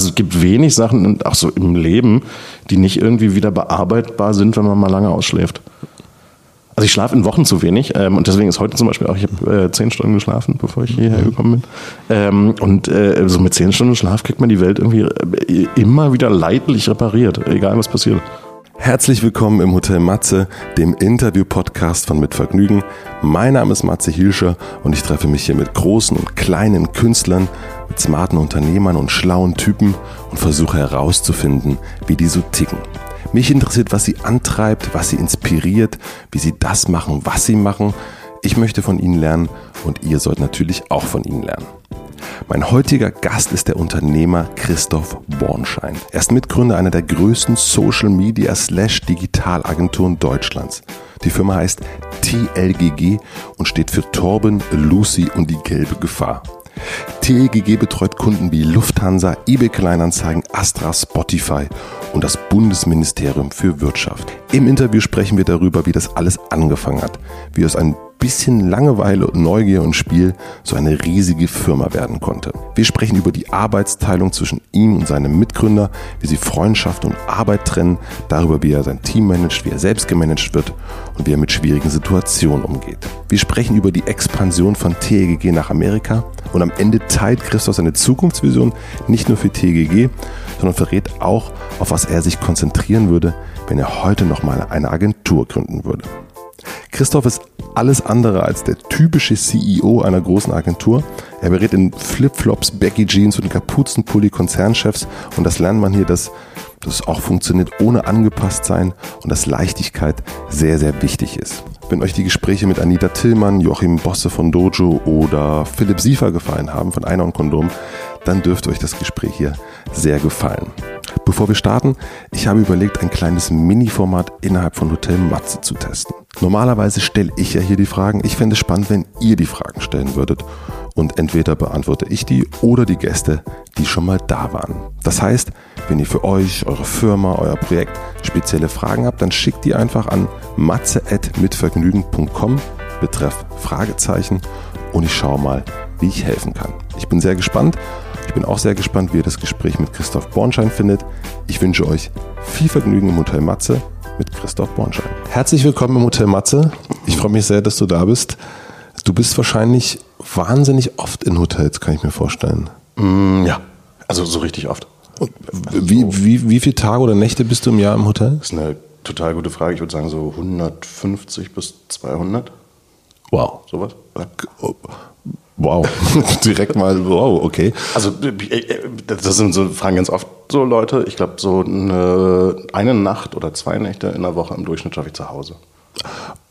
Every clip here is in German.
Also es gibt wenig Sachen, auch so im Leben, die nicht irgendwie wieder bearbeitbar sind, wenn man mal lange ausschläft. Also ich schlafe in Wochen zu wenig ähm, und deswegen ist heute zum Beispiel auch, ich habe äh, zehn Stunden geschlafen, bevor ich hierher gekommen bin. Ähm, und äh, so mit zehn Stunden Schlaf kriegt man die Welt irgendwie äh, immer wieder leidlich repariert, egal was passiert. Herzlich willkommen im Hotel Matze, dem Interview-Podcast von Mit Vergnügen. Mein Name ist Matze Hilscher und ich treffe mich hier mit großen und kleinen Künstlern, mit smarten Unternehmern und schlauen Typen und versuche herauszufinden, wie die so ticken. Mich interessiert, was sie antreibt, was sie inspiriert, wie sie das machen, was sie machen. Ich möchte von ihnen lernen und ihr sollt natürlich auch von ihnen lernen. Mein heutiger Gast ist der Unternehmer Christoph Bornschein. Er ist Mitgründer einer der größten Social Media slash Digitalagenturen Deutschlands. Die Firma heißt TLGG und steht für Torben, Lucy und die gelbe Gefahr. TLGG betreut Kunden wie Lufthansa, eBay Kleinanzeigen, Astra, Spotify und das Bundesministerium für Wirtschaft. Im Interview sprechen wir darüber, wie das alles angefangen hat, wie aus ein bisschen Langeweile, Neugier und Spiel so eine riesige Firma werden konnte. Wir sprechen über die Arbeitsteilung zwischen ihm und seinem Mitgründer, wie sie Freundschaft und Arbeit trennen, darüber, wie er sein Team managt, wie er selbst gemanagt wird und wie er mit schwierigen Situationen umgeht. Wir sprechen über die Expansion von TGG nach Amerika und am Ende teilt Christoph seine Zukunftsvision nicht nur für TGG, sondern verrät auch, auf was er sich konzentrieren würde, wenn er heute nochmal eine Agentur gründen würde. Christoph ist alles andere als der typische CEO einer großen Agentur. Er berät in Flipflops, Baggy Jeans und Kapuzenpulli Konzernchefs und das lernt man hier, dass das auch funktioniert ohne angepasst sein und dass Leichtigkeit sehr, sehr wichtig ist. Wenn euch die Gespräche mit Anita Tillmann, Joachim Bosse von Dojo oder Philipp Siefer gefallen haben von Einhorn Kondom, dann dürfte euch das Gespräch hier sehr gefallen. Bevor wir starten, ich habe überlegt, ein kleines Mini-Format innerhalb von Hotel Matze zu testen. Normalerweise stelle ich ja hier die Fragen. Ich fände es spannend, wenn ihr die Fragen stellen würdet. Und entweder beantworte ich die oder die Gäste, die schon mal da waren. Das heißt, wenn ihr für euch, eure Firma, euer Projekt spezielle Fragen habt, dann schickt die einfach an matze.mitvergnügen.com betreff Fragezeichen und ich schaue mal, wie ich helfen kann. Ich bin sehr gespannt. Ich bin auch sehr gespannt, wie ihr das Gespräch mit Christoph Bornschein findet. Ich wünsche euch viel Vergnügen im Hotel Matze mit Christoph Bornschein. Herzlich willkommen im Hotel Matze. Ich freue mich sehr, dass du da bist. Du bist wahrscheinlich wahnsinnig oft in Hotels, kann ich mir vorstellen. Mm, ja, also so richtig oft. Und wie, wie, wie viele Tage oder Nächte bist du im Jahr im Hotel? Das ist eine total gute Frage. Ich würde sagen so 150 bis 200. Wow. Sowas. Ja. Wow. Direkt mal, wow, okay. Also das sind so fragen ganz oft so Leute. Ich glaube, so eine, eine Nacht oder zwei Nächte in der Woche im Durchschnitt schaffe ich zu Hause.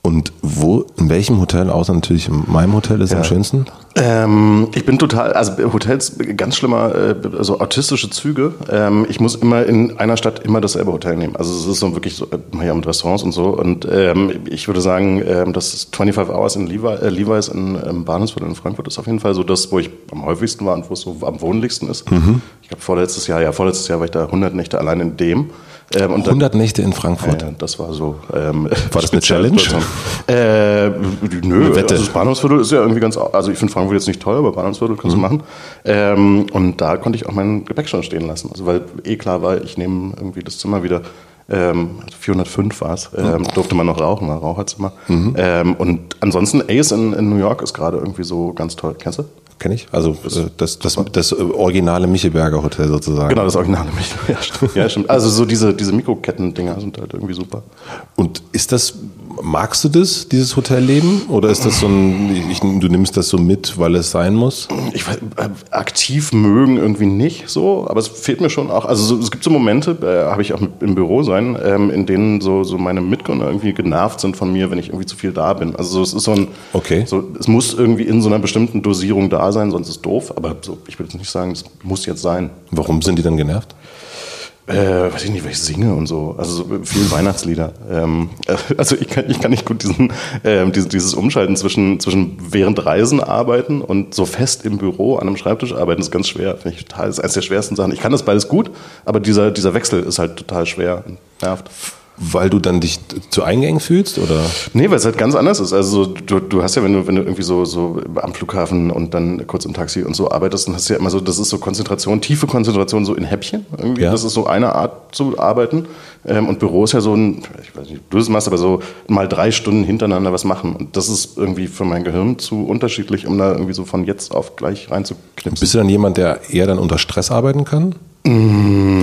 Und wo, in welchem Hotel, außer natürlich in meinem Hotel, ist ja. am schönsten? Ähm, ich bin total, also Hotels, ganz schlimmer, äh, so autistische Züge. Ähm, ich muss immer in einer Stadt immer dasselbe Hotel nehmen. Also es ist so wirklich so, äh, ja, mit Restaurants und so. Und ähm, ich würde sagen, ähm, das 25 Hours in Levi, äh, Levi's in ähm, Bahnhofsviertel in Frankfurt ist auf jeden Fall so das, wo ich am häufigsten war und wo es so am wohnlichsten ist. Mhm. Ich glaube vorletztes Jahr, ja, vorletztes Jahr war ich da 100 Nächte allein in dem. Ähm, 100 dann, Nächte in Frankfurt. Ja, das war so. Ähm, war das eine Challenge? Äh, nö, eine Wette. Also das Bahnhofsviertel ist ja irgendwie ganz. Also ich finde Frankfurt jetzt nicht toll, aber Bahnhofsviertel kannst mhm. du machen. Ähm, und da konnte ich auch meinen Gepäck schon stehen lassen. Also weil eh klar war, ich nehme irgendwie das Zimmer wieder. Ähm, 405 war es. Ähm. Durfte man noch rauchen, war Raucherzimmer. Mhm. Ähm, und ansonsten Ace in, in New York ist gerade irgendwie so ganz toll. Kennst du? Kenne ich. Also das, das, das, das, originale Michelberger Hotel sozusagen. Genau, das originale Michelberger. Ja, stimmt. ja, stimmt. Also so diese, diese Mikroketten-Dinger sind halt irgendwie super. Und ist das magst du das, dieses Hotelleben? Oder ist das so ein, ich, du nimmst das so mit, weil es sein muss? Ich äh, aktiv mögen irgendwie nicht so, aber es fehlt mir schon auch. Also so, es gibt so Momente, äh, habe ich auch im Büro sein, ähm, in denen so, so meine Mitgründer irgendwie genervt sind von mir, wenn ich irgendwie zu viel da bin. Also so, es ist so ein, okay. so, es muss irgendwie in so einer bestimmten Dosierung da sein, sonst ist es doof. Aber so, ich will jetzt nicht sagen, es muss jetzt sein. Warum sind die dann genervt? Äh, weiß ich nicht, weil ich singe und so. Also so viele Weihnachtslieder. Ähm, also ich kann, ich kann nicht gut diesen, äh, dieses, dieses Umschalten zwischen, zwischen während Reisen arbeiten und so fest im Büro an einem Schreibtisch arbeiten, ist ganz schwer. Finde ich total, ist eines der schwersten Sachen. Ich kann das beides gut, aber dieser, dieser Wechsel ist halt total schwer und nervt. Weil du dann dich zu eingängen fühlst, oder? Nee, weil es halt ganz anders ist. Also du, du hast ja, wenn du, wenn du irgendwie so, so am Flughafen und dann kurz im Taxi und so arbeitest, dann hast du ja immer so, das ist so Konzentration, tiefe Konzentration so in Häppchen irgendwie. Ja. Das ist so eine Art zu arbeiten. Ähm, und Büro ist ja so ein, ich weiß nicht, du das machst, aber so mal drei Stunden hintereinander was machen. Und das ist irgendwie für mein Gehirn zu unterschiedlich, um da irgendwie so von jetzt auf gleich reinzuknipsen. Bist du dann jemand, der eher dann unter Stress arbeiten kann?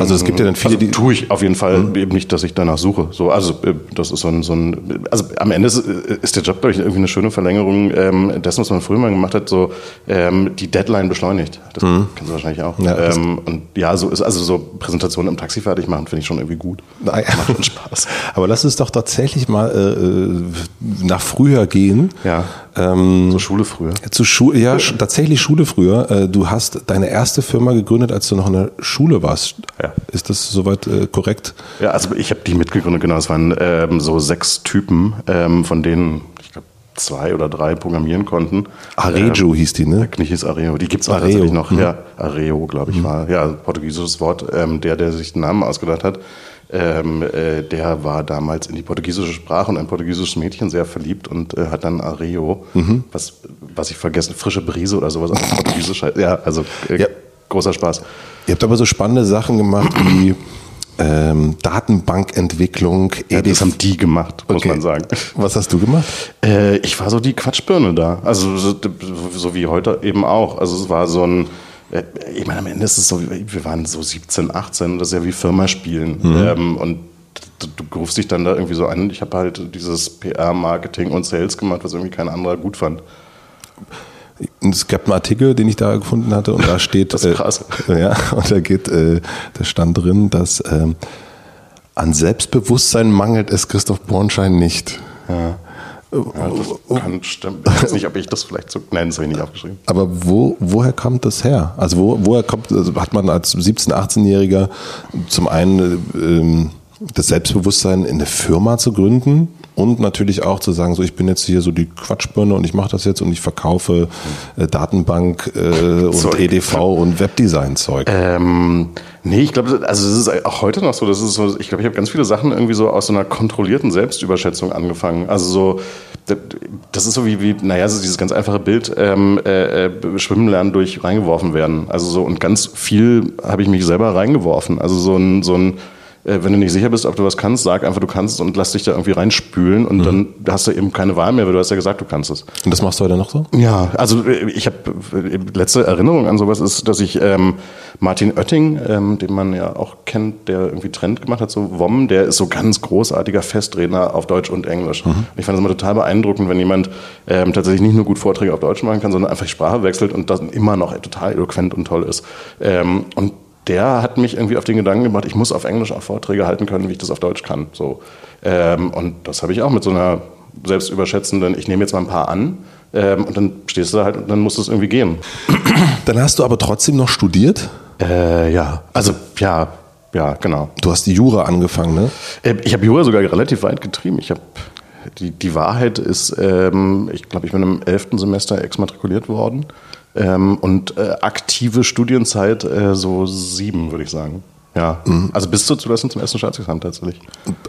Also es gibt ja dann viele, Also die. tue ich auf jeden Fall eben nicht, dass ich danach suche. So, also äh, das ist so ein, so ein also am Ende ist, äh, ist der Job, glaube ich, irgendwie eine schöne Verlängerung ähm, dessen, was man früher mal gemacht hat, so ähm, die Deadline beschleunigt. Das kennst du wahrscheinlich auch. Ja, ähm, und ja, so ist also so Präsentationen im Taxi fertig machen, finde ich schon irgendwie gut. Nein. Macht schon Spaß. Aber lass uns doch tatsächlich mal äh, nach früher gehen. Ja. Ähm, So Schule früher. Zu Schule, ja, sch- tatsächlich Schule früher. Äh, Du hast deine erste Firma gegründet, als du noch in der Schule warst. Ja. Ist das soweit äh, korrekt? Ja, also ich habe die mitgegründet, genau. Es waren ähm, so sechs Typen, ähm, von denen ich glaube zwei oder drei programmieren konnten. Arejo hieß die, ne? Nicht hieß Areo, die gibt's auch Areo, tatsächlich noch. mhm. Ja, Areo, glaube ich, war. Ja, portugiesisches Wort. Ähm, der, der sich den Namen ausgedacht hat, ähm, äh, der war damals in die portugiesische Sprache und ein portugiesisches Mädchen sehr verliebt und äh, hat dann Areo, Mhm. was, was ich vergessen, frische Brise oder sowas auf Portugiesisch heißt. Ja, also äh, Ja. Großer Spaß. Ihr habt aber so spannende Sachen gemacht wie ähm, Datenbankentwicklung, Ja, das haben die gemacht, muss Okay. man sagen. Was hast du gemacht? Äh, ich war so die Quatschbirne da. Also so, so wie heute eben auch. Also es war so ein, äh, ich meine, am Ende ist es so, wir waren so 17, 18, das ist ja wie Firma spielen. Ähm, und du, du rufst dich dann da irgendwie so an. Ich habe halt dieses PR, Marketing und Sales gemacht, was irgendwie kein anderer gut fand. Und es gab einen Artikel, den ich da gefunden hatte, und da steht, Das ist krass. Äh, ja, und da geht, äh, da stand drin, dass ähm, an Selbstbewusstsein mangelt es Christoph Bornschein nicht. Ja, das kann stimmen. Ich weiß nicht, ob ich das vielleicht so. Nein, das habe ich nicht aufgeschrieben. Aber wo, woher kommt das her? Also wo, woher kommt, also hat man als 17-, 18-Jähriger zum einen ähm, das Selbstbewusstsein, in eine Firma zu gründen und natürlich auch zu sagen, so ich bin jetzt hier so die Quatschbirne und ich mache das jetzt und ich verkaufe äh, Datenbank äh, und Zeug. EDV und Webdesign-Zeug. Ähm, nee, ich glaube, also es ist auch heute noch so, das ist so, ich glaube, ich habe ganz viele Sachen irgendwie so aus so einer kontrollierten Selbstüberschätzung angefangen. Also so, das ist so wie, wie naja, so dieses ganz einfache Bild, ähm, äh, äh, schwimmen lernen durch reingeworfen werden. Also so, und ganz viel habe ich mich selber reingeworfen. Also so ein, so ein äh, wenn du nicht sicher bist, ob du was kannst, sag einfach, du kannst es und lass dich da irgendwie reinspülen und dann hast du eben keine Wahl mehr, weil du hast ja gesagt, du kannst es. Und das machst du heute noch so? Ja, also äh, ich habe letzte Erinnerung an sowas ist, dass ich ähm, Martin Oetting, ähm, den man ja auch kennt, der irgendwie Trend gemacht hat, so WOM, der ist so ganz großartiger Festredner auf Deutsch und Englisch. Und ich fand das immer total beeindruckend, wenn jemand ähm, tatsächlich nicht nur gut Vorträge auf Deutsch machen kann, sondern einfach die Sprache wechselt und das immer noch total eloquent und toll ist. Ähm, und der hat mich irgendwie auf den Gedanken gebracht, ich muss auf Englisch auch Vorträge halten können, wie ich das auf Deutsch kann. So. Ähm, und das habe ich auch mit so einer selbstüberschätzenden, ich nehme jetzt mal ein paar an ähm, und dann stehst du da halt und dann muss es irgendwie gehen. Dann hast du aber trotzdem noch studiert. Äh, ja, also ja, ja, genau. Du hast die Jura angefangen, ne? Äh, Ich habe Jura sogar relativ weit getrieben. Ich habe die, die Wahrheit ist, ähm, ich glaube, ich bin im elften Semester exmatrikuliert worden ähm, und äh, aktive Studienzeit äh, so sieben, würde ich sagen. Ja, also bis zur Zulassung zum ersten Staatsexamen tatsächlich.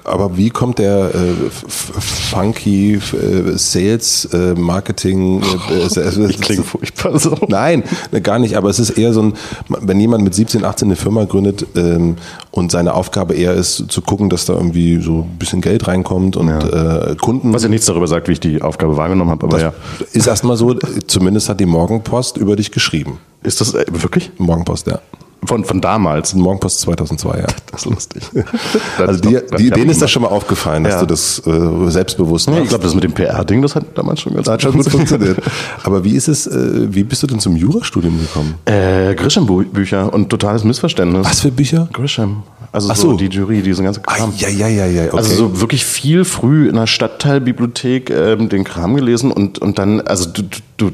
Aber wie kommt der äh, funky äh, Sales, äh, Marketing? Äh, äh, Ich klinge furchtbar so. Nein, ne, gar nicht. Aber es ist eher so ein, wenn jemand mit 17, 18 eine Firma gründet ähm, und seine Aufgabe eher ist, zu gucken, dass da irgendwie so ein bisschen Geld reinkommt und äh, Kunden. Was ja nichts darüber sagt, wie ich die Aufgabe wahrgenommen habe, aber ja. Ist erstmal so, zumindest hat die Morgenpost über dich geschrieben. Ist das äh, wirklich? Morgenpost, ja. Von, von damals? Morgenpost 2002, ja. Das ist lustig. Also die, die, denen ist das schon mal aufgefallen, dass Ja. du das äh, selbstbewusst Ja, machst. ich glaube, das mit dem PR-Ding, das hat damals schon ganz hat schon gut funktioniert. Aber wie ist es, äh, wie bist du denn zum Jurastudium gekommen? Äh, Grisham-Bücher und totales Missverständnis. Was für Bücher? Grisham. Also so. so. die Jury, diesen ganzen Kram. ja, ja, ja, ja. Okay. Also so wirklich viel früh in der Stadtteilbibliothek ähm, den Kram gelesen und, und dann, also du, du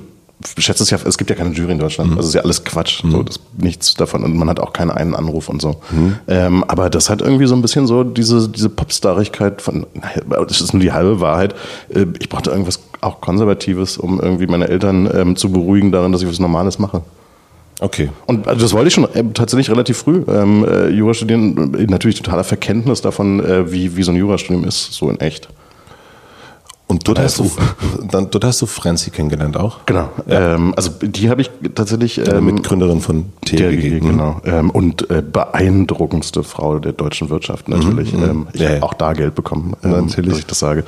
schätzt es ja, es gibt ja keine Jury in Deutschland. Also es ist ja alles Quatsch. So, das, nichts davon. Und man hat auch keinen einen Anruf und so. Ähm, aber das hat irgendwie so ein bisschen so diese, diese Popstarigkeit von, das ist nur die halbe Wahrheit. Äh, Ich brauchte irgendwas auch Konservatives, um irgendwie meine Eltern ähm, zu beruhigen darin, dass ich was Normales mache. Okay. Und also das wollte ich schon äh, tatsächlich relativ früh. Ähm, äh, Jura studieren, äh, natürlich totaler Verkenntnis davon, äh, wie, wie so ein Jurastudium ist, so in echt. Und dort hast, du, dann, dort hast du Franzi kennengelernt auch? Genau. Ja. Ähm, also die habe ich tatsächlich. Ähm, Mitgründerin von TRG. Genau. Ähm, und äh, beeindruckendste Frau der deutschen Wirtschaft natürlich. Mhm. Ähm, ich ja, habe auch da Geld bekommen, ähm, natürlich. dass ich das sage.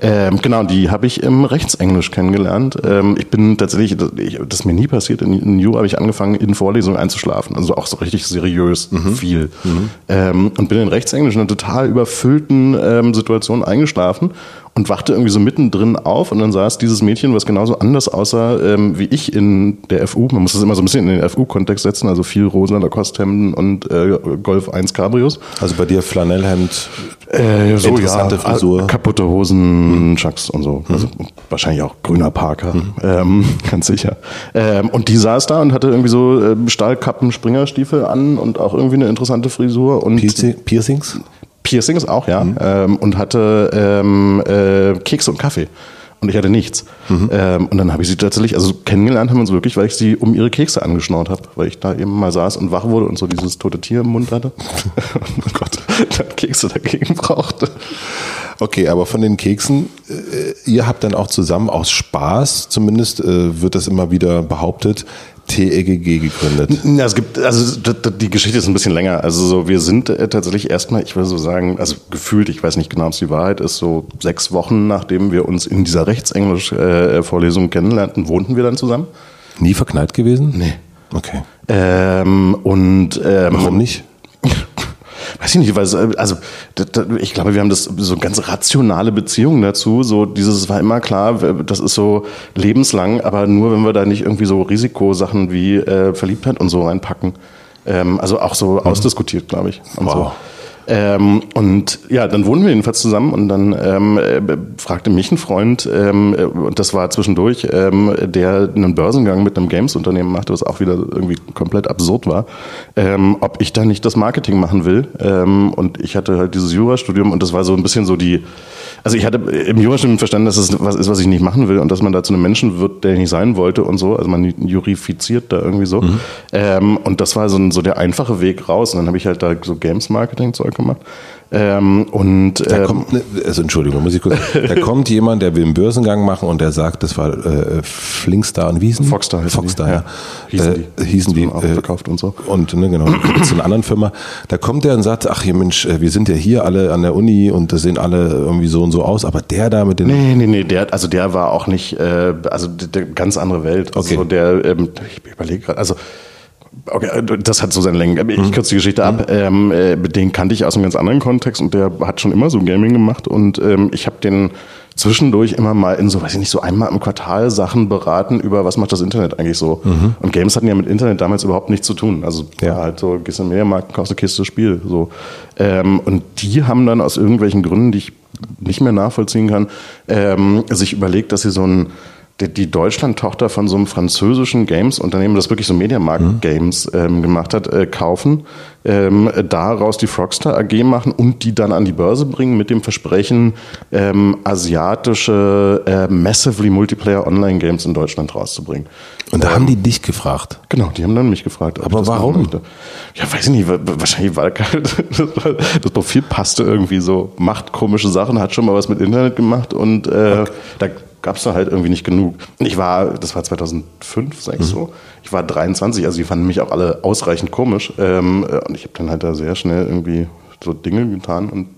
Ähm, genau, die habe ich im Rechtsenglisch kennengelernt. Ähm, ich bin tatsächlich, das, ist mir nie passiert, in, Jura habe ich angefangen, in Vorlesungen einzuschlafen. Also auch so richtig seriös, mhm. viel. Mhm. Und bin in Rechtsenglisch in einer total überfüllten Situation eingeschlafen und wachte irgendwie so mittendrin auf und dann saß dieses Mädchen, was genauso anders aussah ähm, wie ich in der FU. Man muss das immer so ein bisschen in den FU-Kontext setzen, also viel rosa Lacoste-Hemden und äh, Golf 1 Cabrios. Also bei dir Flanellhemd, äh, so, interessante ja, Frisur. Kaputte Hosen, mhm. Chucks und so. Also mhm. wahrscheinlich auch grüner Parker, mhm. ähm, ganz sicher. Ähm, und die saß da und hatte irgendwie so äh, Stahlkappen, Springerstiefel an und auch irgendwie eine interessante Frisur. Und Piercings? Piercings auch, ja. Mhm. Ähm, und hatte ähm, äh, Kekse und Kaffee. Und ich hatte nichts. Mhm. Ähm, und dann habe ich sie tatsächlich, also kennengelernt haben wir uns wirklich, weil ich sie um ihre Kekse angeschnaut habe, weil ich da eben mal saß und wach wurde und so dieses tote Tier im Mund hatte. oh Gott, dann Kekse dagegen brauchte. Okay, aber von den Keksen, äh, ihr habt dann auch zusammen aus Spaß, zumindest äh, wird das immer wieder behauptet, TEGG gegründet? Ja, es gibt, also die Geschichte ist ein bisschen länger. Also so, wir sind äh, tatsächlich erstmal, ich würde so sagen, also gefühlt, ich weiß nicht genau, ob es die Wahrheit ist, so sechs Wochen nachdem wir uns in dieser Rechtsenglisch-Vorlesung kennenlernten, wohnten wir dann zusammen. Nie verknallt gewesen? Nee. Okay. Ähm, und ähm, warum nicht? Weiß ich nicht, weil also ich glaube, wir haben das so ganz rationale Beziehungen dazu. So dieses war immer klar, das ist so lebenslang, aber nur wenn wir da nicht irgendwie so Risikosachen wie äh, Verliebtheit und so reinpacken. Ähm, also auch so mhm. ausdiskutiert, glaube ich. Wow. So. Ähm, und ja, dann wohnen wir jedenfalls zusammen und dann ähm, äh, fragte mich ein Freund, ähm, äh, und das war zwischendurch, ähm, der einen Börsengang mit einem Games-Unternehmen machte, was auch wieder irgendwie komplett absurd war, ähm, ob ich da nicht das Marketing machen will. Ähm, und ich hatte halt dieses Jurastudium und das war so ein bisschen so die, also ich hatte im Jurastudium verstanden, dass es was ist, was ich nicht machen will und dass man da zu einem Menschen wird, der ich nicht sein wollte und so. Also man jurifiziert da irgendwie so. Mhm. Und das war so, so der einfache Weg raus. Und dann habe ich halt da so Games-Marketing-Zeug gemacht. Ähm, und da ähm, kommt, ne, also Entschuldigung, muss ich kurz. da kommt jemand, der will einen Börsengang machen und der sagt, das war äh, Flinkstar und Wiesen. Foxstar. Foxstar, ja. Hießen die. Äh, hießen die. Äh, verkauft und so. Und ne, genau, zu einer anderen Firma. Da kommt der und sagt, ach hier Mensch, äh, wir sind ja hier alle an der Uni und das sehen alle irgendwie so und so aus, aber der da mit den. Nee, nee, nee, der, also der war auch nicht, äh, also der, ganz andere Welt. Also okay. der, ähm, ich überlege gerade, also Okay, äh, das hat so seine Längen. Ich mhm. kürze die Geschichte ab. Mhm. Ähm, äh, den kannte ich aus einem ganz anderen Kontext und der hat schon immer so Gaming gemacht und ähm, ich habe den zwischendurch immer mal in so, weiß ich nicht, so einmal im Quartal Sachen beraten über, was macht das Internet eigentlich so. Mhm. Und Games hatten ja mit Internet damals überhaupt nichts zu tun. Also ja. halt so, gehst in den Mediamarkt, kaufst eine Kiste Spiel. So. Ähm, und die haben dann aus irgendwelchen Gründen, die ich nicht mehr nachvollziehen kann, ähm, sich überlegt, dass sie so ein die Deutschland-Tochter von so einem französischen Games-Unternehmen, das wirklich so Mediamarkt-Games ähm, gemacht hat, äh, kaufen, ähm, daraus die Frogstar AG machen und die dann an die Börse bringen mit dem Versprechen, ähm, asiatische, äh, massively Multiplayer Online-Games in Deutschland rauszubringen. Und da haben die dich gefragt? Genau, die haben dann mich gefragt. Aber warum? Ja, weiß ich nicht, wahrscheinlich weil das Profil passte irgendwie so, macht komische Sachen, hat schon mal was mit Internet gemacht und äh, okay. da gab es da halt irgendwie nicht genug. Ich war, das war 2005, sag ich mhm. so. Ich war 23, also die fanden mich auch alle ausreichend komisch. Ähm, äh, und ich habe dann halt da sehr schnell irgendwie so Dinge getan und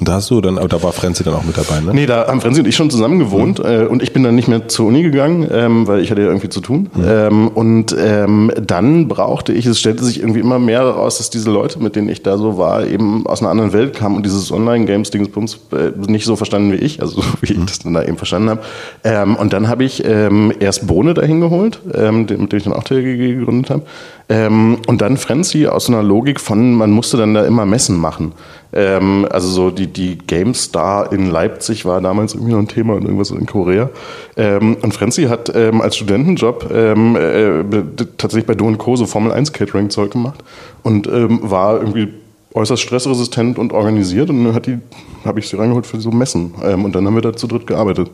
und da hast du dann, aber da war Frenzy dann auch mit dabei, ne? Nee, da haben Frenzy und ich schon zusammen gewohnt mhm. äh, und ich bin dann nicht mehr zur Uni gegangen, ähm, weil ich hatte ja irgendwie zu tun. Mhm. Ähm, und ähm, dann brauchte ich, es stellte sich irgendwie immer mehr heraus, dass diese Leute, mit denen ich da so war, eben aus einer anderen Welt kamen und dieses Online-Games-Dingsbums äh, nicht so verstanden wie ich, also wie ich das dann da eben verstanden habe. Ähm, und dann habe ich ähm, erst Bohne dahin geholt, ähm, mit dem ich dann auch TLG gegründet habe. Ähm, und dann Frenzy aus einer Logik von, man musste dann da immer Messen machen. Ähm, also so die, die GameStar in Leipzig war damals irgendwie noch ein Thema und irgendwas in Korea. Ähm, und Frenzy hat ähm, als Studentenjob ähm, äh, tatsächlich bei Do Co. so Formel 1 Catering Zeug gemacht und ähm, war irgendwie äußerst stressresistent und organisiert und dann hat die, habe ich sie reingeholt für so Messen. Ähm, und dann haben wir da zu dritt gearbeitet.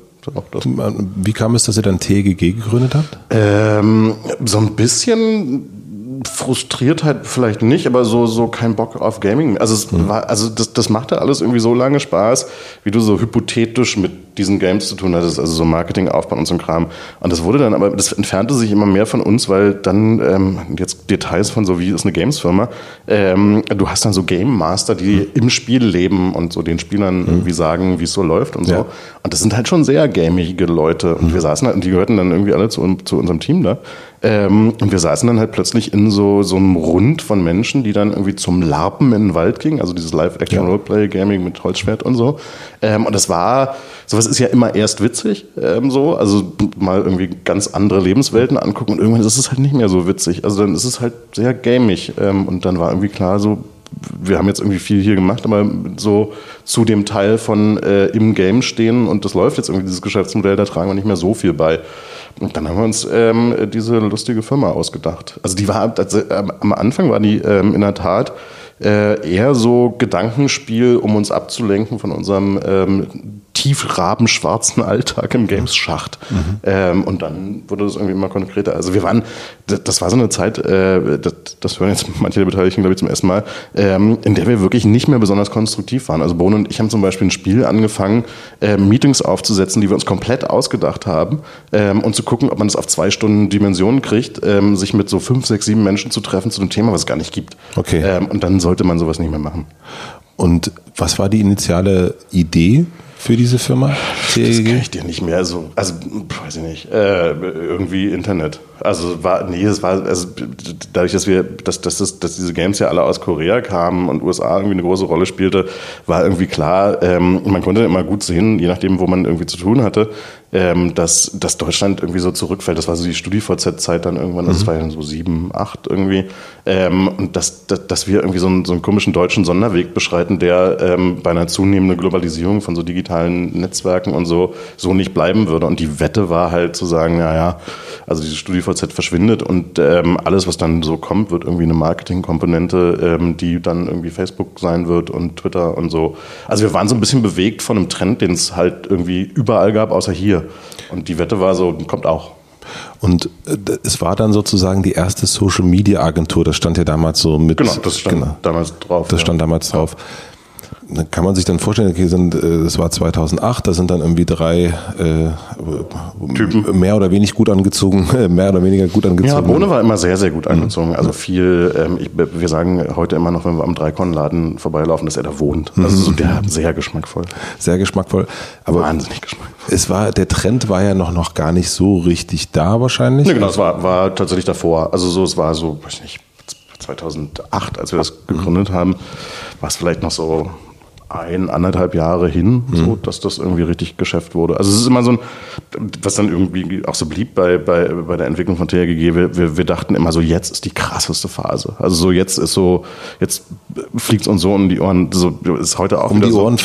Wie kam es, dass ihr dann TGG gegründet habt? So ein bisschen frustriert halt vielleicht nicht, aber so, so kein Bock auf Gaming. Also, es mhm. war, also das, das machte alles irgendwie so lange Spaß, wie du so hypothetisch mit diesen Games zu tun hattest, also so Marketing aufbauen und so ein Kram. Und das wurde dann, aber das entfernte sich immer mehr von uns, weil dann ähm, jetzt Details von so wie ist eine Games-Firma, ähm, du hast dann so Game Master, die mhm. im Spiel leben und so den Spielern mhm. irgendwie sagen, wie es so läuft und ja. so. Und das sind halt schon sehr gamige Leute. Und mhm. wir saßen halt, und die gehörten dann irgendwie alle zu, zu unserem Team da. Ähm, und wir saßen dann halt plötzlich in so, so einem Rund von Menschen, die dann irgendwie zum Larpen in den Wald gingen, also dieses Live-Action-Roleplay-Gaming mit Holzschwert und so. Ähm, und das war, sowas ist ja immer erst witzig, ähm, so, also mal irgendwie ganz andere Lebenswelten angucken und irgendwann ist es halt nicht mehr so witzig. Also dann ist es halt sehr gamig. Ähm, und dann war irgendwie klar, so, wir haben jetzt irgendwie viel hier gemacht, aber so zu dem Teil von äh, im Game stehen und das läuft jetzt irgendwie, dieses Geschäftsmodell, da tragen wir nicht mehr so viel bei. Und dann haben wir uns ähm, diese lustige Firma ausgedacht. Also die war, also, ähm, am Anfang war die ähm, in der Tat äh, eher so Gedankenspiel, um uns abzulenken von unserem ähm, tiefrabenschwarzen Alltag im Games-Schacht. Mhm. Ähm, und dann wurde das irgendwie immer konkreter. Also wir waren, das war so eine Zeit, äh, das, das hören jetzt manche der Beteiligten, glaube ich, zum ersten Mal, ähm, in der wir wirklich nicht mehr besonders konstruktiv waren. Also Bohne und ich haben zum Beispiel ein Spiel angefangen, äh, Meetings aufzusetzen, die wir uns komplett ausgedacht haben ähm, und zu gucken, ob man es auf zwei Stunden Dimensionen kriegt, ähm, sich mit so fünf, sechs, sieben Menschen zu treffen zu einem Thema, was es gar nicht gibt. Okay. Ähm, und dann sollte man sowas nicht mehr machen. Und was war die initiale Idee für diese Firma? Das kann ich dir nicht mehr so, also weiß ich nicht, äh, irgendwie Internet. Also war, nee, es war, also dadurch, dass wir, dass, dass, dass, dass diese Games ja alle aus Korea kamen und USA irgendwie eine große Rolle spielte, war irgendwie klar, ähm, man konnte immer gut sehen, je nachdem, wo man irgendwie zu tun hatte, ähm, dass, dass Deutschland irgendwie so zurückfällt. Das war so die StudiVZ-Zeit dann irgendwann, das mhm. war ja so sieben, acht irgendwie. Ähm, und dass, dass, dass wir irgendwie so einen, so einen komischen deutschen Sonderweg beschreiten, der ähm, bei einer zunehmenden Globalisierung von so digitalen Netzwerken und so, so nicht bleiben würde. Und die Wette war halt zu sagen, naja, also diese StudiVZ verschwindet und ähm, alles, was dann so kommt, wird irgendwie eine Marketingkomponente, ähm, die dann irgendwie Facebook sein wird und Twitter und so. Also wir waren so ein bisschen bewegt von einem Trend, den es halt irgendwie überall gab, außer hier. Und die Wette war so, kommt auch. Und äh, es war dann sozusagen die erste Social Media Agentur, das stand ja damals so mit. Genau, das stand genau, damals drauf. Das ja. stand damals drauf. Ja kann man sich dann vorstellen, okay, sind, äh, das war 2008, da sind dann irgendwie drei äh, Typen mehr oder wenig gut angezogen, mehr oder weniger gut angezogen. Ja, Bohne war immer sehr, sehr gut angezogen. Also viel, ähm, ich, wir sagen heute immer noch, wenn wir am Dreikon-Laden vorbeilaufen, dass er da wohnt. Also so der sehr geschmackvoll. Sehr geschmackvoll. Aber Wahnsinnig geschmackvoll. Es war, der Trend war ja noch, noch gar nicht so richtig da wahrscheinlich. Nee, genau, es war, war tatsächlich davor. Also so, es war so, weiß ich nicht, 2008, als wir das gegründet haben, war es vielleicht noch so ein, anderthalb Jahre hin, mhm. so, dass das irgendwie richtig Geschäft wurde. Also es ist immer so ein, was dann irgendwie auch so blieb bei, bei, bei der Entwicklung von TRGG, wir, wir, wir dachten immer so, jetzt ist die krasseste Phase. Also so jetzt ist so, jetzt fliegt es uns so um die Ohren, so ist heute auch um die Ohren so,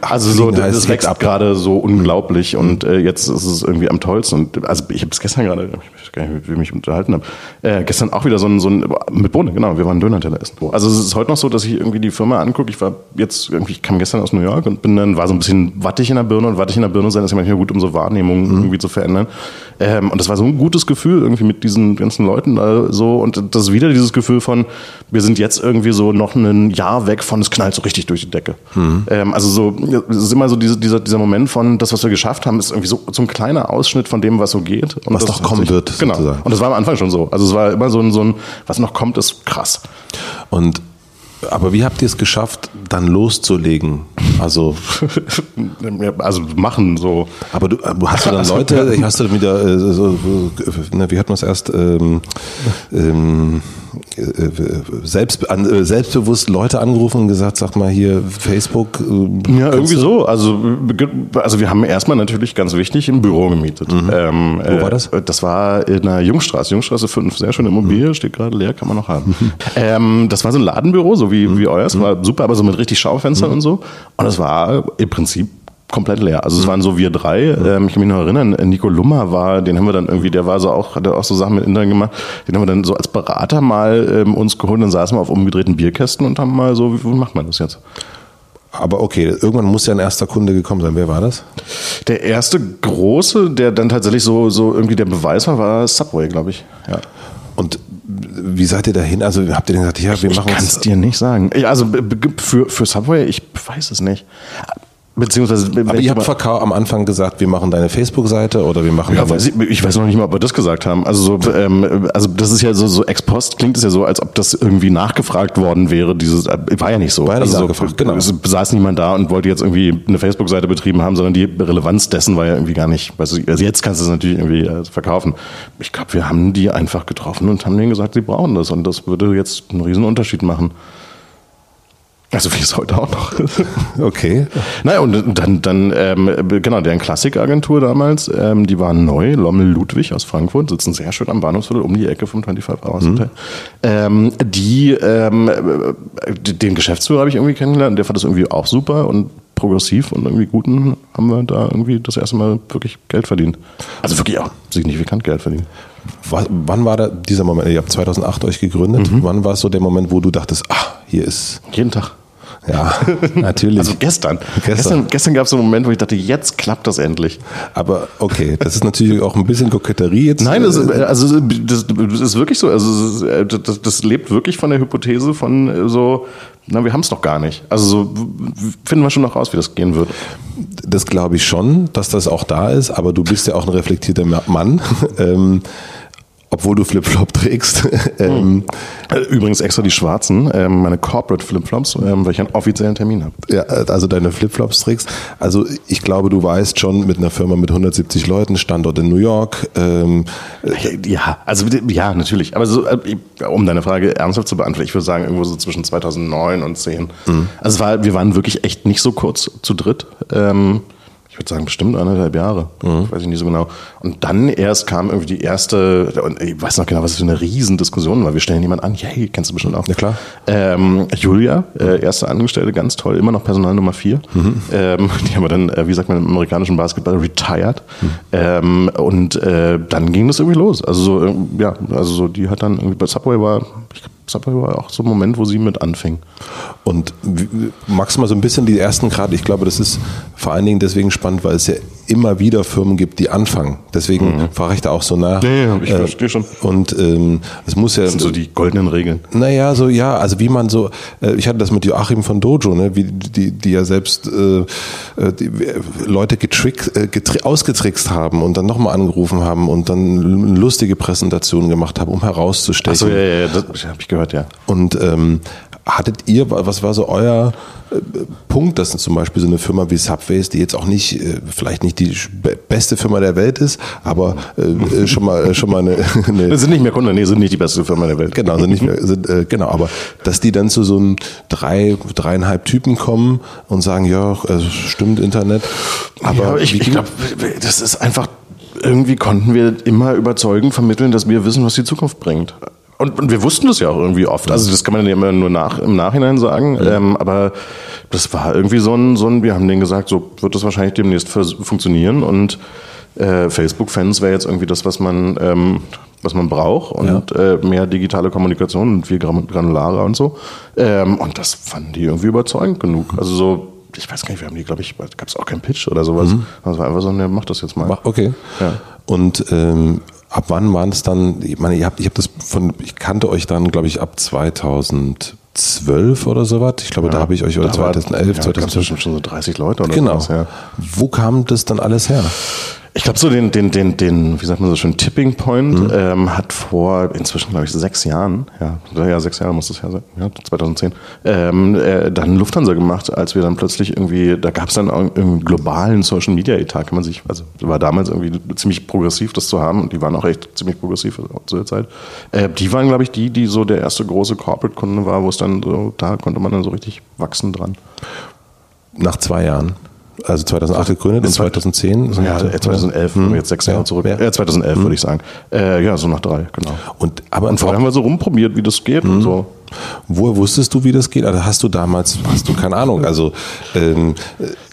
also so, das wächst ab gerade so unglaublich mhm. und äh, jetzt ist es irgendwie am tollsten. Und also ich habe es gestern gerade, ich weiß gar nicht, wie ich mich unterhalten habe, äh, gestern auch wieder so ein, so ein mit Bohne, genau, wir waren Döner-Teller essen. Also es ist heute noch so, dass ich irgendwie die Firma angucke, ich war jetzt irgendwie ich kam gestern aus New York und bin dann, war so ein bisschen wattig in der Birne und wattig in der Birne sein ist ja manchmal gut, um so Wahrnehmungen mhm. irgendwie zu verändern. Ähm, und das war so ein gutes Gefühl irgendwie mit diesen ganzen Leuten da so und das ist wieder dieses Gefühl von, wir sind jetzt irgendwie so noch ein Jahr weg von, es knallt so richtig durch die Decke. Mhm. Ähm, also so, es ist immer so diese, dieser, dieser Moment von, das, was wir geschafft haben, ist irgendwie so, so ein kleiner Ausschnitt von dem, was so geht. Und was noch kommen wird. Genau. Sozusagen. Und das war am Anfang schon so. Also es war immer so ein, so ein, was noch kommt, ist krass. Und aber wie habt ihr es geschafft, dann loszulegen? Also, also machen so. Aber du hast du dann Leute, hast du wieder äh, so, na, wie hat man es erst ähm, ähm, äh, selbst, an, äh, selbstbewusst Leute angerufen und gesagt, sag mal hier Facebook. Äh, ja, irgendwie so. Also, also wir haben erstmal natürlich ganz wichtig ein Büro gemietet. Mhm. Ähm, Wo war das? Das war in der Jungstraße, Jungstraße 5, sehr schöne Immobilie, mhm. steht gerade leer, kann man noch haben. Ähm, das war so ein Ladenbüro, so wie, mhm. wie euers, war super, aber so mit richtig Schaufenstern mhm. und so. Und das war im Prinzip komplett leer. Also es waren so wir drei. Ähm, ich kann mich noch erinnern, Nico Lummer war, den haben wir dann irgendwie, der war so auch, hat auch so Sachen mit Internet gemacht. Den haben wir dann so als Berater mal ähm, uns geholt. Dann saßen wir auf umgedrehten Bierkästen und haben mal so, wie, wie macht man das jetzt? Aber okay, irgendwann muss ja ein erster Kunde gekommen sein. Wer war das? Der erste große, der dann tatsächlich so, so irgendwie der Beweis war, war Subway, glaube ich. Ja. Und wie seid ihr dahin? Also habt ihr denn gesagt, ja, wir ich machen kann es dir nicht sagen. Ich, also für, für Subway, ich weiß es nicht. Beziehungsweise, Aber ich ihr habt mal- Verkau am Anfang gesagt, wir machen deine Facebook-Seite oder wir machen Ja, weiß ich, ich weiß noch nicht mal, ob wir das gesagt haben. Also so, ähm, also das ist ja so, so ex post klingt es ja so, als ob das irgendwie nachgefragt worden wäre. Dieses äh, war ja nicht so. War ja also so, genau. Es saß niemand da und wollte jetzt irgendwie eine Facebook-Seite betrieben haben, sondern die Relevanz dessen war ja irgendwie gar nicht. Weißt du, also jetzt kannst du es natürlich irgendwie äh, verkaufen. Ich glaube, wir haben die einfach getroffen und haben denen gesagt, sie brauchen das und das würde jetzt einen riesen Unterschied machen. Also wie es heute auch noch ist. Okay. Naja, und dann, dann ähm, genau, deren Klassikagentur damals, ähm, die waren neu, Lommel Ludwig aus Frankfurt, sitzen sehr schön am Bahnhofsviertel um die Ecke vom 25 Hours Hotel. Ähm, die, ähm, äh, den Geschäftsführer habe ich irgendwie kennengelernt, der fand das irgendwie auch super und progressiv und irgendwie guten haben wir da irgendwie das erste Mal wirklich Geld verdient. Also wirklich auch signifikant Geld verdient. Was, wann war da dieser Moment? Ihr habt 2008 euch gegründet. Wann war es so der Moment, wo du dachtest, ah, hier ist, Jeden Tag. Ja, natürlich. Also gestern. Gestern. Gestern, gestern gab es so einen Moment, wo ich dachte, jetzt klappt das endlich. Aber okay, das ist natürlich auch ein bisschen Koketterie jetzt. Nein, das, ist- also das, das ist wirklich so. Also äh, das, das lebt wirklich von der Hypothese von äh, so, na, wir haben es noch gar nicht. Also so finden wir schon noch raus, wie das gehen wird. Das glaube ich schon, dass das auch da ist, aber du bist ja auch ein reflektierter Ma- Mann. obwohl du Flipflop trägst. ähm, Äh, Übrigens extra die schwarzen, ähm, meine Corporate Flipflops, ähm, weil ich einen offiziellen Termin habe. ja, also deine Flipflops trägst. Also ich glaube, du weißt schon mit einer Firma mit 170 Leuten, Standort in New York. Ähm, Ja, also ja, natürlich. Aber so, äh, um deine Frage ernsthaft zu beantworten, ich würde sagen irgendwo so zwischen 2009 und 10. Also es war, wir waren wirklich echt nicht so kurz zu dritt. Ähm, ich würde sagen bestimmt anderthalb Jahre, weiß ich nicht so genau. Und dann erst kam irgendwie die erste, und ich weiß noch genau, was das für eine Riesendiskussion war. Wir stellen jemanden an, hey, kennst du bestimmt auch. Ja, klar. Ähm, Julia, äh, erste Angestellte, ganz toll, immer noch Personal Nummer vier. Ähm, die haben wir dann, äh, wie sagt man im amerikanischen Basketball, retired. Ähm, und äh, dann ging das irgendwie los. Also so, ähm, ja, also so, die hat dann irgendwie bei Subway war, ich glaub, Subway war auch so ein Moment, wo sie mit anfing. Und magst du mal so ein bisschen die ersten gerade, ich glaube, das ist vor allen Dingen deswegen spannend, weil es ja immer wieder Firmen gibt, die anfangen. Deswegen frage ich da auch so nach. Ja, ich verstehe schon. Und ähm, es muss ja. Das sind so die goldenen Regeln. Naja, so ja, also wie man so, äh, ich hatte das mit Joachim von Dojo, ne, wie die, die ja selbst äh, äh, die, äh, Leute getrickt, äh, getri ausgetrickst haben und dann nochmal angerufen haben und dann lustige Präsentation gemacht haben, um herauszustechen. Achso, ja, ja, ja, das habe ich gehört, ja. Und ähm, hattet ihr, was war so euer äh, Punkt, dass zum Beispiel so eine Firma wie Subways, die jetzt auch nicht, äh, vielleicht nicht die be- beste Firma der Welt ist, aber äh, schon mal, schon mal eine, eine Das sind nicht mehr Kunden, nee, sind nicht die beste Firma der Welt. Genau, sind nicht mehr, sind, äh, genau, aber dass die dann zu so einem drei, dreieinhalb Typen kommen und sagen, ja, stimmt Internet. Aber Aber ich, ich glaube, das ist einfach, irgendwie konnten wir immer überzeugen, vermitteln, dass wir wissen, was die Zukunft bringt. Und, und wir wussten das ja auch irgendwie oft. Also das kann man ja immer nur nach, im Nachhinein sagen. Ähm, aber das war irgendwie so ein, so ein, wir haben denen gesagt, so wird das wahrscheinlich demnächst funktionieren. Und äh, Facebook-Fans wäre jetzt irgendwie das, was man, ähm, was man braucht. Und äh, mehr digitale Kommunikation und viel granularer und so. Ähm, und das fanden die irgendwie überzeugend genug. Also so, ich weiß gar nicht, wir haben die, glaube ich, gab es auch keinen Pitch oder sowas. Das war einfach so, ne, mach das jetzt mal. Okay. Ja. Und ähm, ab wann waren es dann, ich meine, ihr habt, ich habe das von, ich kannte euch dann, glaube ich, ab 2012 oder sowas. Ich glaube, da habe ich euch, oder Da war- 2011, ja, da gab's 2012. bestimmt schon so 30 Leute oder Genau. sowas, ja. Wo kam das dann alles her? Ich glaube, so den, den, den, den, wie sagt man so schön, Tipping Point Mhm. ähm, hat vor inzwischen, glaube ich, sechs Jahren, ja, ja, sechs Jahre muss das ja sein, ja, 2010, ähm, äh, dann Lufthansa gemacht, als wir dann plötzlich irgendwie, da gab es dann auch einen globalen Social Media Etat, kann man sich, also war damals irgendwie ziemlich progressiv, das zu haben und die waren auch echt ziemlich progressiv zu der Zeit. Äh, die waren, glaube ich, die, die so der erste große Corporate-Kunde war, wo es dann so, da konnte man dann so richtig wachsen dran. Nach zwei Jahren. Also 2008 gegründet und 2010. Ja, äh, 2011, wenn wir jetzt sechs Jahre Ja. zurück. Ja. Ja, 2011 würde ich sagen. Äh, ja, so nach drei, genau. Und, aber Und vorher haben wir so rumprobiert, wie das geht und so. Woher wusstest du, wie das geht? Also hast du damals, hast du keine Ahnung, also ähm,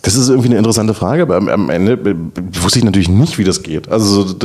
das ist irgendwie eine interessante Frage, aber am Ende wusste ich natürlich nicht, wie das geht. Also so,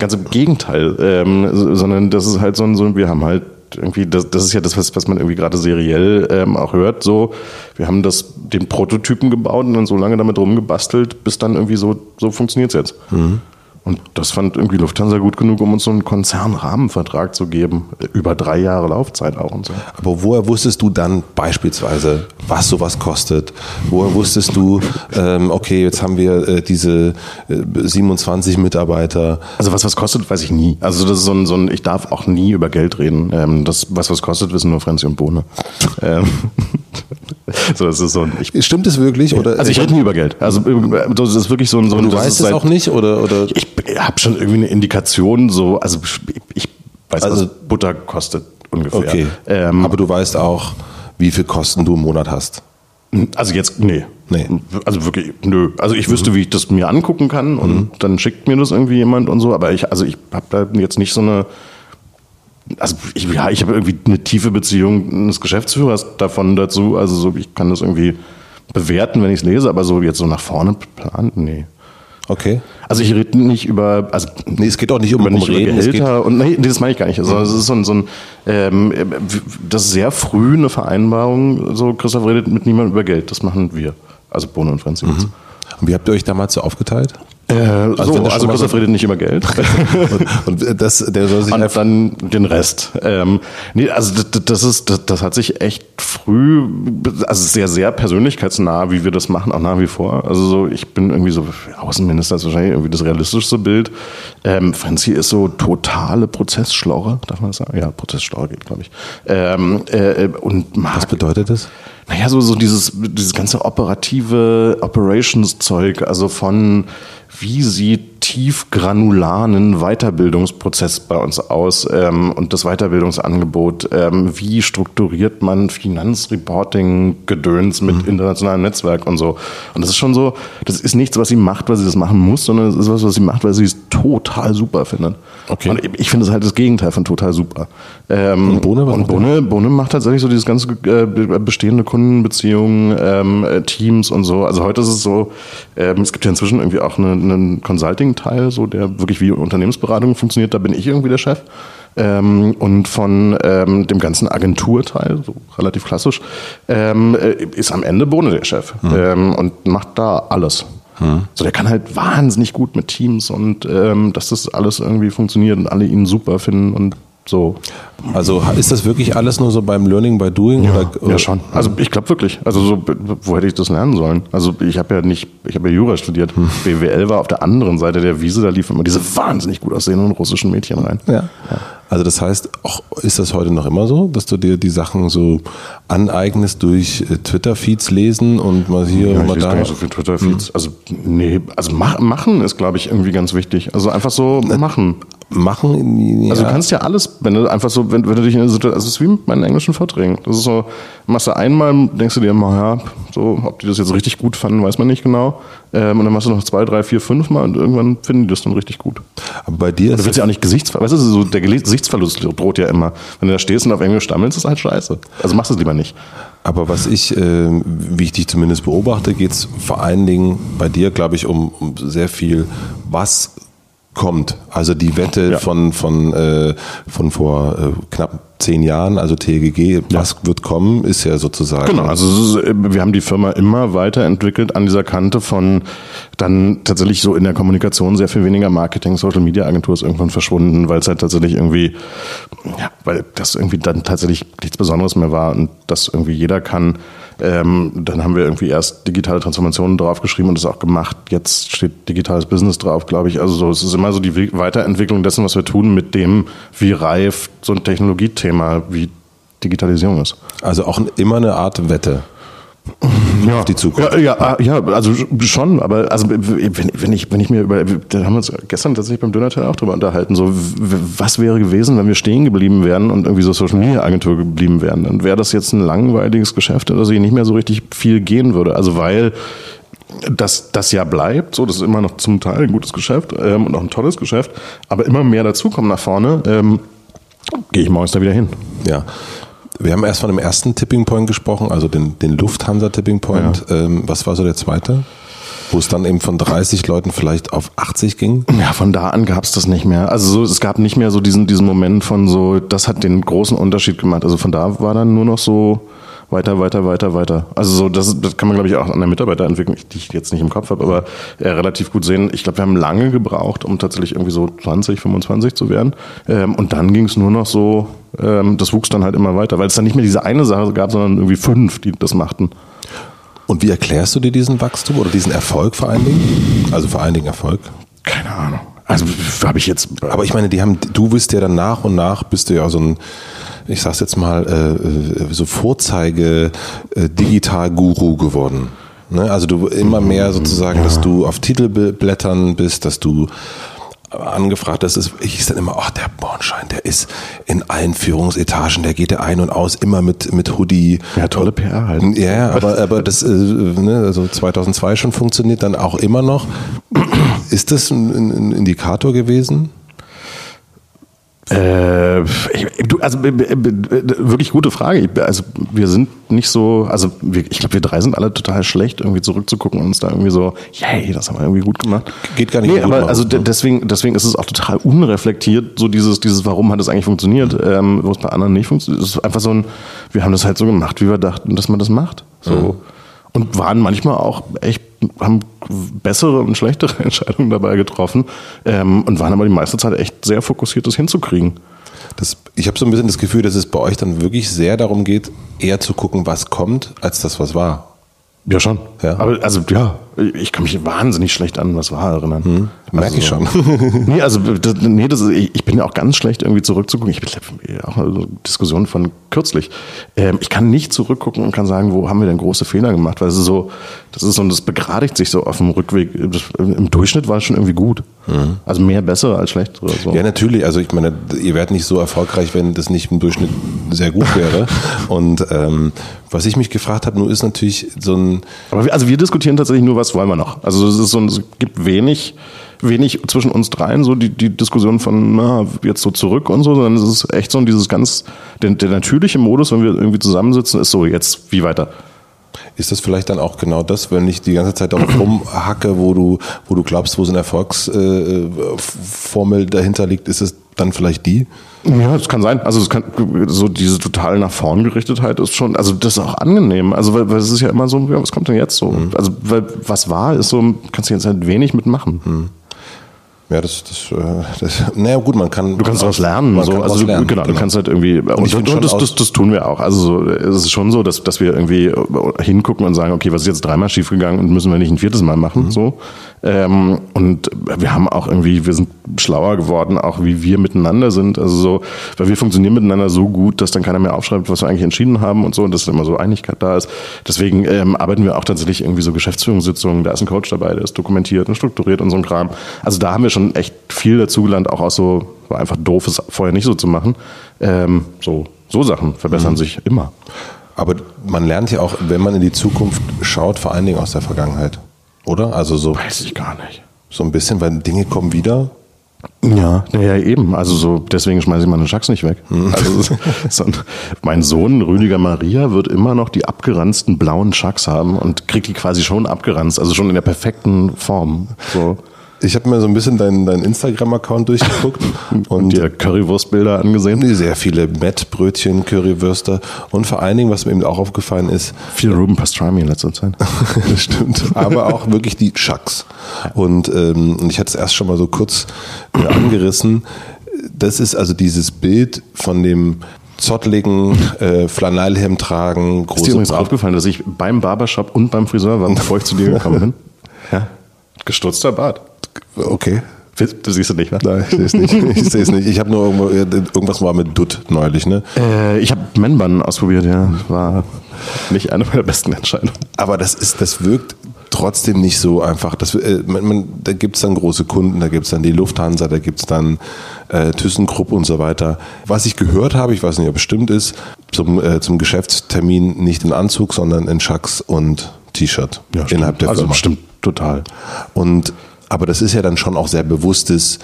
ganz im Gegenteil, ähm, sondern das ist halt so ein, so, wir haben halt irgendwie, das, das ist ja das, was, was man irgendwie gerade seriell ähm, auch hört. So, wir haben das den Prototypen gebaut und dann so lange damit rumgebastelt, bis dann irgendwie so, so funktioniert es jetzt. Mhm. Und das fand irgendwie Lufthansa gut genug, um uns so einen Konzernrahmenvertrag zu geben. Über drei Jahre Laufzeit auch und so. Aber woher wusstest du dann beispielsweise, was sowas kostet? Woher wusstest du, ähm, okay, jetzt haben wir äh, diese äh, 27 Mitarbeiter? Also was was kostet, weiß ich nie. Also das ist so ein, so ein ich darf auch nie über Geld reden. Ähm, das, was was kostet, wissen nur Franzi und Bohne. Ähm, so, das ist so ein, ich, Stimmt es wirklich? Oder? Also ich rede nie über Geld. Also das ist wirklich so ein... So ein du weißt es auch nicht? Oder, oder? Ich habe schon irgendwie eine Indikation, so, also ich weiß, also, was Butter kostet ungefähr. Okay. Ähm, Aber du weißt auch, wie viel Kosten du im Monat hast. Also jetzt, nee. Nee. Also wirklich, nö. Also ich wüsste, mhm. wie ich das mir angucken kann und mhm. dann schickt mir das irgendwie jemand und so, aber ich, also ich habe da jetzt nicht so eine, also ich, ja, ich habe irgendwie eine tiefe Beziehung des Geschäftsführers davon dazu, also so, ich kann das irgendwie bewerten, wenn ich es lese, aber so jetzt so nach vorne planen, nee. Okay. Also ich rede nicht über, also nee, es geht auch nicht um, über, nicht um Reden, Gehälter und nee, das meine ich gar nicht. Also es ist so ein, so ein ähm, das ist sehr früh eine Vereinbarung. So Christoph redet mit niemandem über Geld. Das machen wir, also Bono und Franz. Mhm. Und wie habt ihr euch damals so aufgeteilt? Äh, also, so, also Christoph redet nicht über Geld. und, und, das, der soll sich und dann den Rest. Ähm, nee, also das, das ist, das, das, hat sich echt früh, also sehr, sehr persönlichkeitsnah, wie wir das machen, auch nach wie vor. Also so, ich bin irgendwie so, Außenminister ist wahrscheinlich irgendwie das realistischste Bild. Ähm, Franzi ist so totale Prozessschlaure, darf man das sagen? Ja, Prozessschlaure geht, glaube ich. Ähm, äh, und Was bedeutet das? Naja, so, so dieses, dieses ganze operative Operations-Zeug, also von wie sieht tiefgranularen Weiterbildungsprozess bei uns aus ähm, und das Weiterbildungsangebot? Ähm, wie strukturiert man Finanzreporting-Gedöns mit mhm. internationalem Netzwerk und so? Und das ist schon so, das ist nichts, was sie macht, weil sie das machen muss, sondern es ist was, was sie macht, weil sie es total super findet. Okay. Und ich finde es halt das Gegenteil von total super. Ähm, und Bohne, und Bohne, Bohne macht tatsächlich so dieses ganze äh, bestehende Kundenbeziehungen, ähm, äh, Teams und so. Also heute ist es so, ähm, es gibt ja inzwischen irgendwie auch eine einen Consulting-Teil, so der wirklich wie Unternehmensberatung funktioniert, da bin ich irgendwie der Chef. Ähm, und von ähm, dem ganzen Agenturteil, so relativ klassisch, ähm, äh, ist am Ende Bohne der Chef mhm. und macht da alles. Mhm. So, der kann halt wahnsinnig gut mit Teams und ähm, dass das alles irgendwie funktioniert und alle ihn super finden und so. Also ist das wirklich alles nur so beim Learning by Doing? Ja, oder? ja schon. Also ich glaube wirklich. Also so, wo hätte ich das lernen sollen? Also ich habe ja nicht, ich habe ja Jura studiert. Hm. BWL war auf der anderen Seite der Wiese, da liefen immer diese wahnsinnig gut aussehenden russischen Mädchen rein. Ja. ja. Also das heißt, auch, ist das heute noch immer so, dass du dir die Sachen so aneignest durch äh, Twitter-Feeds lesen und mal hier ja, und mal da? Gar nicht so viel Twitter-Feeds. Hm. Also nee, also mach, machen ist, glaube ich, irgendwie ganz wichtig. Also einfach so machen machen. Ja. Also du kannst ja alles, wenn du einfach so, wenn, wenn du dich in eine Situation, also es ist wie mit meinen englischen Vorträgen. Das ist so, machst du einmal, denkst du dir mal, ja, so, ob die das jetzt richtig gut fanden, weiß man nicht genau. Ähm, und dann machst du noch zwei, drei, vier, fünf Mal und irgendwann finden die das dann richtig gut. Aber bei dir ist. Du willst ja auch nicht Gesichtsverlust, weißt du, so der Gesichtsverlust droht ja immer. Wenn du da stehst und auf Englisch stammelst, ist halt scheiße. Also machst du es lieber nicht. Aber was ich, äh, wie ich dich zumindest beobachte, geht es vor allen Dingen bei dir, glaube ich, um, um sehr viel, was kommt. Also die Wette ja. von, von, äh, von vor äh, knapp zehn Jahren, also TGG, was ja. wird kommen, ist ja sozusagen. Genau, also ist, wir haben die Firma immer weiterentwickelt an dieser Kante von dann tatsächlich so in der Kommunikation sehr viel weniger Marketing, Social Media Agentur ist irgendwann verschwunden, weil es halt tatsächlich irgendwie, ja, weil das irgendwie dann tatsächlich nichts Besonderes mehr war und das irgendwie jeder kann. Ähm, dann haben wir irgendwie erst digitale Transformationen draufgeschrieben und das auch gemacht. Jetzt steht digitales Business drauf, glaube ich. Also so, es ist immer so die Weiterentwicklung dessen, was wir tun, mit dem, wie reif so ein Technologiethema wie Digitalisierung ist. Also auch immer eine Art Wette ja. auf die Zukunft. Ja, ja, ja, also schon, aber also wenn, wenn ich wenn ich mir über da haben wir uns gestern tatsächlich beim Dönerteil auch drüber unterhalten, so was wäre gewesen, wenn wir stehen geblieben wären und irgendwie so Social Media Agentur geblieben wären, dann wäre das jetzt ein langweiliges Geschäft, dass ich nicht mehr so richtig viel gehen würde, also weil das, das ja bleibt, so, das ist immer noch zum Teil ein gutes Geschäft ähm, und auch ein tolles Geschäft, aber immer mehr dazukommen nach vorne, ähm, gehe ich morgens da wieder hin. Ja. Wir haben erst von dem ersten Tipping Point gesprochen, also den, den Lufthansa Tipping Point. Ja. Ähm, was war so der zweite? Wo es dann eben von 30 Leuten vielleicht auf 80 ging? Ja, von da an gab es das nicht mehr. Also so, es gab nicht mehr so diesen, diesen Moment von so, das hat den großen Unterschied gemacht. Also von da war dann nur noch so, weiter, weiter, weiter, weiter. Also so, das, das kann man, glaube ich, auch an der Mitarbeiterentwicklung, die ich jetzt nicht im Kopf habe, aber äh, relativ gut sehen. Ich glaube, wir haben lange gebraucht, um tatsächlich irgendwie so 20, 25 zu werden. Ähm, und dann ging es nur noch so, ähm, das wuchs dann halt immer weiter, weil es dann nicht mehr diese eine Sache gab, sondern irgendwie fünf, die das machten. Und wie erklärst du dir diesen Wachstum oder diesen Erfolg vor allen Dingen? Also vor allen Dingen Erfolg? Keine Ahnung. Also habe ich jetzt. Aber ich meine, die haben, du bist ja dann nach und nach bist du ja so ein ich sag's jetzt mal, äh, äh, so Vorzeige äh, Digital-Guru geworden. Ne? Also du immer mehr sozusagen, dass du auf Titelblättern bist, dass du angefragt, das ist, ich dann immer, ach, der Bornschein, der ist in allen Führungsetagen, der geht der ein und aus, immer mit, mit Hoodie. Ja, tolle PR halt. Ja, aber, aber das, äh, ne, also 2002 schon funktioniert, dann auch immer noch. Ist das ein, ein Indikator gewesen? Äh, ich, du, also wirklich gute Frage. Also wir sind nicht so, also wir, ich glaube, wir drei sind alle total schlecht, irgendwie zurückzugucken und uns da irgendwie so, yay, das haben wir irgendwie gut gemacht. Geht gar nicht. Nee, aber also ne? deswegen, deswegen ist es auch total unreflektiert, so dieses, dieses, warum hat es eigentlich funktioniert, ähm, wo es bei anderen nicht funktioniert. Es ist einfach so ein, wir haben das halt so gemacht, wie wir dachten, dass man das macht. So. Mhm. Und waren manchmal auch echt haben bessere und schlechtere Entscheidungen dabei getroffen ähm, und waren aber die meiste Zeit echt sehr fokussiert, das hinzukriegen. Das, ich habe so ein bisschen das Gefühl, dass es bei euch dann wirklich sehr darum geht, eher zu gucken, was kommt, als das, was war. Ja, schon. Ja. Aber also ja, ich kann mich wahnsinnig schlecht an was war erinnern. Hm. Merke also, ich schon. nee, also das, nee, das ist, ich bin ja auch ganz schlecht irgendwie zurückzugucken. Ich bin auch eine Diskussion von kürzlich. Ähm, ich kann nicht zurückgucken und kann sagen, wo haben wir denn große Fehler gemacht, weil es ist so, das ist so, das begradigt sich so auf dem Rückweg. Im Durchschnitt war es schon irgendwie gut. Mhm. Also mehr besser als schlecht oder so. Ja, natürlich. Also ich meine, ihr werdet nicht so erfolgreich, wenn das nicht im Durchschnitt sehr gut wäre. und ähm, was ich mich gefragt habe, nur ist natürlich so ein. Aber wir, also wir diskutieren tatsächlich nur, was wollen wir noch. Also es ist so, es gibt wenig wenig zwischen uns dreien so die, die Diskussion von na, jetzt so zurück und so, sondern es ist echt so dieses ganz, der, der natürliche Modus, wenn wir irgendwie zusammensitzen, ist so, jetzt wie weiter. Ist das vielleicht dann auch genau das, wenn ich die ganze Zeit darauf rumhacke, wo du, wo du glaubst, wo so eine Erfolgsformel äh, dahinter liegt, ist es dann vielleicht die? Ja, das kann sein. Also es kann so diese total nach vorn Gerichtetheit ist schon, also das ist auch angenehm. Also weil, weil es ist ja immer so, ja, was kommt denn jetzt so? Mhm. Also weil was war, ist so, kannst du jetzt halt wenig mitmachen. Mhm. Ja, das, das, äh, das, naja, gut, man kann. Du kannst daraus lernen, so. Kann also, lernen, genau, genau, du kannst halt irgendwie, und, und, und das, das, das, tun wir auch. Also, so, es ist schon so, dass, dass wir irgendwie hingucken und sagen, okay, was ist jetzt dreimal schiefgegangen und müssen wir nicht ein viertes Mal machen, mhm. so. Ähm, und wir haben auch irgendwie, wir sind schlauer geworden, auch wie wir miteinander sind. Also so, weil wir funktionieren miteinander so gut, dass dann keiner mehr aufschreibt, was wir eigentlich entschieden haben und so, und dass immer so Einigkeit da ist. Deswegen ähm, arbeiten wir auch tatsächlich irgendwie so Geschäftsführungssitzungen, da ist ein Coach dabei, der ist dokumentiert und strukturiert und so ein Kram. Also da haben wir schon echt viel dazugelernt, auch aus so, war einfach doof, es vorher nicht so zu machen. Ähm, so, so Sachen verbessern mhm. sich immer. Aber man lernt ja auch, wenn man in die Zukunft schaut, vor allen Dingen aus der Vergangenheit. Oder? Also so. Weiß ich gar nicht. So ein bisschen, weil Dinge kommen wieder. Ja, naja, eben. Also so, deswegen schmeiße ich meine Schacks nicht weg. Hm. Also, so, mein Sohn Rüdiger Maria wird immer noch die abgeranzten blauen Schacks haben und kriegt die quasi schon abgeranzt, also schon in der perfekten Form. So. Ich habe mir so ein bisschen deinen dein Instagram-Account durchgeguckt und, und dir Currywurstbilder angesehen. Sehr viele Mettbrötchen, Currywürste und vor allen Dingen, was mir eben auch aufgefallen ist. Viel Ruben Pastrami in letzter Zeit. stimmt. Aber auch wirklich die Chucks. Und, ähm, und ich hatte es erst schon mal so kurz äh, angerissen. Das ist also dieses Bild von dem zottligen äh, Flanellhemd tragen. Große ist dir übrigens aufgefallen, dass ich beim Barbershop und beim Friseur war, bevor ich zu dir gekommen bin? Ja. Gestutzter Bart. Okay. Du siehst es nicht, ne? Nein, ich sehe es nicht. Ich sehe es nicht. Ich habe nur irgendwo, irgendwas war mit Dutt neulich, ne? Äh, ich habe Männband ausprobiert, ja. War nicht eine meiner besten Entscheidungen. Aber das ist, das wirkt trotzdem nicht so einfach. Das, äh, man, man, da gibt es dann große Kunden, da gibt es dann die Lufthansa, da gibt es dann äh, ThyssenKrupp und so weiter. Was ich gehört habe, ich weiß nicht, ob es stimmt ist, zum, äh, zum Geschäftstermin nicht in Anzug, sondern in Schacks und T-Shirt ja, innerhalb der also Firma. Stimmt total. Und Aber das ist ja dann schon auch sehr bewusstes,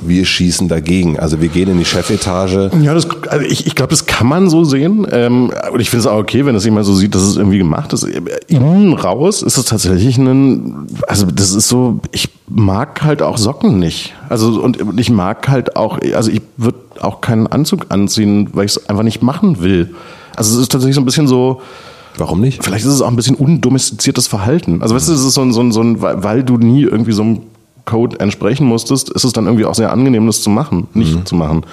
wir schießen dagegen. Also wir gehen in die Chefetage. Ja, das, also ich, ich glaube, das kann man so sehen. Ähm, und ich finde es auch okay, wenn das jemand so sieht, dass es irgendwie gemacht ist. Innen raus ist es tatsächlich ein, also das ist so, ich mag halt auch Socken nicht. Also und ich mag halt auch, also ich würde auch keinen Anzug anziehen, weil ich es einfach nicht machen will. Also es ist tatsächlich so ein bisschen so, Warum nicht? Vielleicht ist es auch ein bisschen undomestiziertes Verhalten. Also weißt du, es ist so ein, so ein, so ein weil du nie irgendwie so einem Code entsprechen musstest, ist es dann irgendwie auch sehr angenehm, das zu machen, nicht mhm. zu machen.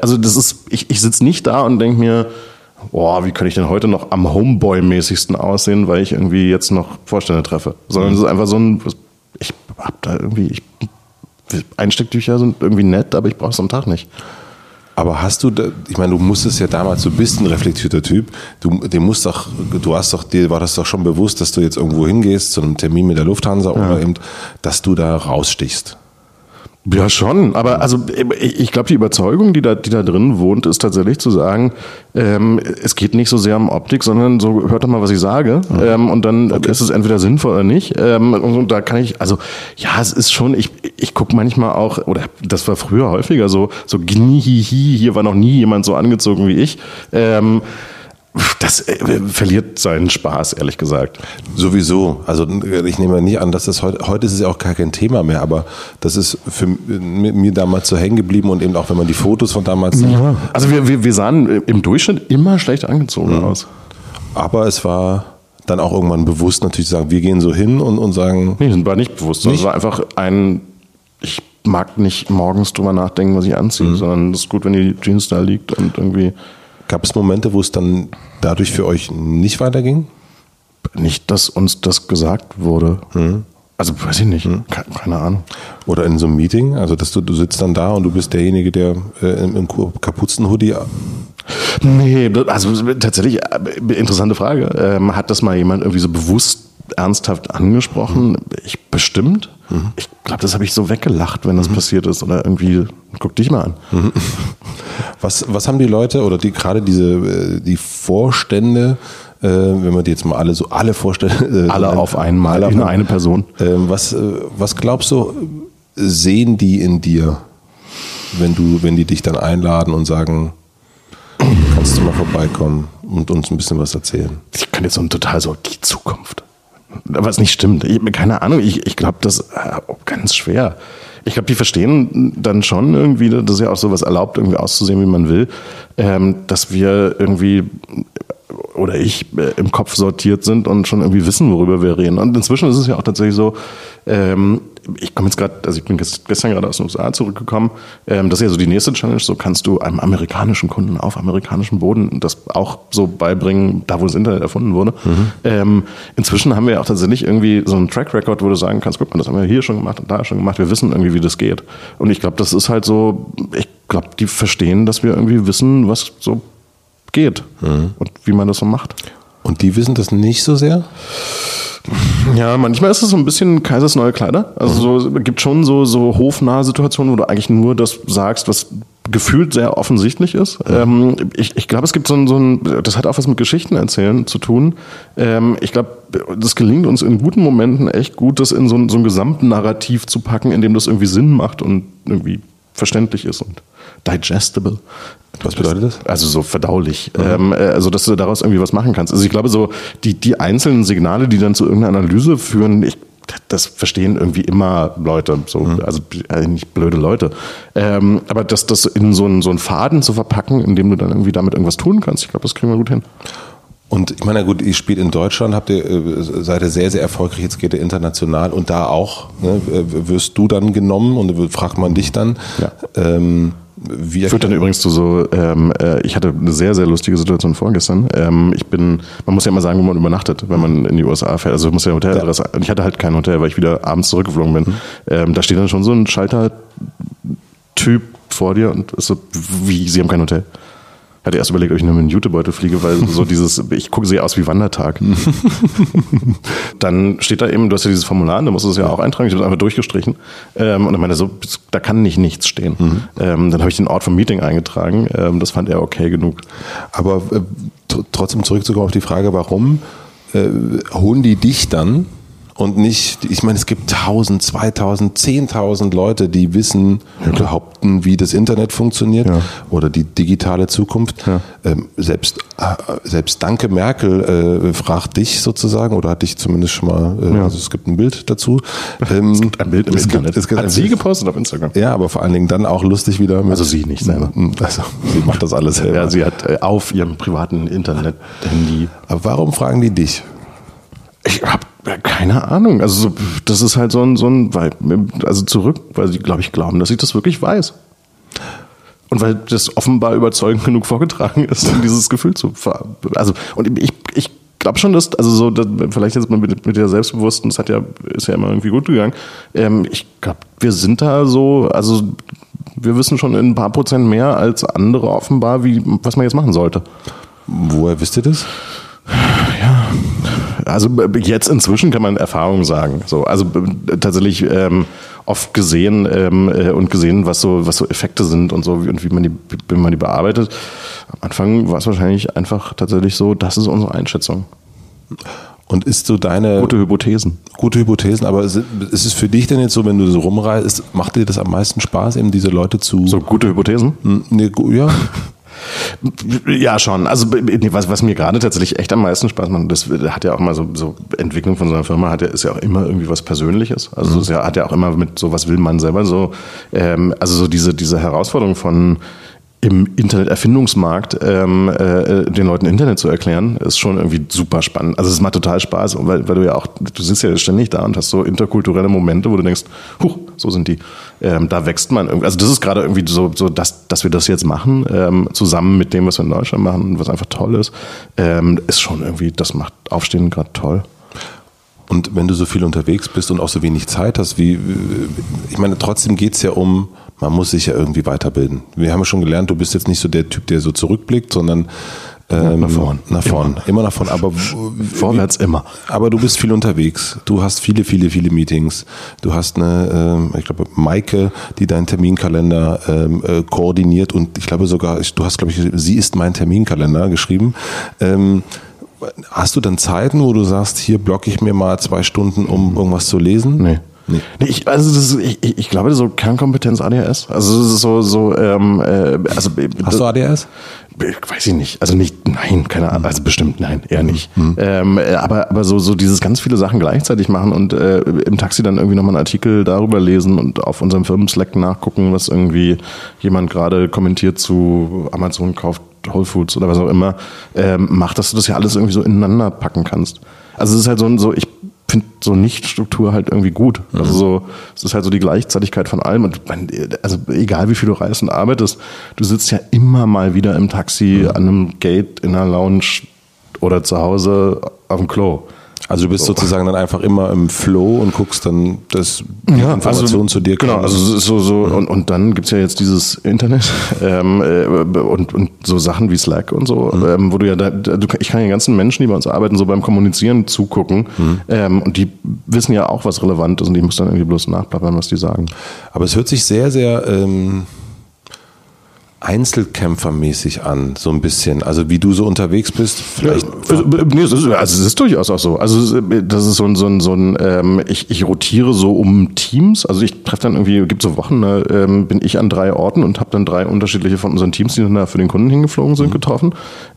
Also das ist, ich, ich sitze nicht da und denke mir, boah, wie könnte ich denn heute noch am Homeboy-mäßigsten aussehen, weil ich irgendwie jetzt noch Vorstände treffe. Sondern mhm. es ist einfach so ein, ich hab da irgendwie, ich, Einstecktücher sind irgendwie nett, aber ich brauche es am Tag nicht. Aber hast du, ich meine, du musstest ja damals, du bist ein reflektierter Typ, du, dem musst doch, du hast doch, dir war das doch schon bewusst, dass du jetzt irgendwo hingehst zu einem Termin mit der Lufthansa ja. oder eben, dass du da rausstichst. Ja, schon. Aber also ich glaube, die Überzeugung, die da, die da drin wohnt, ist tatsächlich zu sagen, ähm, es geht nicht so sehr um Optik, sondern so, hört doch mal, was ich sage. Mhm. Ähm, und dann okay. ist es entweder sinnvoll oder nicht. Ähm, und, und, da kann ich, also ja, es ist schon, ich, ich gucke manchmal auch, oder das war früher häufiger so, so gnihihi, hier war noch nie jemand so angezogen wie ich. Ähm, das äh, verliert seinen Spaß, ehrlich gesagt. Sowieso. Also ich nehme nicht an, dass das heute, heute ist es ja auch gar kein Thema mehr, aber das ist für mir damals so hängen geblieben und eben auch wenn man die Fotos von damals. Ja. Also wir, wir, wir sahen im Durchschnitt immer schlecht angezogen mhm. aus. Aber es war dann auch irgendwann bewusst natürlich zu sagen, wir gehen so hin und, und sagen. Nee, das war nicht bewusst. Nicht? Das war einfach ein, ich mag nicht morgens drüber nachdenken, was ich anziehe, mhm. sondern es ist gut, wenn die Jeans da liegt und irgendwie. Gab es Momente, wo es dann dadurch für euch nicht weiterging? Nicht, dass uns das gesagt wurde. Mhm. Also weiß ich nicht, mhm. keine Ahnung. Oder in so einem Meeting, also dass du, du sitzt dann da und du bist derjenige, der äh, im, im Kapuzenhoodie Nee, also tatsächlich, äh, interessante Frage. Ähm, hat das mal jemand irgendwie so bewusst ernsthaft angesprochen? Ich bestimmt. Mhm. Ich glaube, das habe ich so weggelacht, wenn das mhm. passiert ist. Oder irgendwie, guck dich mal an. Mhm. Was, was haben die Leute oder die gerade diese äh, die Vorstände, äh, wenn man die jetzt mal alle so alle Vorstände äh, alle auf einmal, alle nur eine Person. Äh, was, was glaubst du, sehen die in dir, wenn du, wenn die dich dann einladen und sagen, kannst du mal vorbeikommen und uns ein bisschen was erzählen? Ich kann jetzt so total so die Zukunft was nicht stimmt. Ich, keine Ahnung, ich, ich glaube, das ist äh, ganz schwer. Ich glaube, die verstehen dann schon irgendwie, das ist ja auch so was erlaubt, irgendwie auszusehen, wie man will, ähm, dass wir irgendwie oder ich äh, im Kopf sortiert sind und schon irgendwie wissen, worüber wir reden. Und inzwischen ist es ja auch tatsächlich so, ähm, ich komme jetzt gerade, also ich bin gestern gerade aus den USA zurückgekommen. Ähm, das ist ja so die nächste Challenge. So kannst du einem amerikanischen Kunden auf amerikanischem Boden das auch so beibringen, da wo das Internet erfunden wurde. Mhm. Ähm, inzwischen haben wir ja auch tatsächlich irgendwie so einen Track Record, wo du sagen kannst, guck mal, das haben wir hier schon gemacht und da schon gemacht. Wir wissen irgendwie, wie das geht. Und ich glaube, das ist halt so, ich glaube, die verstehen, dass wir irgendwie wissen, was so geht mhm. und wie man das so macht. Und die wissen das nicht so sehr? Ja, manchmal ist es so ein bisschen Kaisers neue Kleider. Also so, es gibt schon so, so hofnahe Situationen, wo du eigentlich nur das sagst, was gefühlt sehr offensichtlich ist. Ähm, ich ich glaube, es gibt so ein, so ein, das hat auch was mit Geschichten erzählen zu tun. Ähm, ich glaube, das gelingt uns in guten Momenten echt gut, das in so ein, so ein Gesamtnarrativ zu packen, in dem das irgendwie Sinn macht und irgendwie verständlich ist und digestible. Was bedeutet das? Also so verdaulich. Mhm. Ähm, äh, also dass du daraus irgendwie was machen kannst. Also ich glaube so, die, die einzelnen Signale, die dann zu irgendeiner Analyse führen, ich, das verstehen irgendwie immer Leute, so, mhm. also äh, nicht blöde Leute. Ähm, aber das, das in so einen, so einen Faden zu verpacken, in dem du dann irgendwie damit irgendwas tun kannst, ich glaube, das kriegen wir gut hin. Und ich meine, gut, ihr spielt in Deutschland, habt ihr, äh, seid ihr sehr, sehr erfolgreich, jetzt geht ihr international und da auch, ne, wirst du dann genommen und fragt man dich dann. Ja. Ähm, wie Führt dann übrigens zu so, ähm, äh, ich hatte eine sehr, sehr lustige Situation vorgestern. Ähm, ich bin, man muss ja immer sagen, wo man übernachtet, wenn man in die USA fährt. Also ich muss ja Hoteladresse, ja. ich hatte halt kein Hotel, weil ich wieder abends zurückgeflogen bin. Mhm. Ähm, da steht dann schon so ein Schalter-Typ vor dir und ist so, wie, Sie haben kein Hotel hatte erst überlegt, ob ich nur mit einem Jutebeutel fliege, weil so dieses, ich gucke sehr aus wie Wandertag. dann steht da eben, du hast ja dieses Formular, da musst du es ja auch eintragen, ich habe es einfach durchgestrichen. Ähm, und dann meinte so, da kann nicht nichts stehen. Mhm. Ähm, dann habe ich den Ort vom Meeting eingetragen. Ähm, das fand er okay genug. Aber äh, trotzdem zurückzukommen auf die Frage, warum äh, holen die dich dann und nicht, ich meine, es gibt 1000, 2000, 10.000 Leute, die wissen, ja, behaupten, wie das Internet funktioniert ja. oder die digitale Zukunft. Ja. Ähm, selbst, äh, selbst Danke Merkel äh, fragt dich sozusagen oder hat dich zumindest schon mal, äh, also es gibt ein Bild dazu. Ähm, es gibt ein Bild im es Internet. Gibt, es gibt hat sie gepostet auf Instagram? Ja, aber vor allen Dingen dann auch lustig wieder. Also sie nicht selber. Also sie macht das alles selber. Ja, sie hat äh, auf ihrem privaten Internet-Handy. Aber warum fragen die dich? Ich habe keine Ahnung. Also das ist halt so ein, so ein also zurück, weil sie, glaube ich, glauben, dass ich das wirklich weiß. Und weil das offenbar überzeugend genug vorgetragen ist, um dieses Gefühl zu Also, und ich, ich glaube schon, dass, also so, dass, vielleicht jetzt mal mit, mit der Selbstbewussten, das hat ja, ist ja immer irgendwie gut gegangen. Ähm, ich glaube, wir sind da so, also wir wissen schon in ein paar Prozent mehr als andere offenbar, wie, was man jetzt machen sollte. Woher wisst ihr das? Ja, also jetzt inzwischen kann man Erfahrung sagen. So, also tatsächlich ähm, oft gesehen ähm, äh, und gesehen, was so, was so Effekte sind und so und wie man die, wie man die bearbeitet. Am Anfang war es wahrscheinlich einfach tatsächlich so, das ist unsere Einschätzung. Und ist so deine. Gute Hypothesen. Gute Hypothesen, aber ist es für dich denn jetzt so, wenn du so rumreist, macht dir das am meisten Spaß, eben diese Leute zu. So gute Hypothesen? Nee, ja. Ja, schon. Also was, was mir gerade tatsächlich echt am meisten Spaß macht, das hat ja auch mal so, so Entwicklung von so einer Firma, hat ja, ist ja auch immer irgendwie was Persönliches. Also mhm. es ja, hat ja auch immer mit so, was will man selber so, ähm, also so diese, diese Herausforderung von im Internet-Erfindungsmarkt ähm, äh, den Leuten Internet zu erklären, ist schon irgendwie super spannend. Also es macht total Spaß, weil, weil du ja auch, du sitzt ja ständig da und hast so interkulturelle Momente, wo du denkst, huch, so sind die. Ähm, da wächst man irgendwie. Also das ist gerade irgendwie so, so dass, dass wir das jetzt machen, ähm, zusammen mit dem, was wir in Deutschland machen, was einfach toll ist, ähm, ist schon irgendwie, das macht Aufstehen gerade toll. Und wenn du so viel unterwegs bist und auch so wenig Zeit hast, wie, ich meine, trotzdem geht's ja um, man muss sich ja irgendwie weiterbilden. Wir haben ja schon gelernt, du bist jetzt nicht so der Typ, der so zurückblickt, sondern ähm, nach vorn. Nach vorn. Immer, immer nach vorn. Aber vorwärts immer. Aber du bist viel unterwegs. Du hast viele, viele, viele Meetings. Du hast eine, ähm, ich glaube, Maike, die deinen Terminkalender ähm, äh, koordiniert und ich glaube sogar, du hast, glaube ich, sie ist mein Terminkalender geschrieben. Ähm, hast du dann Zeiten, wo du sagst, hier blocke ich mir mal zwei Stunden, um irgendwas zu lesen? Nee. Nee. nee ich, also das ist, ich, ich glaube, so Kernkompetenz ADHS. Also das ist so, so ähm, äh, also Hast du ADHS? Weiß ich nicht. Also nicht, nein, keine Ahnung. Also bestimmt nein, eher nicht. Mhm. Ähm, äh, aber, aber so, so dieses ganz viele Sachen gleichzeitig machen und äh, im Taxi dann irgendwie nochmal einen Artikel darüber lesen und auf unserem Firmen-Slack nachgucken, was irgendwie jemand gerade kommentiert zu Amazon kauft Whole Foods oder was auch immer, ähm, macht, dass du das ja alles irgendwie so ineinander packen kannst. Also es ist halt so, so ich finde so Nicht-Struktur halt irgendwie gut. Mhm. Also so, es ist halt so die Gleichzeitigkeit von allem. Und man, also egal wie viel du reist und arbeitest, du sitzt ja immer mal wieder im Taxi, mhm. an einem Gate, in einer Lounge oder zu Hause auf dem Klo. Also du bist so. sozusagen dann einfach immer im Flow und guckst dann, dass ja, Informationen also, zu dir kommen. Genau, also so, so mhm. und, und dann gibt's ja jetzt dieses Internet ähm, äh, und, und so Sachen wie Slack und so, mhm. ähm, wo du ja, da, du, ich kann den ganzen Menschen, die bei uns arbeiten, so beim Kommunizieren zugucken mhm. ähm, und die wissen ja auch, was relevant ist und ich muss dann irgendwie bloß nachplappern, was die sagen. Aber es hört sich sehr, sehr... Ähm Einzelkämpfermäßig an, so ein bisschen. Also wie du so unterwegs bist, vielleicht. Ja, nee, es ist, also es ist durchaus auch so. Also das ist so ein, so ein, so ein ähm, ich, ich rotiere so um Teams. Also ich treffe dann irgendwie, gibt so Wochen, ne, ähm, bin ich an drei Orten und habe dann drei unterschiedliche von unseren Teams, die dann da für den Kunden hingeflogen sind, mhm. getroffen.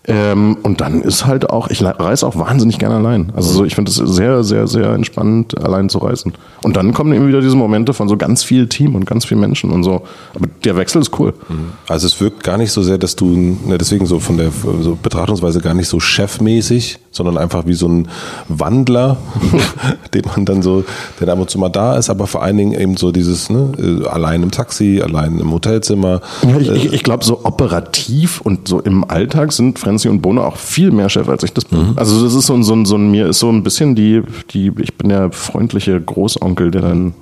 Ähm, und dann ist halt auch, ich reise auch wahnsinnig gerne allein. Also so, ich finde es sehr, sehr, sehr entspannend, allein zu reisen. Und dann kommen eben wieder diese Momente von so ganz viel Team und ganz viel Menschen und so. Aber der Wechsel ist cool. Mhm. Also es wirkt gar nicht so sehr, dass du, ne, deswegen so von der so Betrachtungsweise gar nicht so chefmäßig, sondern einfach wie so ein Wandler, den man dann so, der ab und zu mal da ist, aber vor allen Dingen eben so dieses, ne, äh, allein im Taxi, allein im Hotelzimmer. Ich, ich, ich glaube, so operativ und so im Alltag sind Franzi und Bono auch viel mehr Chef, als ich das bin. Mhm. Also das ist so ein, so ein, so ein, mir ist so ein bisschen die, die, ich bin der freundliche Großonkel, der dann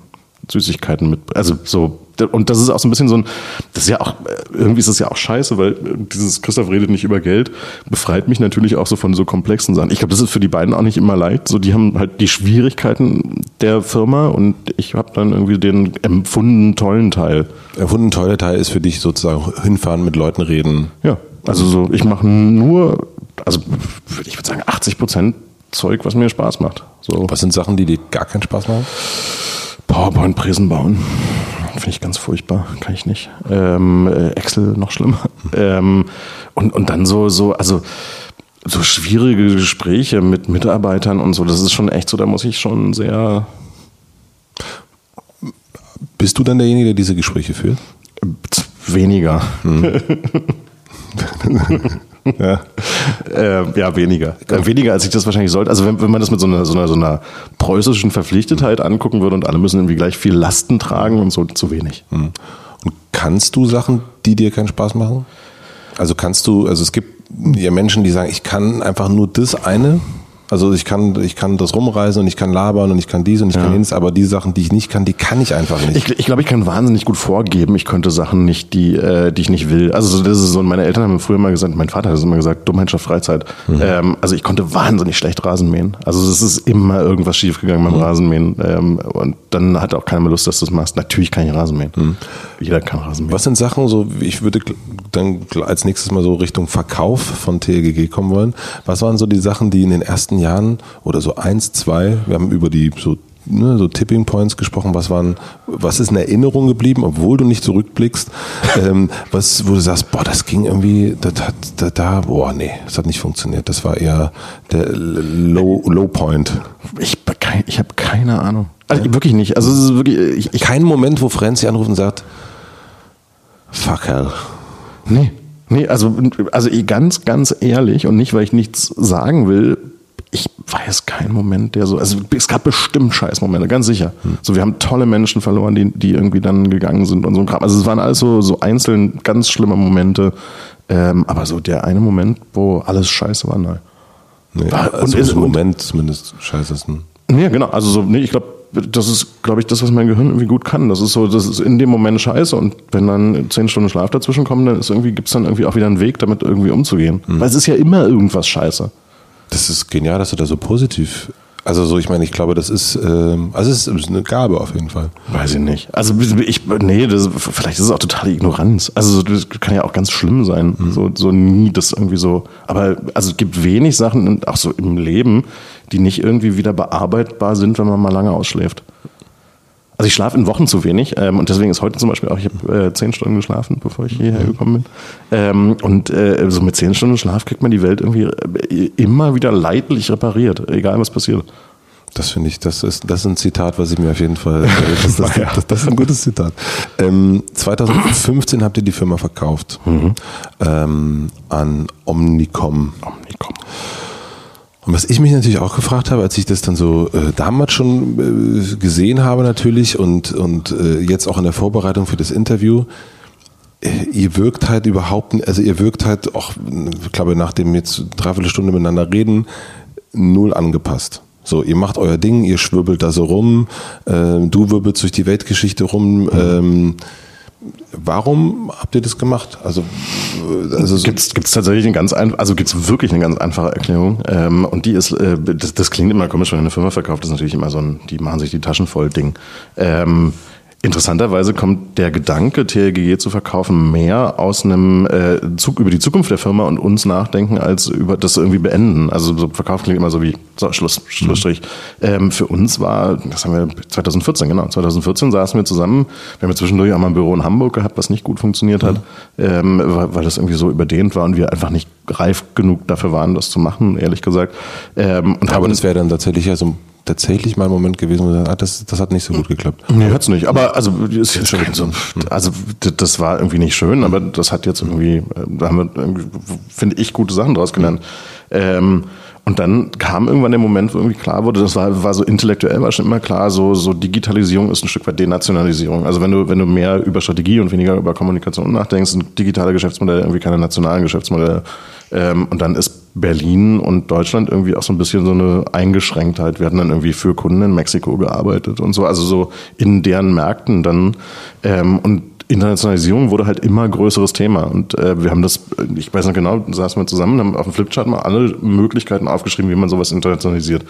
Süßigkeiten mit, also so, und das ist auch so ein bisschen so ein, das ist ja auch, irgendwie ist das ja auch scheiße, weil dieses Christoph redet nicht über Geld, befreit mich natürlich auch so von so komplexen Sachen. Ich glaube, das ist für die beiden auch nicht immer leicht. So, die haben halt die Schwierigkeiten der Firma und ich habe dann irgendwie den empfunden tollen Teil. Empfunden tolle Teil ist für dich sozusagen hinfahren, mit Leuten reden. Ja. Also so, ich mache nur, also ich würde sagen 80 Prozent Zeug, was mir Spaß macht. So. Was sind Sachen, die dir gar keinen Spaß machen? PowerPoint-Präsen bauen. Finde ich ganz furchtbar, kann ich nicht. Ähm, äh, Excel noch schlimmer. Ähm, und, und dann so, so, also so schwierige Gespräche mit Mitarbeitern und so, das ist schon echt so, da muss ich schon sehr. Bist du dann derjenige, der diese Gespräche führt? Weniger. Hm. ja. Äh, ja, weniger. Äh, weniger, als ich das wahrscheinlich sollte. Also wenn, wenn man das mit so einer, so, einer, so einer preußischen Verpflichtetheit angucken würde und alle müssen irgendwie gleich viel Lasten tragen und so, zu wenig. Hm. Und kannst du Sachen, die dir keinen Spaß machen? Also kannst du, also es gibt ja Menschen, die sagen, ich kann einfach nur das eine also ich kann, ich kann das rumreisen und ich kann labern und ich kann dies und ich ja. kann jenes, aber die Sachen, die ich nicht kann, die kann ich einfach nicht. Ich, ich glaube, ich kann wahnsinnig gut vorgeben, ich könnte Sachen nicht, die, äh, die ich nicht will. Also das ist so, meine Eltern haben früher mal gesagt, mein Vater hat es immer gesagt, Dummheit schafft Freizeit. Mhm. Ähm, also ich konnte wahnsinnig schlecht Rasen mähen. Also es ist immer irgendwas schiefgegangen beim mhm. Rasenmähen. Ähm, und dann hat auch keiner mehr Lust, dass du das machst. Natürlich kann ich Rasen mähen. Mhm. Jeder kann Rasen mähen. Was sind Sachen, so ich würde dann als nächstes mal so Richtung Verkauf von TLGG kommen wollen. Was waren so die Sachen, die in den ersten Jahren oder so eins, zwei, wir haben über die so ne, so Tipping Points gesprochen, was waren, was ist in Erinnerung geblieben, obwohl du nicht zurückblickst, ähm, was, wo du sagst, boah, das ging irgendwie, das hat, da, da, boah, nee, das hat nicht funktioniert. Das war eher der Low, Low Point. Ich, ich habe keine Ahnung. Also wirklich nicht. Also es ist wirklich. Ich, ich Kein Moment, wo Franzi anruft und sagt, fuck hell. Nee. Nee, also, also ganz, ganz ehrlich und nicht, weil ich nichts sagen will, ich weiß keinen Moment, der so, also es gab bestimmt Scheißmomente, ganz sicher. Hm. So, wir haben tolle Menschen verloren, die, die irgendwie dann gegangen sind und so ein Kram. Also es waren alles so, so einzeln ganz schlimme Momente. Ähm, aber so der eine Moment, wo alles scheiße war, nein. Nee, war, also und ist, im Moment zumindest scheiße ist. Ja, genau. Also so, nee, ich glaube, das ist, glaube ich, das, was mein Gehirn irgendwie gut kann. Das ist so, das ist in dem Moment scheiße und wenn dann zehn Stunden Schlaf dazwischen kommen, dann ist irgendwie, gibt's dann irgendwie auch wieder einen Weg, damit irgendwie umzugehen. Mhm. Weil es ist ja immer irgendwas scheiße. Das ist genial, dass du da so positiv. Also so, ich meine, ich glaube, das ist, ähm, also es ist eine Gabe auf jeden Fall. Weiß ich nicht. Also ich, nee, das, vielleicht ist es auch totale Ignoranz. Also das kann ja auch ganz schlimm sein. Mhm. So, so nie das irgendwie so. Aber also es gibt wenig Sachen, auch so im Leben, die nicht irgendwie wieder bearbeitbar sind, wenn man mal lange ausschläft. Also ich schlafe in Wochen zu wenig ähm, und deswegen ist heute zum Beispiel auch, ich habe äh, zehn Stunden geschlafen, bevor ich hierher gekommen bin. Ähm, und äh, so mit zehn Stunden Schlaf kriegt man die Welt irgendwie äh, immer wieder leidlich repariert, egal was passiert. Das finde ich, das ist, das ist ein Zitat, was ich mir auf jeden Fall, äh, das, das, das, das ist ein gutes Zitat. Ähm, 2015 habt ihr die Firma verkauft mhm. ähm, an Omnicom. Omnicom. Und was ich mich natürlich auch gefragt habe, als ich das dann so äh, damals schon äh, gesehen habe natürlich und, und äh, jetzt auch in der Vorbereitung für das Interview, äh, ihr wirkt halt überhaupt, also ihr wirkt halt auch, ich glaube, nach dem jetzt dreiviertel Stunde miteinander reden, null angepasst. So, ihr macht euer Ding, ihr schwirbelt da so rum, äh, du wirbelst durch die Weltgeschichte rum. Mhm. Ähm, Warum habt ihr das gemacht? Also, also so gibt's gibt's tatsächlich eine ganz einfach, also gibt's wirklich eine ganz einfache Erklärung. Ähm, und die ist, äh, das, das klingt immer komisch, wenn eine Firma verkauft, das ist natürlich immer so ein, die machen sich die Taschen voll Ding. Ähm, Interessanterweise kommt der Gedanke, TLGG zu verkaufen, mehr aus einem äh, Zug über die Zukunft der Firma und uns nachdenken, als über das irgendwie beenden. Also so Verkauf klingt immer so wie so, Schluss, Schlussstrich. Mhm. Ähm, für uns war, das haben wir 2014, genau, 2014 saßen wir zusammen. Wir haben ja zwischendurch auch mal ein Büro in Hamburg gehabt, was nicht gut funktioniert hat, mhm. ähm, weil, weil das irgendwie so überdehnt war und wir einfach nicht reif genug dafür waren, das zu machen, ehrlich gesagt. Ähm, und Aber das wäre dann tatsächlich ja so ein tatsächlich mal ein Moment gewesen, wo ah, das, das hat nicht so gut geklappt. Nee, hat's nicht. Aber also ist jetzt schon so, also das war irgendwie nicht schön, aber das hat jetzt irgendwie, da haben wir, finde ich, gute Sachen draus gelernt. Ähm, und dann kam irgendwann der Moment, wo irgendwie klar wurde, das war, war so intellektuell, war schon immer klar, so, so Digitalisierung ist ein Stück weit Denationalisierung. Also wenn du, wenn du mehr über Strategie und weniger über Kommunikation nachdenkst, sind digitale Geschäftsmodelle irgendwie keine nationalen Geschäftsmodelle. Ähm, und dann ist Berlin und Deutschland irgendwie auch so ein bisschen so eine Eingeschränktheit. Wir hatten dann irgendwie für Kunden in Mexiko gearbeitet und so, also so in deren Märkten dann. Ähm, und Internationalisierung wurde halt immer größeres Thema. Und äh, wir haben das, ich weiß noch genau, saßen wir zusammen, haben auf dem Flipchart mal alle Möglichkeiten aufgeschrieben, wie man sowas internationalisiert.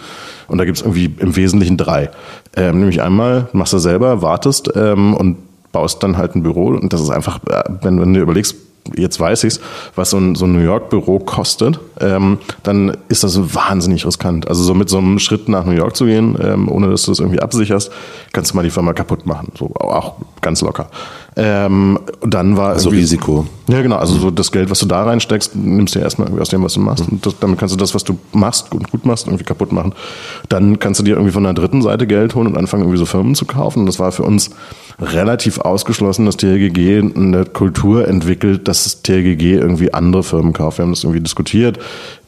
Und da gibt es irgendwie im Wesentlichen drei. Ähm, nämlich einmal, machst du selber, wartest ähm, und baust dann halt ein Büro. Und das ist einfach, äh, wenn, wenn du überlegst, jetzt weiß ich's, was so ein, so ein New York-Büro kostet, ähm, dann ist das wahnsinnig riskant. Also so mit so einem Schritt nach New York zu gehen, ähm, ohne dass du das irgendwie absicherst, kannst du mal die Firma kaputt machen. So auch ganz locker. Ähm, dann war Also Risiko. ja, genau. Also so das Geld, was du da reinsteckst, nimmst du ja erstmal irgendwie aus dem, was du machst. Und das, damit kannst du das, was du machst und gut machst, irgendwie kaputt machen. Dann kannst du dir irgendwie von der dritten Seite Geld holen und anfangen, irgendwie so Firmen zu kaufen. Und das war für uns relativ ausgeschlossen, dass TLGG eine Kultur entwickelt, dass das TLGG irgendwie andere Firmen kauft. Wir haben das irgendwie diskutiert.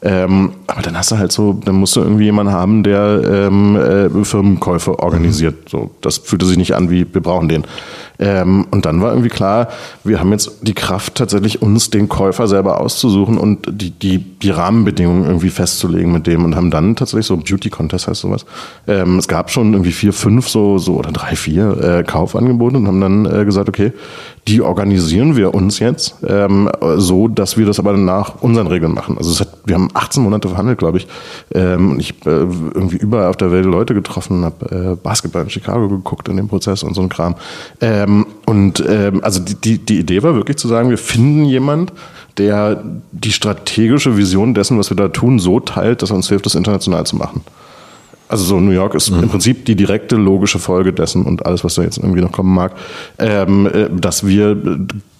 Ähm, aber dann hast du halt so, dann musst du irgendwie jemanden haben, der ähm, äh, Firmenkäufe organisiert. So, das fühlte sich nicht an, wie wir brauchen den. Ähm, und dann war irgendwie klar, wir haben jetzt die Kraft tatsächlich uns den Käufer selber auszusuchen und die, die, die Rahmenbedingungen irgendwie festzulegen mit dem und haben dann tatsächlich so Beauty Contest heißt sowas. Ähm, es gab schon irgendwie vier, fünf so, so oder drei, vier äh, Kaufangebote und haben dann äh, gesagt, okay, die organisieren wir uns jetzt ähm, so, dass wir das aber nach unseren Regeln machen. Also es hat, wir haben 18 Monate verhandelt, glaube ich. Ähm, und ich äh, irgendwie überall auf der Welt Leute getroffen, habe äh, Basketball in Chicago geguckt in dem Prozess und so ein Kram. Ähm, und ähm, also die, die, die Idee war wirklich zu sagen, wir finden jemand, der die strategische Vision dessen, was wir da tun, so teilt, dass er uns hilft, das international zu machen. Also so New York ist im Prinzip die direkte logische Folge dessen und alles, was da jetzt irgendwie noch kommen mag, ähm, äh, dass wir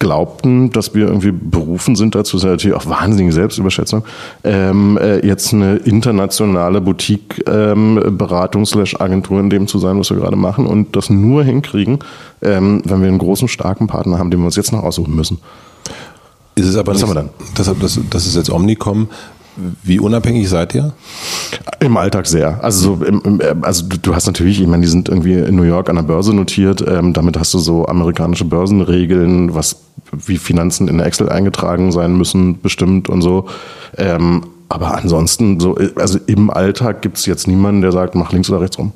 glaubten, dass wir irgendwie berufen sind dazu, ist ja natürlich auch wahnsinnige Selbstüberschätzung, ähm, äh, jetzt eine internationale Boutique-Beratung slash Agentur in dem zu sein, was wir gerade machen und das nur hinkriegen, ähm, wenn wir einen großen, starken Partner haben, den wir uns jetzt noch aussuchen müssen. Ist es aber Was nicht, haben wir dann? Deshalb, das, das ist jetzt Omnicom. Wie unabhängig seid ihr? Im Alltag sehr. Also, so im, im, also du, hast natürlich, ich meine, die sind irgendwie in New York an der Börse notiert. Ähm, damit hast du so amerikanische Börsenregeln, was wie Finanzen in Excel eingetragen sein müssen, bestimmt und so. Ähm, aber ansonsten, so, also im Alltag gibt es jetzt niemanden, der sagt, mach links oder rechts rum.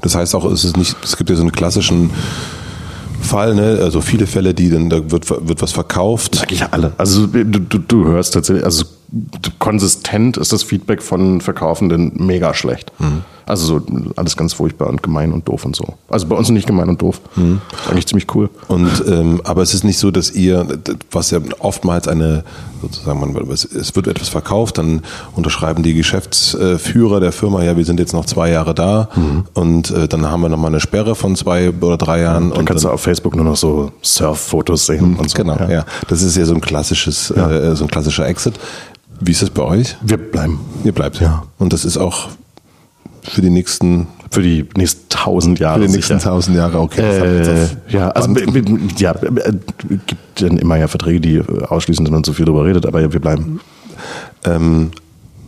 Das heißt auch, es ist nicht, es gibt ja so einen klassischen Fall, ne? Also viele Fälle, die dann, da wird, wird was verkauft. Sag ich ja alle. Also du, du, du hörst tatsächlich, also konsistent ist das Feedback von Verkaufenden mega schlecht. Also so alles ganz furchtbar und gemein und doof und so. Also bei uns nicht gemein und doof. Ist eigentlich ziemlich cool. Und ähm, aber es ist nicht so, dass ihr, was ja oftmals eine sozusagen, man, es wird etwas verkauft, dann unterschreiben die Geschäftsführer der Firma, ja, wir sind jetzt noch zwei Jahre da und äh, dann haben wir noch mal eine Sperre von zwei oder drei Jahren. Dann und kannst du auf Facebook nur noch so Surf-Fotos sehen und so. Genau, ja. Das ist ja so ein klassisches, äh, so ein klassischer Exit. Wie ist das bei euch? Wir bleiben Ihr bleibt. Ja. Und das ist auch für die nächsten, für die nächsten tausend Jahre für die nächsten tausend Jahre, okay. Äh, ja, also ja, äh, gibt dann immer ja Verträge, die ausschließen, dass man zu viel darüber redet, aber ja, wir bleiben. Ähm,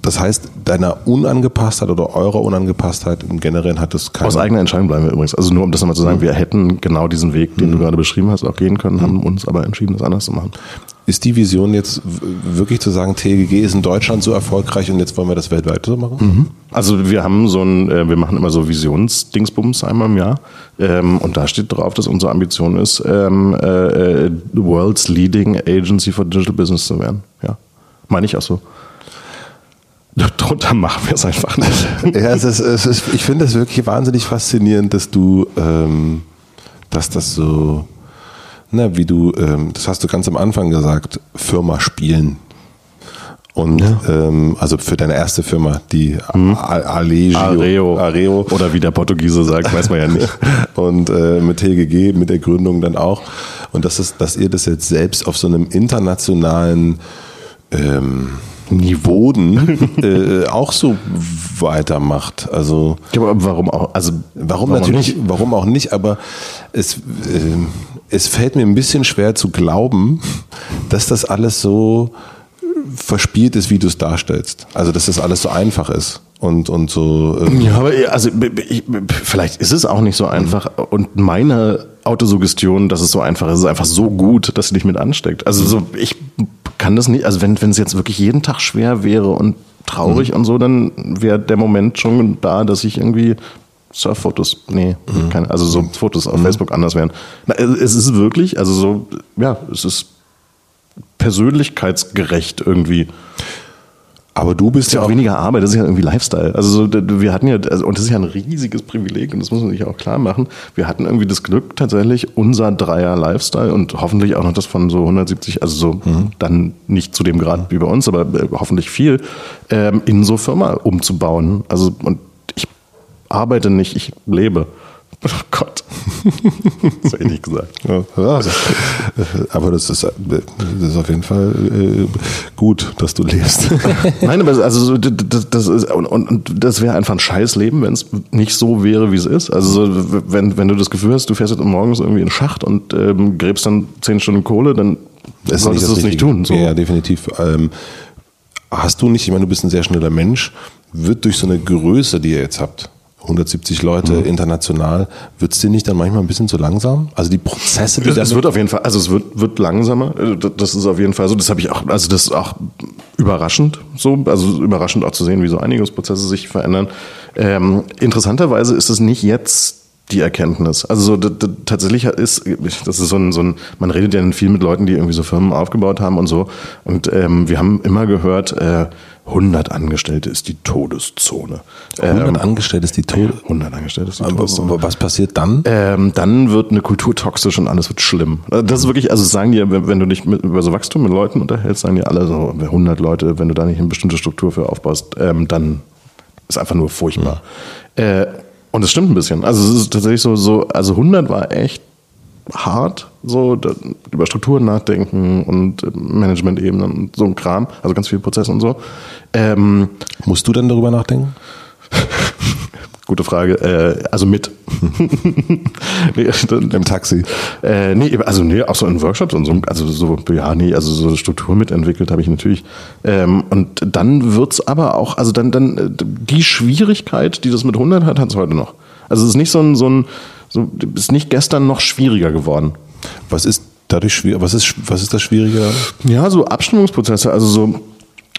das heißt, deiner Unangepasstheit oder eurer Unangepasstheit im Generellen hat es keine. Aus eigener Entscheidung bleiben wir übrigens. Also nur um das nochmal zu sagen, wir hätten genau diesen Weg, den du gerade beschrieben hast, auch gehen können, haben uns aber entschieden, das anders zu machen. Ist die Vision jetzt wirklich zu sagen, TLGG ist in Deutschland so erfolgreich und jetzt wollen wir das weltweit so machen? Also wir haben so ein, äh, wir machen immer so Visionsdingsbums einmal im Jahr ähm, und da steht drauf, dass unsere Ambition ist, ähm, äh, äh, the world's leading agency for digital business zu werden. Ja, meine ich auch so. Drunter machen wir es einfach nicht. Ja, es ist, es ist, ich finde es wirklich wahnsinnig faszinierend, dass du, ähm, dass das so, na, wie du, ähm, das hast du ganz am Anfang gesagt, Firma spielen. Und ähm, also für deine erste Firma, die A- Allegio, Areo. Areo. Oder wie der Portugiese sagt, weiß man ja nicht. und äh, mit TGG, mit der Gründung dann auch. Und das ist, dass ihr das jetzt selbst auf so einem internationalen ähm, Niveauden äh, auch so weitermacht. Also Ja, aber warum auch? Also warum, natürlich, warum auch nicht, aber es, äh, es fällt mir ein bisschen schwer zu glauben, dass das alles so verspielt ist, wie du es darstellst. Also dass das alles so einfach ist und, und so. ähm, Ja, aber also ich, vielleicht ist es auch nicht so einfach. Und meine Autosuggestion, dass es so einfach ist, ist einfach so gut, dass sie dich mit ansteckt. Also so, ich kann das nicht, also wenn wenn es jetzt wirklich jeden Tag schwer wäre und traurig und so, dann wäre der Moment schon da, dass ich irgendwie Surffotos, nee, keine, also so Fotos auf Facebook anders wären. Na, es ist wirklich, also so, ja, es ist persönlichkeitsgerecht irgendwie. Aber du bist ist ja auch weniger Arbeit, das ist ja irgendwie Lifestyle. Also so, wir hatten ja, also, und das ist ja ein riesiges Privileg und das muss man sich auch klar machen. Wir hatten irgendwie das Glück tatsächlich unser Dreier Lifestyle und hoffentlich auch noch das von so 170, also so mhm. dann nicht zu dem Grad wie bei uns, aber äh, hoffentlich viel, ähm, in so Firma umzubauen. Also und ich arbeite nicht, ich lebe. Oh Gott. das hätte ich nicht gesagt. Ja, aber das ist, das ist auf jeden Fall äh, gut, dass du lebst. Nein, aber also das, das ist und, und das wäre einfach ein Scheißleben, wenn es nicht so wäre, wie es ist. Also wenn, wenn du das Gefühl hast, du fährst jetzt morgens irgendwie in den Schacht und ähm, gräbst dann zehn Stunden Kohle, dann das solltest du es nicht tun. So. Ja, definitiv. Ähm, hast du nicht, ich meine, du bist ein sehr schneller Mensch, wird durch so eine Größe, die ihr jetzt habt, 170 Leute mhm. international, wird es dir nicht dann manchmal ein bisschen zu langsam? Also die Prozesse, die Es wird auf jeden Fall, also es wird, wird langsamer. Äh, das ist auf jeden Fall so. Das habe ich auch, also das ist auch überraschend so, also überraschend auch zu sehen, wie so Einigungsprozesse sich verändern. Ähm, interessanterweise ist es nicht jetzt die Erkenntnis. Also so, tatsächlich ist, das ist so ein, so ein, man redet ja viel mit Leuten, die irgendwie so Firmen aufgebaut haben und so. Und ähm, wir haben immer gehört, äh, 100 Angestellte ist die Todeszone. 100 ähm, Angestellte ist die Todeszone? 100 Angestellte ist die Todeszone. Was passiert dann? Ähm, dann wird eine Kultur toxisch und alles wird schlimm. Das ist wirklich, also sagen die, wenn du dich mit, über so Wachstum mit Leuten unterhältst, sagen die alle so, 100 Leute, wenn du da nicht eine bestimmte Struktur für aufbaust, ähm, dann ist einfach nur furchtbar. Mhm. Äh, und es stimmt ein bisschen. Also es ist tatsächlich so, so also 100 war echt hart, so da, über Strukturen nachdenken und Management-Ebenen und so ein Kram, also ganz viele Prozesse und so. Ähm, Musst du denn darüber nachdenken? Gute Frage. Äh, also mit. nee, Im Taxi. Äh, nee, also nee, auch so in Workshops und so. Also so, ja, nee, also so Struktur mitentwickelt habe ich natürlich. Ähm, und dann wird's aber auch, also dann, dann die Schwierigkeit, die das mit 100 hat, hat es heute noch. Also es ist nicht so ein, so ein, so, ist nicht gestern noch schwieriger geworden. Was ist dadurch schwierig? Was ist, was ist das Schwierige? Ja, so Abstimmungsprozesse, also so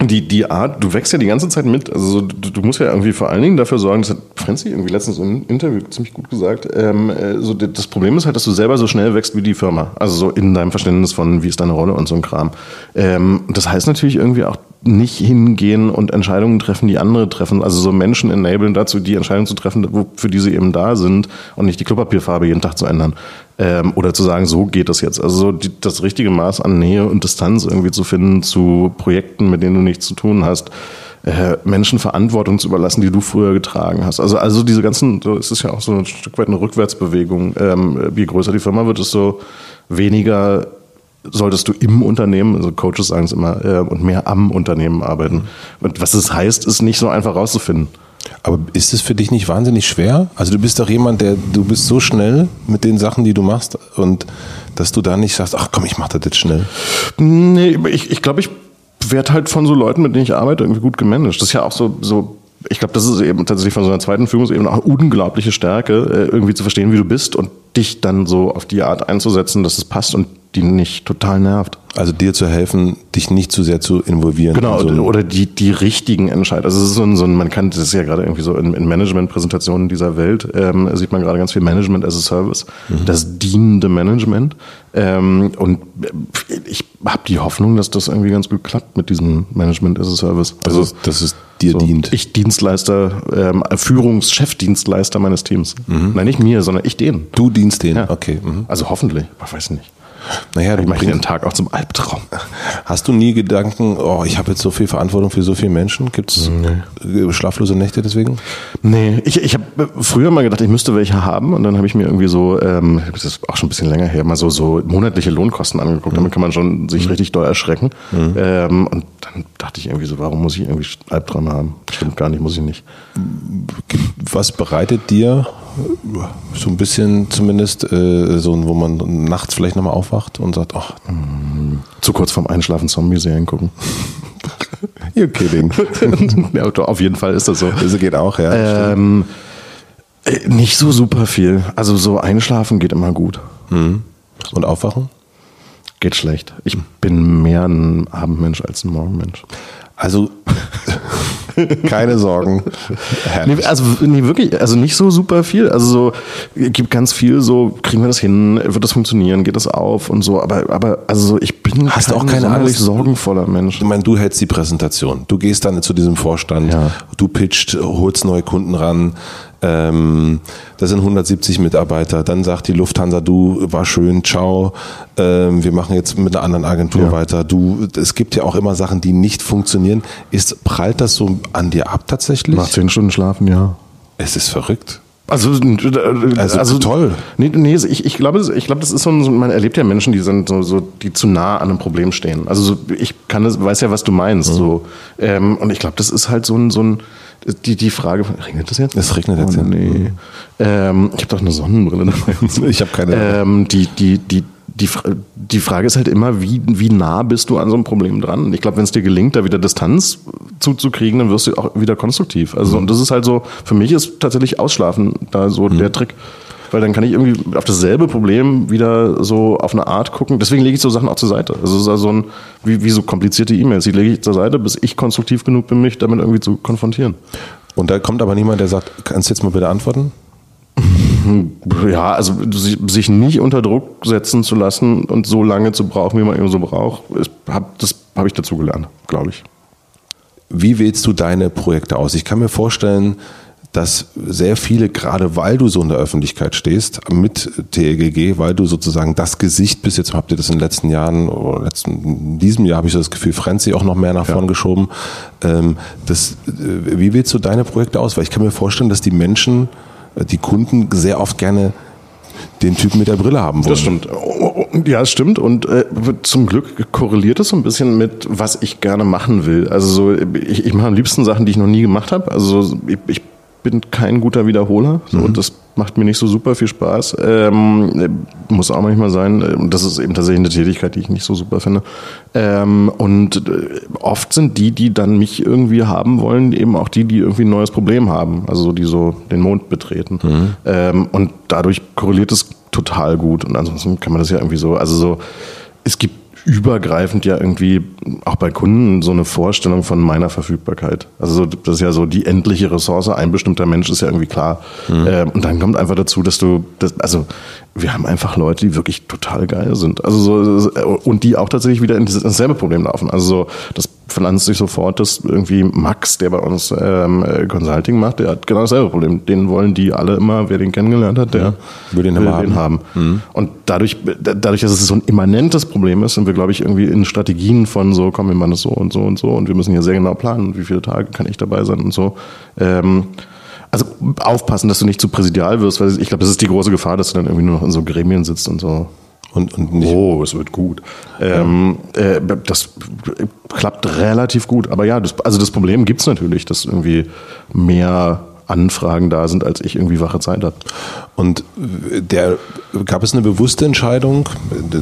die, die Art, du wächst ja die ganze Zeit mit. Also du, du musst ja irgendwie vor allen Dingen dafür sorgen, das hat Franzi irgendwie letztens im Interview ziemlich gut gesagt. Ähm, äh, so das Problem ist halt, dass du selber so schnell wächst wie die Firma. Also so in deinem Verständnis von, wie ist deine Rolle und so ein Kram. Ähm, das heißt natürlich irgendwie auch nicht hingehen und Entscheidungen treffen, die andere treffen. Also so Menschen enablen dazu, die Entscheidungen zu treffen, für die sie eben da sind und nicht die Klopapierfarbe jeden Tag zu ändern. Ähm, oder zu sagen, so geht das jetzt. Also so die, das richtige Maß an Nähe und Distanz irgendwie zu finden zu Projekten, mit denen du nichts zu tun hast. Äh, Menschen Verantwortung zu überlassen, die du früher getragen hast. Also, also diese ganzen, so ist es ja auch so ein Stück weit eine Rückwärtsbewegung. Ähm, je größer die Firma wird, desto weniger solltest du im Unternehmen, also Coaches sagen es immer, äh, und mehr am Unternehmen arbeiten. Und was das heißt, ist nicht so einfach rauszufinden. Aber ist es für dich nicht wahnsinnig schwer? Also du bist doch jemand, der, du bist so schnell mit den Sachen, die du machst und dass du da nicht sagst, ach komm, ich mach das jetzt schnell. Nee, ich, ich glaube, ich werde halt von so Leuten, mit denen ich arbeite, irgendwie gut gemanagt. Das ist ja auch so, so ich glaube, das ist eben tatsächlich von so einer zweiten Führungsebene auch unglaubliche Stärke, äh, irgendwie zu verstehen, wie du bist und dich dann so auf die Art einzusetzen, dass es passt und die nicht total nervt. Also dir zu helfen, dich nicht zu sehr zu involvieren. Genau, in so oder die, die richtigen Entscheidungen. Also es ist so ein, so ein, man kann, das ist ja gerade irgendwie so in, in Management-Präsentationen dieser Welt, ähm, sieht man gerade ganz viel Management as a Service, mhm. das dienende Management. Ähm, und ich habe die Hoffnung, dass das irgendwie ganz gut klappt mit diesem Management as a Service. Also, also dass es dir so, dient. Ich Dienstleister, ähm, Führungschefdienstleister meines Teams. Mhm. Nein, nicht mir, sondern ich denen. Du dienst denen, ja. okay. Mhm. Also hoffentlich, ich weiß nicht. Naja, du bringst den Tag auch zum Albtraum. Hast du nie Gedanken, oh, ich habe jetzt so viel Verantwortung für so viele Menschen? Gibt es nee. schlaflose Nächte deswegen? Nee, ich, ich habe früher mal gedacht, ich müsste welche haben und dann habe ich mir irgendwie so, ähm, das ist auch schon ein bisschen länger her, mal so, so monatliche Lohnkosten angeguckt. Mhm. Damit kann man schon sich mhm. richtig doll erschrecken. Mhm. Ähm, und dann dachte ich irgendwie so, warum muss ich irgendwie Albträume haben? Stimmt gar nicht, muss ich nicht. Was bereitet dir so ein bisschen zumindest, äh, so, wo man nachts vielleicht nochmal aufwacht und sagt, ach. Zu kurz vorm Einschlafen Zombie-Serien gucken. You're kidding. ja, auf jeden Fall ist das so. Das geht auch, ja. Ähm, äh, nicht so super viel. Also so einschlafen geht immer gut. Mhm. Und aufwachen? Geht schlecht. Ich bin mehr ein Abendmensch als ein Morgenmensch. Also Keine Sorgen. Nee, also nee, wirklich, also nicht so super viel. Also so gibt ganz viel so, kriegen wir das hin, wird das funktionieren, geht das auf und so. Aber, aber also so, ich bin Hast du auch kein keine Angst? sorgenvoller Mensch. Ich meine, du hältst die Präsentation. Du gehst dann zu diesem Vorstand, Ja. du pitcht, holst neue Kunden ran. Ähm, das sind 170 Mitarbeiter. Dann sagt die Lufthansa, du war schön, ciao. Ähm, wir machen jetzt mit einer anderen Agentur Ja. weiter. Du, es gibt ja auch immer Sachen, die nicht funktionieren. Ist prallt das so an dir ab tatsächlich? Nach zehn Stunden schlafen, ja. Es ist verrückt. Also, äh, Also toll. Nee, nee ich, ich glaube, ich glaube, das ist so, ein- man erlebt ja Menschen, die sind so, so, die zu nah an einem Problem stehen. Also so, ich kann das, weiß ja, was du meinst, so. Ähm, und ich glaube, das ist halt so ein, so ein, die, die Frage, regnet das jetzt? Es regnet jetzt, oh, ja. nee. Ähm, ich habe doch eine Sonnenbrille dabei. Ich habe keine. Ähm, die, die, die, die, die Frage ist halt immer, wie, wie nah bist du an so einem Problem dran? Ich glaube, wenn es dir gelingt, da wieder Distanz zuzukriegen, dann wirst du auch wieder konstruktiv. Also, und das ist halt so, für mich ist tatsächlich Ausschlafen da so der Trick. Weil dann kann ich irgendwie auf dasselbe Problem wieder so auf eine Art gucken. Deswegen lege ich so Sachen auch zur Seite. Also es ist also ein, wie, wie so komplizierte E-Mails. Die lege ich zur Seite, bis ich konstruktiv genug bin, mich damit irgendwie zu konfrontieren. Und da kommt aber niemand, der sagt, kannst du jetzt mal bitte antworten? Ja, also si- sich nicht unter Druck setzen zu lassen und so lange zu brauchen, wie man eben so braucht, ist, hab, das habe ich dazu gelernt, glaube ich. Wie wählst du deine Projekte aus? Ich kann mir vorstellen, dass sehr viele, gerade weil du so in der Öffentlichkeit stehst, mit TLGG, weil du sozusagen das Gesicht bist, jetzt habt ihr das in den letzten Jahren, oder letzten, in diesem Jahr habe ich so das Gefühl, Frenzy auch noch mehr nach vorn geschoben. Ähm, das, äh, wie wählst du deine Projekte aus? Weil ich kann mir vorstellen, dass die Menschen, äh, die Kunden sehr oft gerne den Typen mit der Brille haben wollen. Das stimmt. Ja, es stimmt. Und äh, zum Glück korreliert es so ein bisschen mit, was ich gerne machen will. Also so, ich, ich mache am liebsten Sachen, die ich noch nie gemacht habe. Also so, ich, ich bin kein guter Wiederholer. So, Das macht mir nicht so super viel Spaß. Ähm, muss auch manchmal sein. Und das ist eben tatsächlich eine Tätigkeit, die ich nicht so super finde. Ähm, und äh, oft sind die, die dann mich irgendwie haben wollen, eben auch die, die irgendwie ein neues Problem haben. Also so, die so den Mond betreten. Ähm, und dadurch korreliert es total gut. Und ansonsten kann man das ja irgendwie so, also so, es gibt übergreifend ja irgendwie auch bei Kunden so eine Vorstellung von meiner Verfügbarkeit. Also so, das ist ja so die endliche Ressource, ein bestimmter Mensch ist ja irgendwie klar. Ähm, und dann kommt einfach dazu, dass du, das, also wir haben einfach Leute, die wirklich total geil sind. Also so, und die auch tatsächlich wieder in dasselbe Problem laufen. Also so, das pflanzt sich sofort, dass irgendwie Max, der bei uns ähm, äh, Consulting macht, der hat genau dasselbe Problem. Den wollen die alle immer, wer den kennengelernt hat, der Will den immer haben. haben. Und dadurch, dadurch, dass es so ein immanentes Problem ist, sind wir, glaube ich, irgendwie in Strategien von so, komm, wir machen das so und so und so und wir müssen hier sehr genau planen, wie viele Tage kann ich dabei sein und so. Ähm, also aufpassen, dass du nicht zu präsidial wirst, weil ich glaube, das ist die große Gefahr, dass du dann irgendwie nur noch in so Gremien sitzt und so. Und, und nicht, Oh, es wird gut. Ähm, äh, das klappt relativ gut. Aber ja, das, also das Problem gibt's natürlich, dass irgendwie mehr Anfragen da sind, als ich irgendwie wache Zeit habe. Und der, gab es eine bewusste Entscheidung?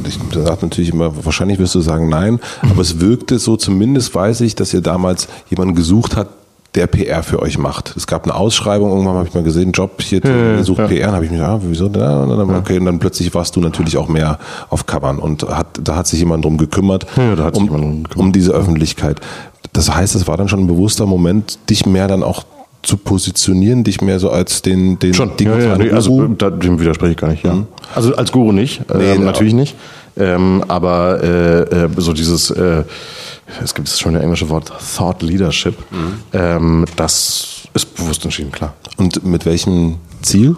Ich sage natürlich immer, wahrscheinlich wirst du sagen nein, aber es wirkte so, zumindest weiß ich, dass ihr damals jemanden gesucht habt, der PR für euch macht. Es gab eine Ausschreibung, irgendwann habe ich mal gesehen, Job hier, ihr sucht PR, dann habe ich mich ah, wieso? Ja, und dann, okay, und dann plötzlich warst du natürlich auch mehr auf Covern und hat, da hat sich jemand drum gekümmert, Ja, da hat sich um, jemand drum gekümmert. um diese Öffentlichkeit. Das heißt, es war dann schon ein bewusster Moment, dich mehr dann auch zu positionieren, dich mehr so als den, den Schon, Ding ja, ja, nee, also Guru? da, dem widerspreche ich gar nicht. Ja. Also als Guru nicht, Nee, ähm, na- natürlich nicht. Ähm, aber äh, äh, so dieses, äh, es gibt das schöne englische Wort Thought Leadership, ähm, das ist bewusst entschieden, klar. Und mit welchem Ziel?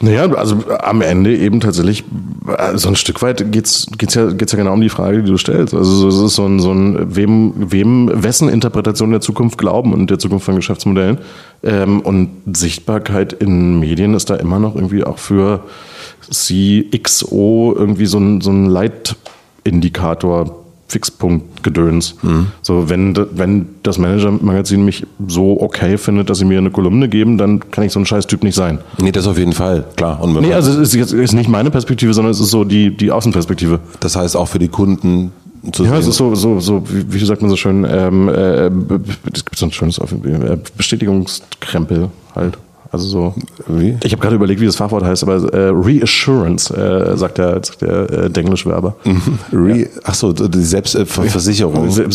Naja, also am Ende eben tatsächlich, äh, so ein Stück weit geht's geht's ja, geht's ja genau um die Frage, die du stellst. Also es ist so ein, so ein wem, wem, wessen Interpretation der Zukunft glauben und der Zukunft von Geschäftsmodellen. Ähm, und Sichtbarkeit in Medien ist da immer noch irgendwie auch für CXO irgendwie so ein, so ein Leitindikator. Fixpunkt Gedöns. So, wenn, wenn das Manager-Magazin mich so okay findet, dass sie mir eine Kolumne geben, dann kann ich so ein Scheißtyp nicht sein. Nee, das auf jeden Fall, klar. Und Nee, also es ist, jetzt- ist nicht meine Perspektive, sondern es ist so die, die Außenperspektive. das heißt auch für die Kunden zu Ja, sehen. es ist so, so, so wie, wie sagt man so schön, ähm, äh, es gibt so ein schönes Auf- äh, Bestätigungskrempel halt. Also so. Wie? Ich habe gerade überlegt, wie das Fachwort heißt, aber äh, Reassurance, äh, sagt der, sagt der äh, Denglischwerber. Mhm. Re ja. Ach so, die Selbstversicherung. Äh,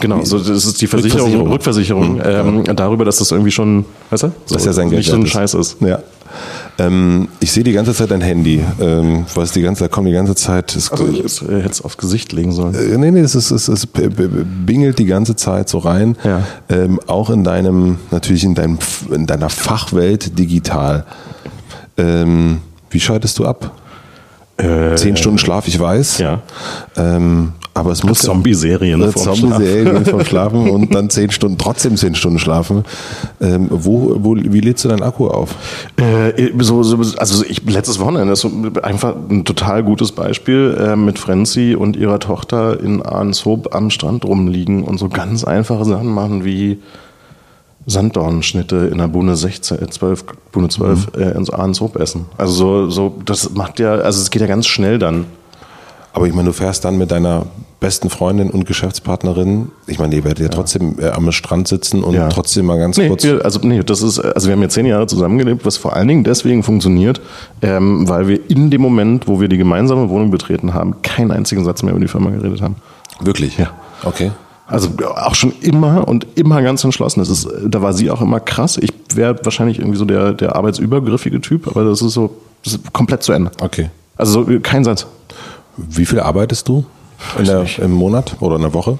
genau, so, das ist die Versicherung, Rückversicherung, Rückversicherung ähm, ja. darüber, dass das irgendwie schon, weißt du, so, dass ja sein Geld nicht so ein Scheiß ist. Ja. Ähm, ich sehe die ganze Zeit dein Handy. Ähm, was die ganze Zeit kommt die ganze Zeit. Es, also ich äh, hätte es aufs Gesicht legen sollen. Äh, nee, nee, es, ist, es, es bingelt die ganze Zeit so rein. Ja. Ähm, auch in deinem, natürlich in, deinem, in deiner Fachwelt digital. Ähm, wie schaltest du ab? Äh, Zehn Stunden Schlaf, ich weiß. Ja. Ähm, aber es muss Zombie-Serien ja, Zombie-Serien vom Schlafen und dann zehn Stunden, trotzdem zehn Stunden schlafen. Ähm, wo, wo, wie lädst du deinen Akku auf? Äh, so, so, also ich, letztes Wochenende ist so einfach ein total gutes Beispiel äh, mit Frenzy und ihrer Tochter in Arnshoop am Strand rumliegen und so ganz einfache Sachen machen wie Sanddornschnitte in der Bune 16, 12, Bune 12 mhm. äh, ins Arnshoop essen. Also so, so, das macht ja, also es geht ja ganz schnell dann. Aber ich meine, du fährst dann mit deiner besten Freundin und Geschäftspartnerin, ich meine, ihr werdet ja, ja. trotzdem äh, am Strand sitzen und ja. trotzdem mal ganz nee, kurz. Wir, also nee, das ist, also wir haben ja zehn Jahre zusammengelebt, was vor allen Dingen deswegen funktioniert, ähm, weil wir in dem Moment, wo wir die gemeinsame Wohnung betreten haben, keinen einzigen Satz mehr über die Firma geredet haben. Wirklich? Ja. Okay. Also auch schon immer und immer ganz entschlossen. Das ist, da war sie auch immer krass. Ich wäre wahrscheinlich irgendwie so der, der arbeitsübergriffige Typ, aber das ist so das ist komplett zu Ende. Okay. Also kein Satz. Wie viel arbeitest du der, im Monat oder in der Woche?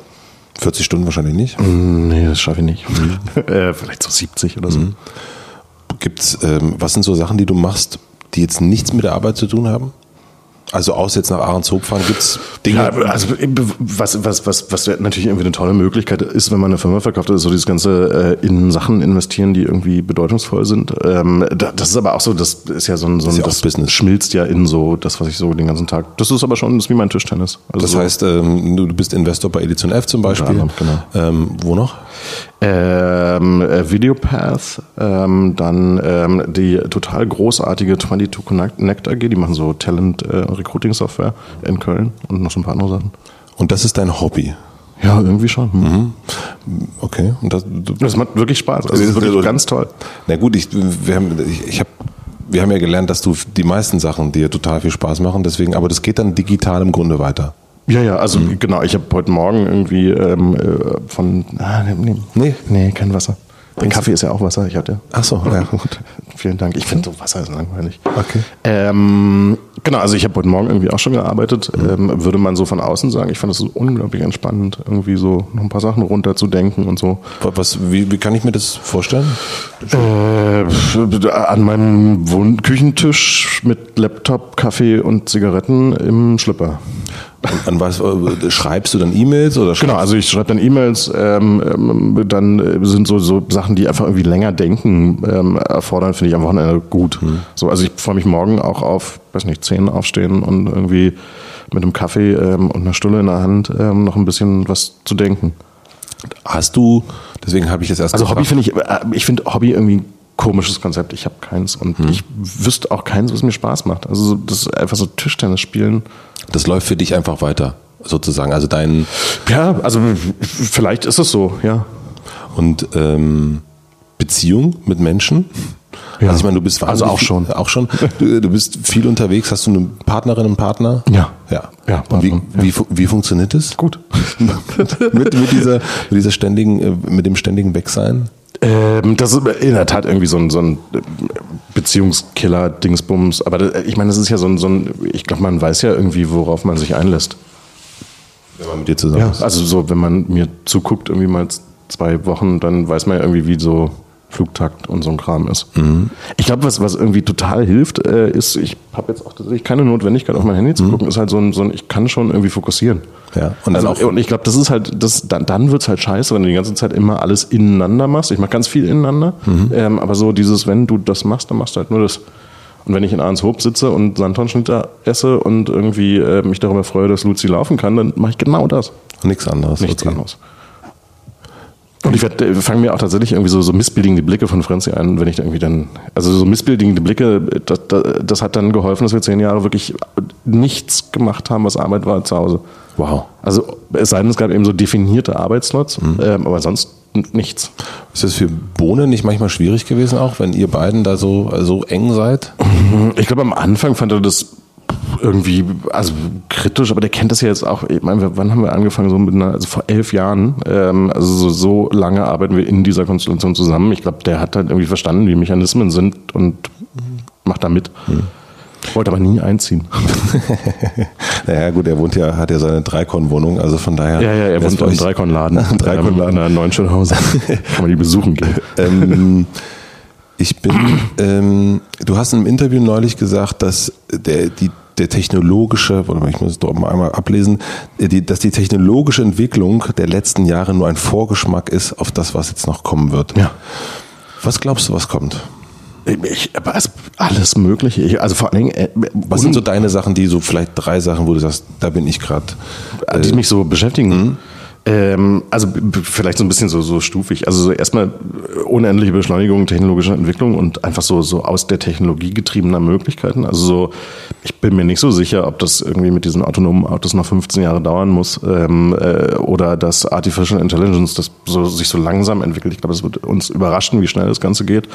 40 Stunden wahrscheinlich nicht? Mm, nee, das schaffe ich nicht. äh, vielleicht so 70 oder so. Mhm. Gibt's, ähm, was sind so Sachen, die du machst, die jetzt nichts mit der Arbeit zu tun haben? Also aus jetzt nach Ahrenshoop fahren gibt es Dinge. Ja, also was, was, was, was natürlich irgendwie eine tolle Möglichkeit ist, wenn man eine Firma verkauft, ist so dieses ganze äh, in Sachen investieren, die irgendwie bedeutungsvoll sind. Ähm, das ist aber auch so, das ist ja so ein, so ein das, ja das schmilzt ja in so das, was ich so den ganzen Tag. Das ist aber schon, das ist wie mein Tischtennis. Also das heißt, ähm, du bist Investor bei Edition F zum Beispiel. Anderem, genau. Ähm, wo noch? Ähm, äh, Videopath, ähm, dann ähm, die total großartige 22 Connect AG, die machen so Talent äh, Recruiting Software in Köln und noch so ein paar andere Sachen. Und das ist dein Hobby? Ja, irgendwie schon. Hm. Mhm. Okay. Und das, das macht wirklich Spaß. Also das ist wirklich ganz toll. Na gut, ich, wir haben, ich, ich habe wir haben ja gelernt, dass du die meisten Sachen dir total viel Spaß machen, deswegen, aber das geht dann digital im Grunde weiter. Ja, ja, also mhm. genau, ich habe heute Morgen irgendwie ähm, äh, von. Ah, nee, nee, nee, kein Wasser. Der Kaffee ist ja auch Wasser, ich hatte. Ach so, ja, gut. Vielen Dank. Ich finde so Wasser ist langweilig. Okay. Ähm, genau, also ich habe heute Morgen irgendwie auch schon gearbeitet. Mhm. Ähm, würde man so von außen sagen, ich fand es so unglaublich entspannend, irgendwie so noch ein paar Sachen runterzudenken und so. Was, wie, wie kann ich mir das vorstellen? Äh, an meinem Wohn Küchentisch mit Laptop, Kaffee und Zigaretten im Schlipper. Und an was äh, schreibst du dann E-Mails oder? Genau, also ich schreibe dann E-Mails. Ähm, ähm, dann äh, sind so, so Sachen, die einfach irgendwie länger denken ähm, erfordern, finde ich am Wochenende gut. Mhm. So, also ich freue mich morgen auch auf, weiß nicht, zehn aufstehen und irgendwie mit einem Kaffee ähm, und einer Stulle in der Hand ähm, noch ein bisschen was zu denken. Hast du? Deswegen habe ich das erst. Also. Hobby finde ich, äh, ich finde Hobby irgendwie komisches Konzept. Ich habe keins und hm. ich wüsste auch keins, was mir Spaß macht. Also das ist einfach so Tischtennis spielen. Das läuft für dich einfach weiter, sozusagen. Also dein. Ja, also vielleicht ist es so, ja. Und ähm, Beziehung mit Menschen? Ja. Also ich meine, du bist also auch schon, auch schon. Du, du, bist viel unterwegs. Hast du eine Partnerin, einen Partner? Ja, ja, ja. Und wie, ja. wie, wie funktioniert das? Gut. mit, mit, dieser, mit dieser ständigen, äh, mit dem ständigen Wegsein? Ähm, das ist in der Tat irgendwie so ein, so ein Beziehungskiller-Dingsbums. Aber das, ich meine, das ist ja so ein, so ein ich glaube, man weiß ja irgendwie, worauf man sich einlässt. Wenn man mit dir zusammen ja, ist. Also so, wenn man mir zuguckt, irgendwie mal zwei Wochen, dann weiß man ja irgendwie, wie so Flugtakt und so ein Kram ist. Mhm. Ich glaube, was, was irgendwie total hilft, äh, ist, ich habe jetzt auch tatsächlich keine Notwendigkeit, auf mein Handy zu mhm. gucken, ist halt so ein, so ein, ich kann schon irgendwie fokussieren. Ja. Und, also, und ich glaube, das ist halt, das, dann, dann wird's halt scheiße, wenn du die ganze Zeit immer alles ineinander machst. Ich mache ganz viel ineinander, mhm. ähm, aber so dieses, wenn du das machst, dann machst du halt nur das. Und wenn ich in Arnshoop sitze und Sandhornschnitter esse und irgendwie äh, mich darüber freue, dass Luzi laufen kann, dann mache ich genau das. Nichts anderes. Nichts okay. anderes. Und ich äh, fange mir auch tatsächlich irgendwie so, so missbildende Blicke von Franzi ein, wenn ich irgendwie dann, also so missbildende Blicke, das, das, das, hat dann geholfen, dass wir zehn Jahre wirklich nichts gemacht haben, was Arbeit war zu Hause. Wow. Also es sei denn, es gab eben so definierte Arbeitsslots, mhm. ähm, aber sonst nichts. Ist das für Bohne nicht manchmal schwierig gewesen, auch wenn ihr beiden da so, so eng seid? Ich glaube, am Anfang fand er das irgendwie, also kritisch, aber der kennt das ja jetzt auch. Ich meine, wann haben wir angefangen? So mit einer, also vor elf Jahren. Ähm, also so, so lange arbeiten wir in dieser Konstellation zusammen. Ich glaube, der hat halt irgendwie verstanden, wie Mechanismen sind und macht da mit. Hm. Wollte aber nie einziehen. naja, gut, er wohnt ja, hat ja seine Dreikon-Wohnung, also von daher. Ja, ja, er wohnt im Dreikon-Laden. Dreikon-Laden. Ähm, in Neunschönhausen. Kann man die besuchen gehen. ähm, ich bin, ähm, du hast in einem Interview neulich gesagt, dass der, die, der technologische, ich muss es doch mal einmal ablesen, die, dass die technologische Entwicklung der letzten Jahre nur ein Vorgeschmack ist auf das, was jetzt noch kommen wird. Ja. Was glaubst du, was kommt? Ich, also alles Mögliche. Ich, also vor allen Dingen. Äh, was sind so deine Sachen, die so vielleicht drei Sachen, wo du sagst, da bin ich gerade. Äh, die mich so beschäftigen? Mhm. Ähm, also vielleicht so ein bisschen so, so stufig. Also so erstmal unendliche Beschleunigung technologischer Entwicklung und einfach so, so aus der Technologie getriebener Möglichkeiten. Also so, ich bin mir nicht so sicher, ob das irgendwie mit diesen autonomen Autos noch 15 Jahre dauern muss ähm, äh, oder dass Artificial Intelligence das so, sich so langsam entwickelt. Ich glaube, es wird uns überraschen, wie schnell das Ganze geht.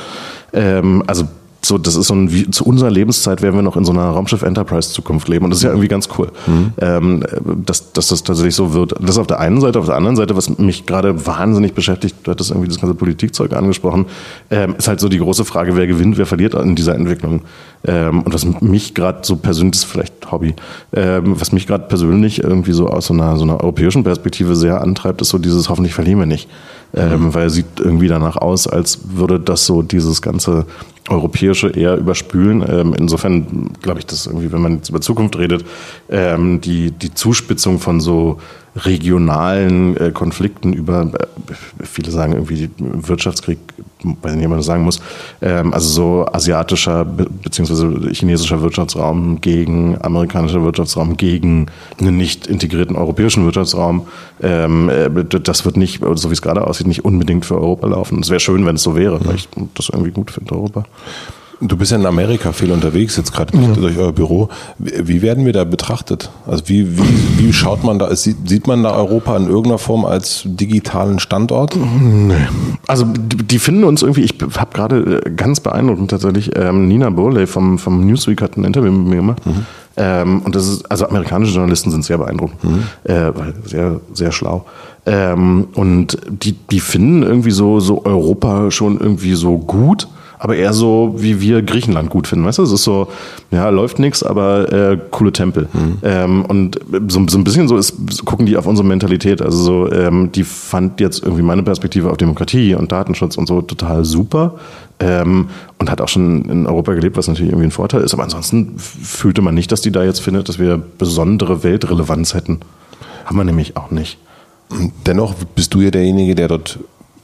Ähm, also so, das ist so ein, wie, zu unserer Lebenszeit werden wir noch in so einer Raumschiff Enterprise Zukunft leben und das ist ja irgendwie ganz cool, mhm. ähm, dass, dass das tatsächlich so wird. Das auf der einen Seite, auf der anderen Seite, was mich gerade wahnsinnig beschäftigt, du hattest irgendwie das ganze Politikzeug angesprochen, ähm, ist halt so die große Frage, wer gewinnt, wer verliert in dieser Entwicklung. Ähm, und was mich gerade so persönlich, das ist vielleicht Hobby, ähm, was mich gerade persönlich irgendwie so aus so einer, so einer europäischen Perspektive sehr antreibt, ist so dieses hoffentlich verlieren wir nicht. Ähm, mhm. weil er sieht irgendwie danach aus, als würde das so dieses ganze europäische eher überspülen. Ähm, insofern glaube ich, dass irgendwie, wenn man jetzt über Zukunft redet, ähm, die, die Zuspitzung von so regionalen äh, Konflikten über, äh, viele sagen irgendwie Wirtschaftskrieg, nicht, wie man das sagen muss, ähm, also so asiatischer bzw. chinesischer Wirtschaftsraum gegen amerikanischer Wirtschaftsraum gegen einen nicht integrierten europäischen Wirtschaftsraum, ähm, äh, das wird nicht, so wie es gerade aussieht, nicht unbedingt für Europa laufen. Es wäre schön, wenn es so wäre, weil ich das irgendwie gut finde, Europa. Du bist ja in Amerika viel unterwegs, jetzt gerade ja. durch euer Büro. Wie werden wir da betrachtet? Also wie, wie, wie schaut man da, sieht man da Europa in irgendeiner Form als digitalen Standort? Nee. Also die finden uns irgendwie, ich habe gerade äh, ganz beeindruckend tatsächlich, ähm, Nina Burley vom, vom Newsweek hat ein Interview mit mir gemacht. Mhm. Ähm, und das ist, also amerikanische Journalisten sind sehr beeindruckend, mhm. äh, weil sehr, sehr schlau. Ähm, und die, die finden irgendwie so, so Europa schon irgendwie so gut aber eher so, wie wir Griechenland gut finden. Weißt du, es ist so, ja, läuft nichts, aber äh, coole Tempel. Mhm. Ähm, und so, so ein bisschen so ist, gucken die auf unsere Mentalität. Also so, ähm, die fand jetzt irgendwie meine Perspektive auf Demokratie und Datenschutz und so total super. Ähm, und hat auch schon in Europa gelebt, was natürlich irgendwie ein Vorteil ist. Aber ansonsten fühlte man nicht, dass die da jetzt findet, dass wir besondere Weltrelevanz hätten. Haben wir nämlich auch nicht. Dennoch bist du ja derjenige, der dort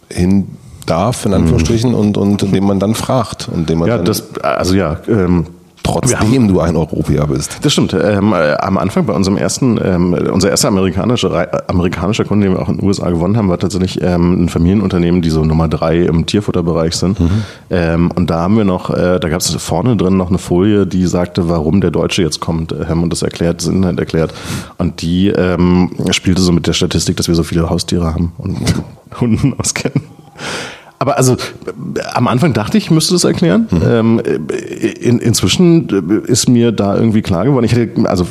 hin darf, in Anführungsstrichen, mhm. und, und dem man dann fragt. Und dem man ja, das, also ja, ähm, Trotzdem haben, du ein Europäer bist. Das stimmt. Ähm, äh, am Anfang bei unserem ersten, ähm, unser erster amerikanischer, amerikanischer Kunde, den wir auch in den USA gewonnen haben, war tatsächlich ähm, ein Familienunternehmen, die so Nummer drei im Tierfutterbereich sind. Mhm. Ähm, und da haben wir noch, äh, da gab es vorne drin noch eine Folie, die sagte, warum der Deutsche jetzt kommt. Äh, haben und das erklärt, das Inhalt erklärt. Und die ähm, spielte so mit der Statistik, dass wir so viele Haustiere haben und Hunden auskennen. Aber also am Anfang dachte ich, ich müsste das erklären. Mhm. Ähm, in, inzwischen ist mir da irgendwie klar geworden. Ich hatte also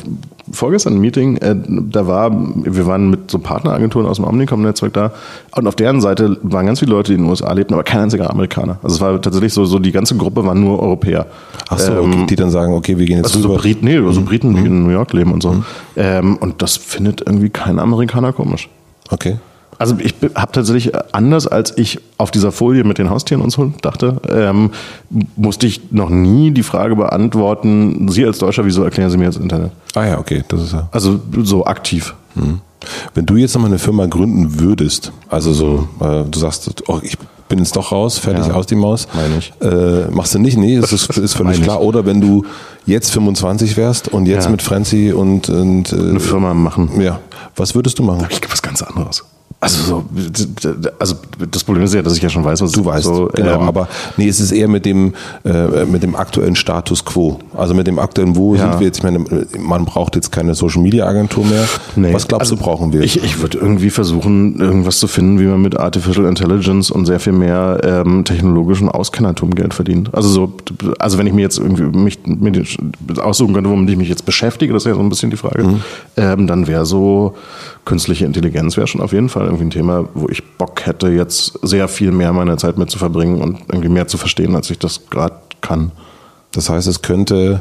vorgestern ein Meeting, äh, da war, wir waren mit so Partneragenturen aus dem Omnicom-Netzwerk da und auf deren Seite waren ganz viele Leute, die in den USA lebten, aber kein einziger Amerikaner. Also es war tatsächlich so, so die ganze Gruppe waren nur Europäer. Ach so, ähm, okay, die dann sagen, okay, wir gehen jetzt also rüber. So Briten, nee, also Briten, mhm. die in New York leben und so. Mhm. Ähm, und das findet irgendwie kein Amerikaner komisch. Okay. Also ich habe tatsächlich anders, als ich auf dieser Folie mit den Haustieren und so dachte, ähm, musste ich noch nie die Frage beantworten, Sie als Deutscher, wieso erklären Sie mir jetzt Internet? Ah ja, okay, das ist ja. Also so aktiv. Hm. Wenn du jetzt nochmal eine Firma gründen würdest, also so, äh, du sagst, oh, ich bin jetzt doch raus, fertig ja, aus die Maus. Meine ich. Äh, machst du nicht? Nee, das ist, ist völlig klar. Oder wenn du jetzt 25 wärst und jetzt ja. mit Frenzy und, und äh, eine Firma machen. Ja. Was würdest du machen? Ich was ganz anderes. Also, so, also das Problem ist ja, dass ich ja schon weiß, was du weißt. So, genau, ähm, aber nee, es ist eher mit dem äh, mit dem aktuellen Status quo. Also mit dem aktuellen Wo ja. sind wir jetzt. Ich meine, man braucht jetzt keine Social Media Agentur mehr. Nee. Was glaubst also, du, brauchen wir? Ich, ich würde irgendwie versuchen, irgendwas zu finden, wie man mit Artificial Intelligence und sehr viel mehr ähm, technologischen Auskennertum Geld verdient. Also so, also wenn ich mir jetzt irgendwie mich mit aussuchen könnte, womit ich mich jetzt beschäftige, das ist ja so ein bisschen die Frage, mhm. ähm, dann wäre so künstliche Intelligenz wäre schon auf jeden Fall irgendwie ein Thema, wo ich Bock hätte, jetzt sehr viel mehr meiner Zeit mit zu verbringen und irgendwie mehr zu verstehen, als ich das gerade kann. Das heißt, es könnte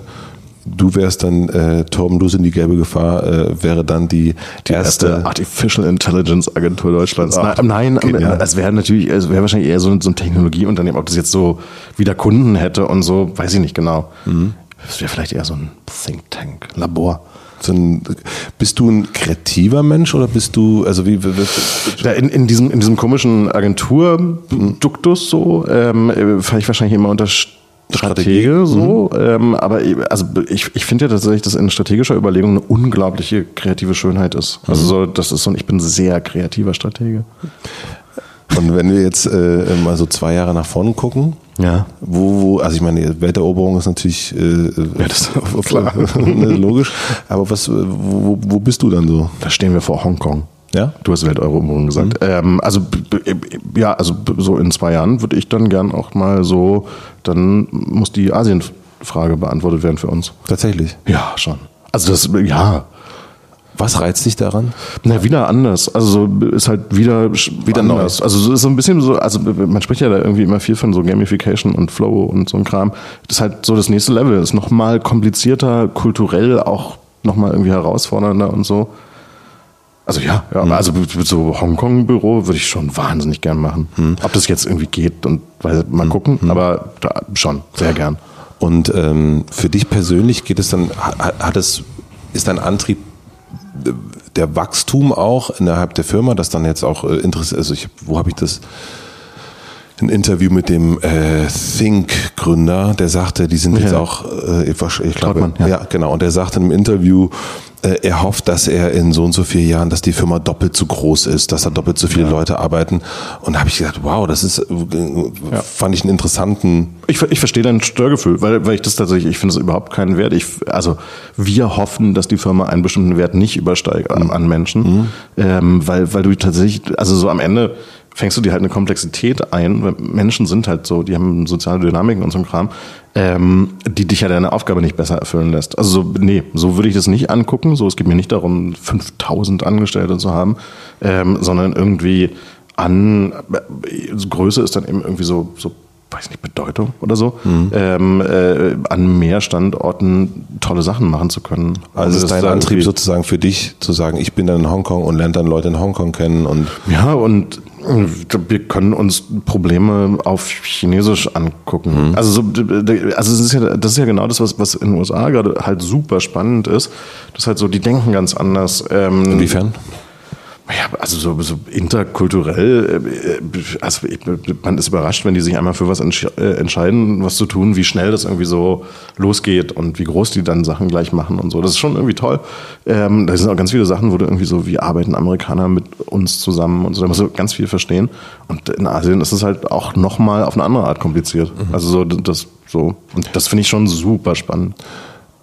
du wärst dann, äh, Torben, du sind die gelbe Gefahr, äh, wäre dann die, die erste, erste, Artificial Intelligence Agentur Deutschlands. Ach, nein, nein es wäre natürlich, es wäre wahrscheinlich eher so, so ein Technologieunternehmen, ob das jetzt so wieder Kunden hätte und so, weiß ich nicht genau. Mhm. Das wäre vielleicht eher so ein Think Tank, Labor. Ein, bist du ein kreativer Mensch oder bist du, also wie, ja, in, in, diesem, in diesem komischen Agenturduktus so, ähm, fahre ich wahrscheinlich immer unter Stratege so, mhm. ähm, aber also ich, ich finde ja tatsächlich, dass in strategischer Überlegung eine unglaubliche kreative Schönheit ist. Also mhm. so, das ist so, ich bin sehr kreativer Stratege. Und wenn wir jetzt äh, mal so zwei Jahre nach vorne gucken, ja. wo, wo also ich meine, Welteroberung ist natürlich äh, ja, das ist klar. Ne, logisch, aber was, wo, wo bist du dann so? Da stehen wir vor Hongkong. Ja? Du hast Welteroberung gesagt. Mhm. Ähm, also ja, also so in zwei Jahren würde ich dann gern auch mal so, dann muss die Asienfrage beantwortet werden für uns. Tatsächlich? Ja, schon. Also das, ja. Was reizt dich daran? Na, wieder anders. Also ist halt wieder, wieder anders. Neu. Also ist so ein bisschen so, also man spricht ja da irgendwie immer viel von so Gamification und Flow und so ein Kram. Das ist halt so das nächste Level. Das ist nochmal komplizierter, kulturell auch nochmal irgendwie herausfordernder und so. Also ja, ja mhm. also so Hongkong-Büro würde ich schon wahnsinnig gern machen. Mhm. Ob das jetzt irgendwie geht und weil, mal mhm. gucken, mhm. aber da, schon, sehr gern. Und ähm, für dich persönlich geht es dann, hat es, ist dein Antrieb der Wachstum auch innerhalb der Firma, das dann jetzt auch äh, interessiert, also ich, wo habe ich das? Ein Interview mit dem äh, Think-Gründer, der sagte, die sind ja. jetzt auch, äh, ich, ich glaube, ja. ja. genau, und der sagte im Interview, äh, er hofft, dass er in so und so vielen Jahren, dass die Firma doppelt so groß ist, dass da doppelt so viele ja. Leute arbeiten. Und da habe ich gedacht, wow, das ist, äh, fand ich einen interessanten. Ich, ich verstehe dein Störgefühl, weil, weil ich das tatsächlich, ich finde es überhaupt keinen Wert. Ich, also wir hoffen, dass die Firma einen bestimmten Wert nicht übersteigt an, an Menschen, mhm. ähm, weil, weil du tatsächlich, also so am Ende fängst du dir halt eine Komplexität ein, weil Menschen sind halt so, die haben soziale Dynamiken und so ein Kram, ähm, die dich ja deine Aufgabe nicht besser erfüllen lässt. Also so, nee, so würde ich das nicht angucken. So, es geht mir nicht darum, 5000 Angestellte zu haben, ähm, sondern irgendwie an äh, Größe ist dann eben irgendwie so, so weiß nicht, Bedeutung oder so, mhm. ähm, äh, an mehr Standorten tolle Sachen machen zu können. Also, ist dein Antrieb sozusagen für dich, zu sagen, ich bin dann in Hongkong und lerne dann Leute in Hongkong kennen und ja und wir können uns Probleme auf Chinesisch angucken. Mhm. Also, so, also das, ist ja, das ist ja genau das, was, was in den USA gerade halt super spannend ist. Das ist halt so, die denken ganz anders. Ähm, Inwiefern? Ja, also so, so interkulturell, äh, also man ist überrascht, wenn die sich einmal für was äh, entscheiden, was zu tun, wie schnell das irgendwie so losgeht und wie groß die dann Sachen gleich machen und so. Das ist schon irgendwie toll. Ähm, da sind auch ganz viele Sachen, wo du irgendwie so, wie arbeiten Amerikaner mit uns zusammen und so, da musst du ganz viel verstehen. Und in Asien ist es halt auch nochmal auf eine andere Art kompliziert. Mhm. Also so, das so. Und das finde ich schon super spannend.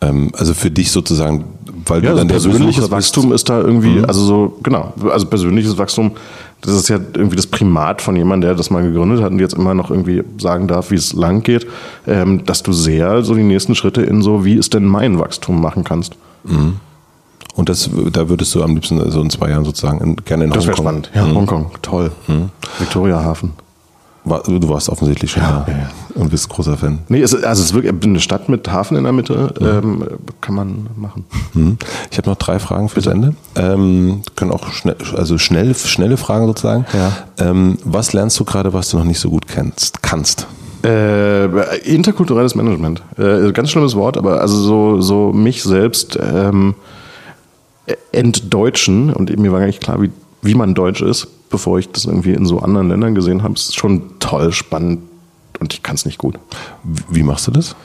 Ähm, also für dich sozusagen, weil ja, du dann der persönliches Wachstum ist da irgendwie, mhm. also so, genau, also persönliches Wachstum, das ist ja irgendwie das Primat von jemandem, der das mal gegründet hat und jetzt immer noch irgendwie sagen darf, wie es lang geht, ähm, dass du sehr so die nächsten Schritte in so, wie ist denn mein Wachstum machen kannst. Mhm. Und das, da würdest du am liebsten so in zwei Jahren sozusagen in, gerne in das Hongkong. Das wäre spannend. Ja, mhm. Hongkong, toll. Mhm. Viktoria Hafen. Du warst offensichtlich schon ja, da ja, und bist großer Fan. Nee, es, also es ist wirklich eine Stadt mit Hafen in der Mitte, mhm. ähm, kann man machen. Mhm. Ich habe noch drei Fragen fürs Ende. Ähm, können auch schnell, also schnell, schnelle Fragen sozusagen. Ja. Ähm, was lernst du gerade, was du noch nicht so gut kennst, kannst? Äh, interkulturelles Management. Äh, ganz schlimmes Wort, aber also so, so mich selbst ähm, entdeutschen und mir war gar nicht klar, wie, wie man Deutsch ist bevor ich das irgendwie in so anderen Ländern gesehen habe. ist schon toll, spannend und ich kann es nicht gut. Wie machst du das?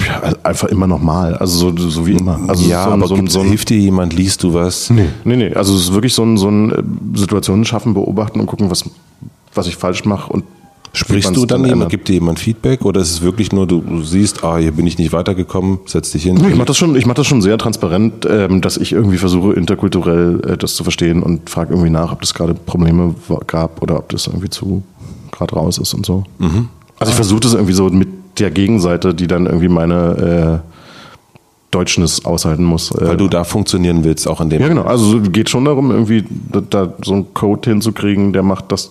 Ja, einfach immer nochmal. Also so, so wie immer. Also ja, so, aber so, so hilft dir jemand, liest du was? Nee, nee, nee. Also es ist wirklich so ein, so ein äh, Situationen schaffen, beobachten und gucken, was, was ich falsch mache und Sprichst du dann ändert. jemand, gibt dir jemand Feedback oder ist es wirklich nur, du siehst, ah, hier bin ich nicht weitergekommen, setz dich hin? Ich mache das schon, ich mache das schon sehr transparent, ähm, dass ich irgendwie versuche interkulturell äh, das zu verstehen und frage irgendwie nach, ob das gerade Probleme gab oder ob das irgendwie zu gerade raus ist und so. Also ich versuche das irgendwie so mit der Gegenseite, die dann irgendwie meine äh, Deutschness aushalten muss. Äh, Weil du da funktionieren willst, auch in dem. ja genau, also es geht schon darum, irgendwie da, da so einen Code hinzukriegen, der macht, dass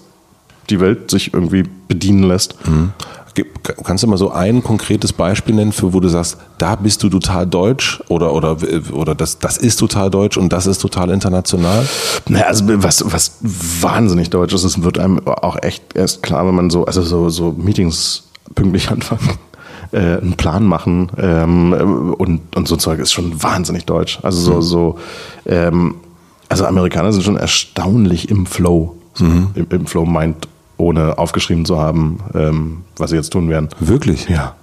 die Welt sich irgendwie bedienen lässt. Gib- Kannst du mal so ein konkretes Beispiel nennen, für wo du sagst, da bist du total deutsch oder, oder, oder das, das ist total deutsch und das ist total international? Naja, also was, was wahnsinnig deutsch ist, es wird einem auch echt erst klar, wenn man so, also so, so Meetings pünktlich anfangen, äh, einen Plan machen ähm, und, und so Zeug ist schon wahnsinnig deutsch. Also so, so ähm, also Amerikaner sind schon erstaunlich im Flow, so, im, im Flow meint, ohne aufgeschrieben zu haben, ähm, was sie jetzt tun werden. Wirklich? Ja.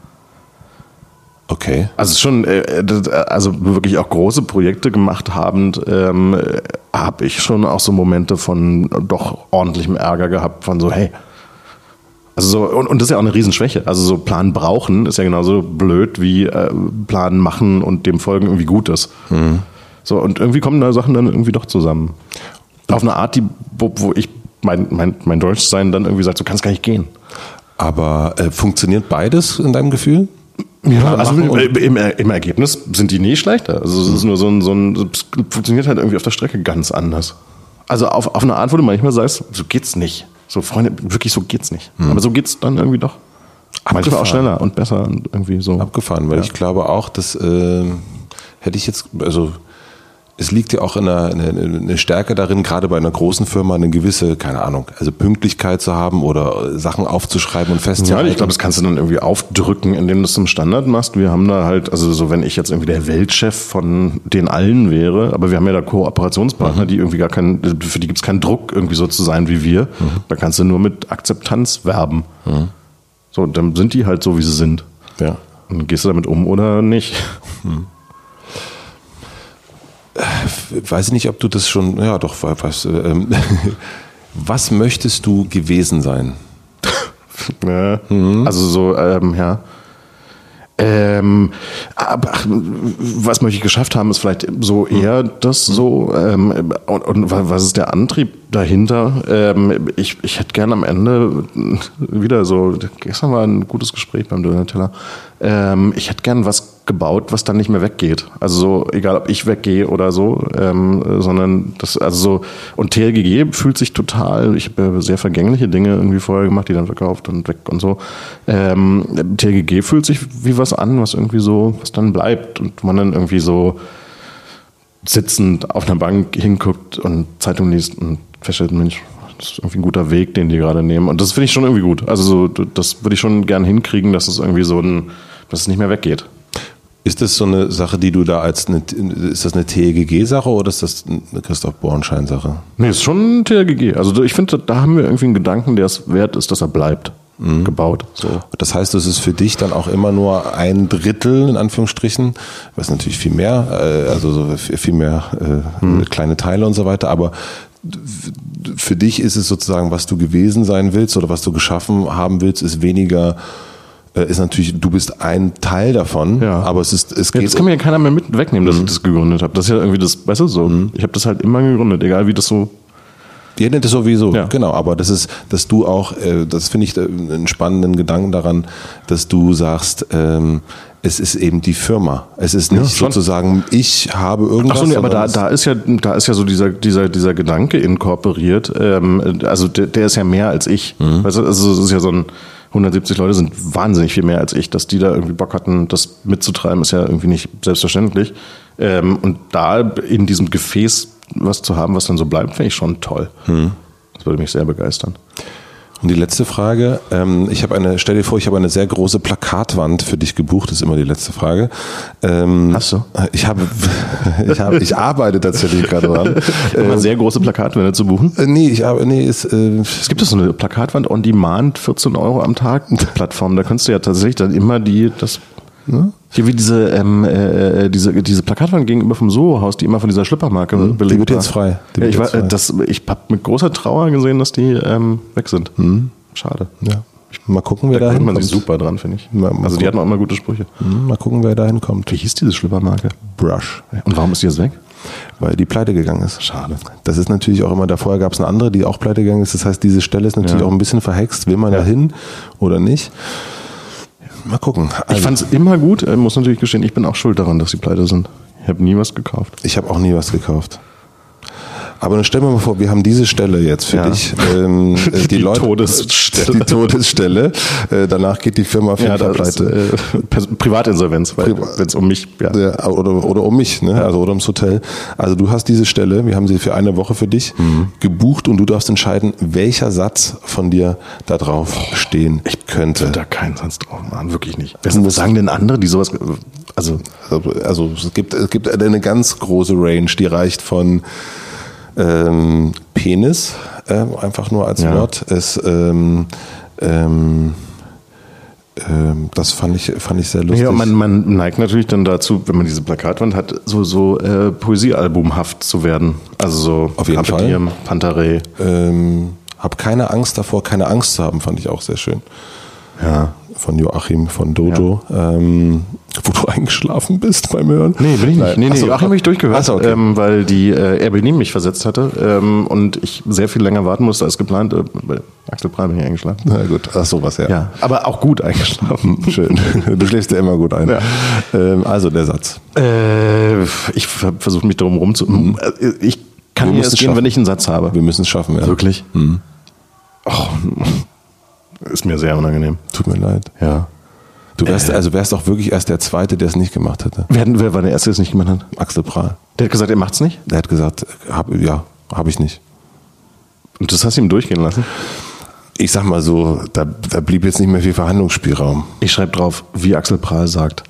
Okay. Also schon, äh, das- also wirklich auch große Projekte gemacht habend, ähm, habe ich schon auch so Momente von doch ordentlichem Ärger gehabt, von so, hey. Also so, und, und das ist ja auch eine Riesenschwäche. Also so Plan brauchen ist ja genauso blöd wie äh, Plan machen und dem folgen irgendwie gut ist. So, und irgendwie kommen da Sachen dann irgendwie doch zusammen. Auf eine Art, die, wo, wo ich mein, mein, mein Deutschsein dann irgendwie sagt, so kann es gar nicht gehen. Aber äh, funktioniert beides in deinem Gefühl? Ja, also im, im, Ergebnis sind die nie schlechter. Also es ist nur so ein, so ein, es funktioniert halt irgendwie auf der Strecke ganz anders. Also auf, auf eine Art, wo du manchmal sagst, so geht's nicht. So Freunde, wirklich so geht's nicht. Aber so geht's dann irgendwie doch. Manchmal Abgefahren. auch schneller und besser und irgendwie so. abgefahren, weil Ja. ich glaube auch, dass äh, hätte ich jetzt, also es liegt ja auch in einer, eine, eine Stärke darin, gerade bei einer großen Firma eine gewisse, keine Ahnung, also Pünktlichkeit zu haben oder Sachen aufzuschreiben und Ja, festzuhalten. ich glaube, das kannst du dann irgendwie aufdrücken, indem du es zum Standard machst. Wir haben da halt, also so wenn ich jetzt irgendwie der Weltchef von den allen wäre, aber wir haben ja da Kooperationspartner, die irgendwie gar keinen, für die gibt es keinen Druck, irgendwie so zu sein wie wir. Da kannst du nur mit Akzeptanz werben. So, und dann sind die halt so, wie sie sind. ja. Und gehst du damit um oder nicht? Weiß ich nicht, ob du das schon, ja doch, was, ähm, was möchtest du gewesen sein? Ja, Also so, ähm, ja. Ähm, aber ach, was möchte ich geschafft haben, ist vielleicht so eher das so. Ähm, und, und wa- was ist der Antrieb dahinter? Ähm, ich, ich hätte gern am Ende wieder so, gestern war ein gutes Gespräch beim Döner-Teller. Ähm, ich hätte gern was gebaut, was dann nicht mehr weggeht. Also so, egal ob ich weggehe oder so, ähm, sondern das, also so, und TLGG fühlt sich total, ich habe sehr vergängliche Dinge irgendwie vorher gemacht, die dann verkauft und weg und so. Ähm, TLGG fühlt sich wie was an, was irgendwie so, was dann bleibt und man dann irgendwie so sitzend auf einer Bank hinguckt und Zeitung liest und feststellt, Mensch, das ist irgendwie ein guter Weg, den die gerade nehmen. Und das finde ich schon irgendwie gut. Also so, das würde ich schon gern hinkriegen, dass es irgendwie so ein, dass es nicht mehr weggeht. Ist das so eine Sache, die du da als eine, ist das eine TLGG-Sache oder ist das eine Christoph Bornschein-Sache? Nee, ist schon ein TLGG. Also ich finde, da haben wir irgendwie einen Gedanken, der es wert ist, dass er bleibt. Gebaut. So. Das heißt, es ist für dich dann auch immer nur ein Drittel, in Anführungsstrichen, was natürlich viel mehr, äh, also so viel mehr äh, kleine Teile und so weiter, aber für dich ist es sozusagen, was du gewesen sein willst oder was du geschaffen haben willst, ist weniger, ist natürlich, du bist ein Teil davon, Ja. aber es ist, es Ja, geht das kann mir ja keiner mehr mit wegnehmen, dass ich das gegründet habe. Das ist ja irgendwie das, weißt du, so. Ich habe das halt immer gegründet, egal wie das so. Nennt es sowieso, Ja. genau. Aber das ist, dass du auch, äh, das finde ich äh, einen spannenden Gedanken daran, dass du sagst, ähm, es ist eben die Firma. Es ist nicht schon. sozusagen, ich habe irgendwas. Ach so, nee, aber da, da ist ja, da ist ja so dieser, dieser, dieser Gedanke inkorporiert. Ähm, also der, der ist ja mehr als ich. Weißt du, also es ist ja so ein 170 Leute sind wahnsinnig viel mehr als ich, dass die da irgendwie Bock hatten, das mitzutreiben, ist ja irgendwie nicht selbstverständlich. Ähm, und da in diesem Gefäß was zu haben, was dann so bleibt, finde ich schon toll. Das würde mich sehr begeistern. Und die letzte Frage, ähm, ich habe eine, stell dir vor, ich habe eine sehr große Plakatwand für dich gebucht, ist immer die letzte Frage. Ähm, Hast du? Ich habe, ich habe, ich arbeite tatsächlich gerade dran. Immer sehr große Plakatwände zu buchen. Äh, nee, ich habe, nee, ist, äh, Es gibt so eine Plakatwand on Demand, 14 Euro am Tag Plattform. Da kannst du ja tatsächlich dann immer die, das Ne? Hier wie diese, ähm, äh, diese, diese Plakatwand gegenüber vom Soho-Haus, die immer von dieser Schlippermarke Mhm. Die belegt wird war. jetzt frei. Die ja, wird ich jetzt war, frei. äh, das, ich habe mit großer Trauer gesehen, dass die ähm, weg sind. Schade. Ja. Mal gucken, wer Da da gewöhnt man sich hinkommt. super dran, finde ich. Mal- mal also die gucken. hatten auch immer gute Sprüche. Hm, Mal gucken, wer da hinkommt. Wie hieß diese Schlippermarke? Brush. Und warum ist die jetzt weg? Weil die pleite gegangen ist. Schade. Das ist natürlich auch immer, da vorher gab es eine andere, die auch pleite gegangen ist. Das heißt, diese Stelle ist natürlich Ja. auch ein bisschen verhext. Will man Ja. da hin oder nicht? Mal gucken. Ich Also, fand es immer gut, äh, muss natürlich gestehen, ich bin auch schuld daran, dass sie pleite sind. Ich habe nie was gekauft. ich habe auch nie was gekauft. Aber dann stell mir mal vor, wir haben diese Stelle jetzt für Ja. dich. Ähm, äh, die, Die Leute, Todesstelle. Die Todesstelle. Äh, danach geht die Firma auf jeden Ja, Fall pleite. äh, Privatinsolvenz, weil Privat- wenn es um mich, ja. Ja, oder, oder um mich, ne? also oder ums Hotel. Also du hast diese Stelle, wir haben sie für eine Woche für dich Mhm. gebucht und du darfst entscheiden, welcher Satz von dir da drauf stehen könnte. da keinen Satz drauf machen, wirklich nicht. Was sagen denn andere, die sowas, also Also, also es gibt, es gibt eine ganz große Range, die reicht von ähm, Penis, ähm, einfach nur als Ja. Wort. Es, ähm, ähm, ähm, das fand ich, fand ich sehr lustig. Ja, man, man neigt natürlich dann dazu, wenn man diese Plakatwand hat, so, so äh, Poesiealbumhaft zu werden. Also so Auf jeden Carpe Fall. Diem, Pantarei. ähm, hab keine Angst davor, keine Angst zu haben, fand ich auch sehr schön. Ja. Von Joachim von Dojo, ähm, wo du eingeschlafen bist beim Hören. Nee, bin ich nicht. Nee, nee, Ach so. Joachim habe ich durchgehört, Ach so, okay. ähm, weil die äh, Airbnb mich versetzt hatte ähm, und ich sehr viel länger warten musste als geplant. Äh, Axel Prahl bin ich eingeschlafen. Na gut, ach sowas, ja. Ja, aber auch gut eingeschlafen. Schön. Du schläfst ja immer gut ein. Ja. Ähm, also der Satz. Äh, ich ver- versuche mich darum rum zu. Äh, Ich kann musst erst es gehen, schaffen. wenn ich einen Satz habe. Wir müssen es schaffen, ja. Wirklich? Och, ist mir sehr unangenehm. Tut mir leid. Ja. Du wärst, also wärst auch wirklich erst der Zweite, der es nicht gemacht hätte. Wer, wer war der Erste, der es nicht gemacht hat? Axel Prahl. Der hat gesagt, er macht's nicht. Der hat gesagt, hab, ja, habe ich nicht. Und das hast du ihm durchgehen lassen. Ich sag mal so, da, da blieb jetzt nicht mehr viel Verhandlungsspielraum. Ich schreibe drauf, wie Axel Prahl sagt.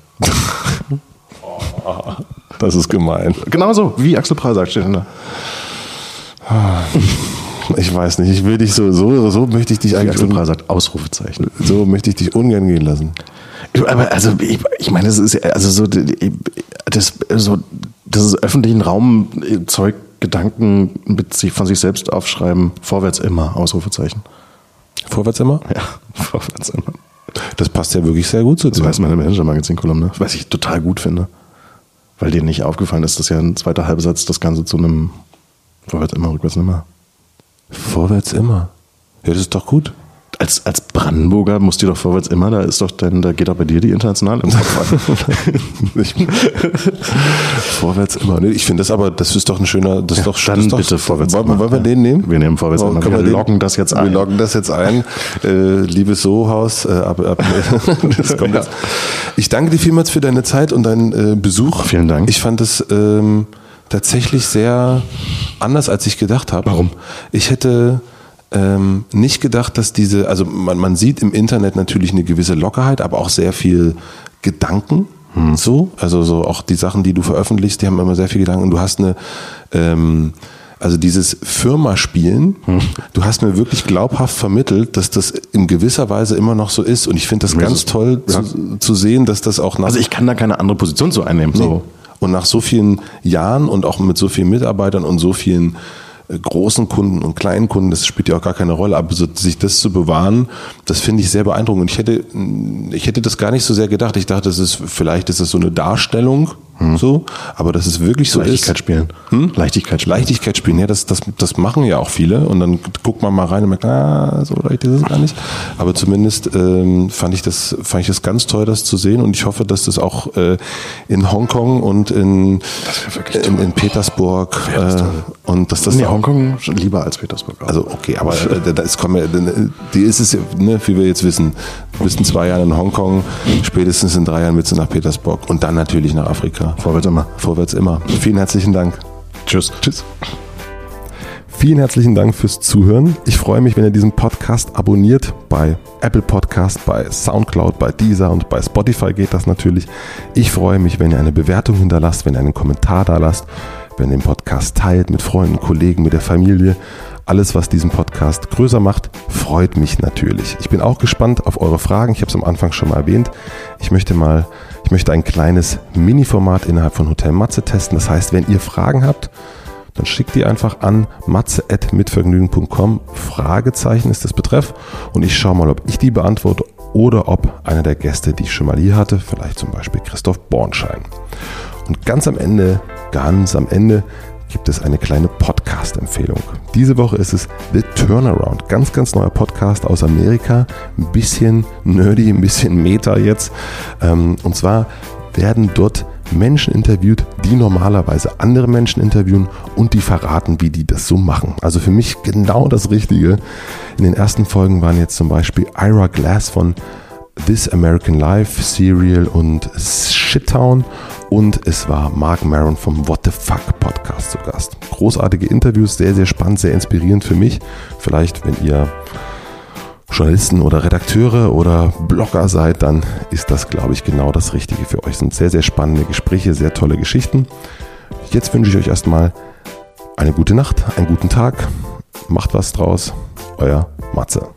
Das ist gemein. Genau so, wie Axel Prahl sagt, steht da. Ich weiß nicht, ich will dich so, so, so möchte ich dich eigentlich, Axel Prahl sagt, Ausrufezeichen. so möchte ich dich ungern gehen lassen. Aber also ich, ich meine, das ist ja- also so das so das ist öffentlichen Raum äh, Zeug Gedanken mit sich von sich selbst aufschreiben. Vorwärts immer Ausrufezeichen. Vorwärts immer? Ja, vorwärts immer. Das passt ja wirklich sehr gut zu Das dir. weiß meine Manager-Magazin-Kolumne, was ich total gut finde. Weil dir nicht aufgefallen ist, dass ja ein zweiter Halbsatz das Ganze zu einem Vorwärts immer, rückwärts immer. Vorwärts immer. Ja, das ist doch gut. Als, als Brandenburger musst du doch vorwärts immer, da ist doch dann, da geht doch bei dir die international im Kopf an. Ich, vorwärts immer. Nee, Ich finde das aber, das ist doch ein schöner, das ist doch dann das ist doch, bitte vorwärts Wollen, immer. wollen wir Ja. den nehmen? Wir nehmen vorwärts Wollen- immer. Wir den- loggen das jetzt ein. Wir loggen das jetzt ein. Äh, liebes Sohaus, äh, ab, ab, das kommt jetzt. Ich danke dir vielmals für deine Zeit und deinen äh, Besuch. Vielen Dank. Ich fand es ähm, tatsächlich sehr anders, als ich gedacht habe. Warum? Ich hätte ähm, nicht gedacht, dass diese, also man, man sieht im Internet natürlich eine gewisse Lockerheit, aber auch sehr viel Gedanken. Hm. So, also so auch die Sachen, die du veröffentlichst, die haben immer sehr viel Gedanken. Du hast eine, ähm, also dieses Firmaspielen, Hm. du hast mir wirklich glaubhaft vermittelt, dass das in gewisser Weise immer noch so ist. Und ich finde das ganz toll ja. zu, zu sehen, dass das auch nach Also ich kann da keine andere Position zu einnehmen. So. Und nach so vielen Jahren und auch mit so vielen Mitarbeitern und so vielen großen Kunden und kleinen Kunden, das spielt ja auch gar keine Rolle, aber so, sich das zu bewahren, das finde ich sehr beeindruckend. Und ich hätte, mh, ich hätte das gar nicht so sehr gedacht. Ich dachte, das ist, vielleicht ist das so eine Darstellung, so, aber dass es wirklich so Leichtigkeit ist. spielen. Hm? Leichtigkeit spielen. Leichtigkeit spielen, ja, das, das, das machen ja auch viele und dann guckt man mal rein und merkt, ah, so leicht ist es gar nicht. Aber zumindest ähm, fand ich das, fand ich das ganz toll, das zu sehen und ich hoffe, dass das auch äh, in Hongkong und in, in, in Petersburg äh, und dass das Nee, auch, Hongkong lieber als Petersburg. auch. also okay, aber äh, da ist, kommen ja, die ist es, ne, wie wir jetzt wissen, du bist in zwei Jahren in Hongkong, spätestens in drei Jahren willst du nach Petersburg und dann natürlich nach Afrika. vorwärts immer. Vorwärts immer. Vielen herzlichen Dank. Tschüss. Tschüss. Vielen herzlichen Dank fürs Zuhören. Ich freue mich, wenn ihr diesen Podcast abonniert bei Apple Podcast, bei Soundcloud, bei Deezer und bei Spotify geht das natürlich. Ich freue mich, wenn ihr eine Bewertung hinterlasst, wenn ihr einen Kommentar da lasst, wenn ihr den Podcast teilt mit Freunden, Kollegen, mit der Familie. Alles, was diesen Podcast größer macht, freut mich natürlich. Ich bin auch gespannt auf eure Fragen. Ich habe es am Anfang schon mal erwähnt. Ich möchte mal, ich möchte ein kleines Mini-Format innerhalb von Hotel Matze testen. Das heißt, wenn ihr Fragen habt, dann schickt die einfach an matze.mitvergnügen.com. Fragezeichen ist das Betreff. Und ich schaue mal, ob ich die beantworte oder ob einer der Gäste, die ich schon mal hier hatte, vielleicht zum Beispiel Christoph Bornschein. Und ganz am Ende, ganz am Ende gibt es eine kleine Podcast-Empfehlung. Diese Woche ist es The Turnaround. Ganz, ganz neuer Podcast aus Amerika. Ein bisschen nerdy, ein bisschen meta jetzt. Ähm, und zwar werden dort Menschen interviewt, die normalerweise andere Menschen interviewen und die verraten, wie die das so machen. Also für mich genau das Richtige. In den ersten Folgen waren jetzt zum Beispiel Ira Glass von This American Life, Serial und Shittown und es war Mark Maron vom What the Fuck Podcast zu Gast. Großartige Interviews, sehr, sehr spannend, sehr inspirierend für mich. Vielleicht, wenn ihr Journalisten oder Redakteure oder Blogger seid, dann ist das, glaube ich, genau das Richtige für euch. Es sind sehr, sehr spannende Gespräche, sehr tolle Geschichten. Jetzt wünsche ich euch erstmal eine gute Nacht, einen guten Tag. Macht was draus. Euer Matze.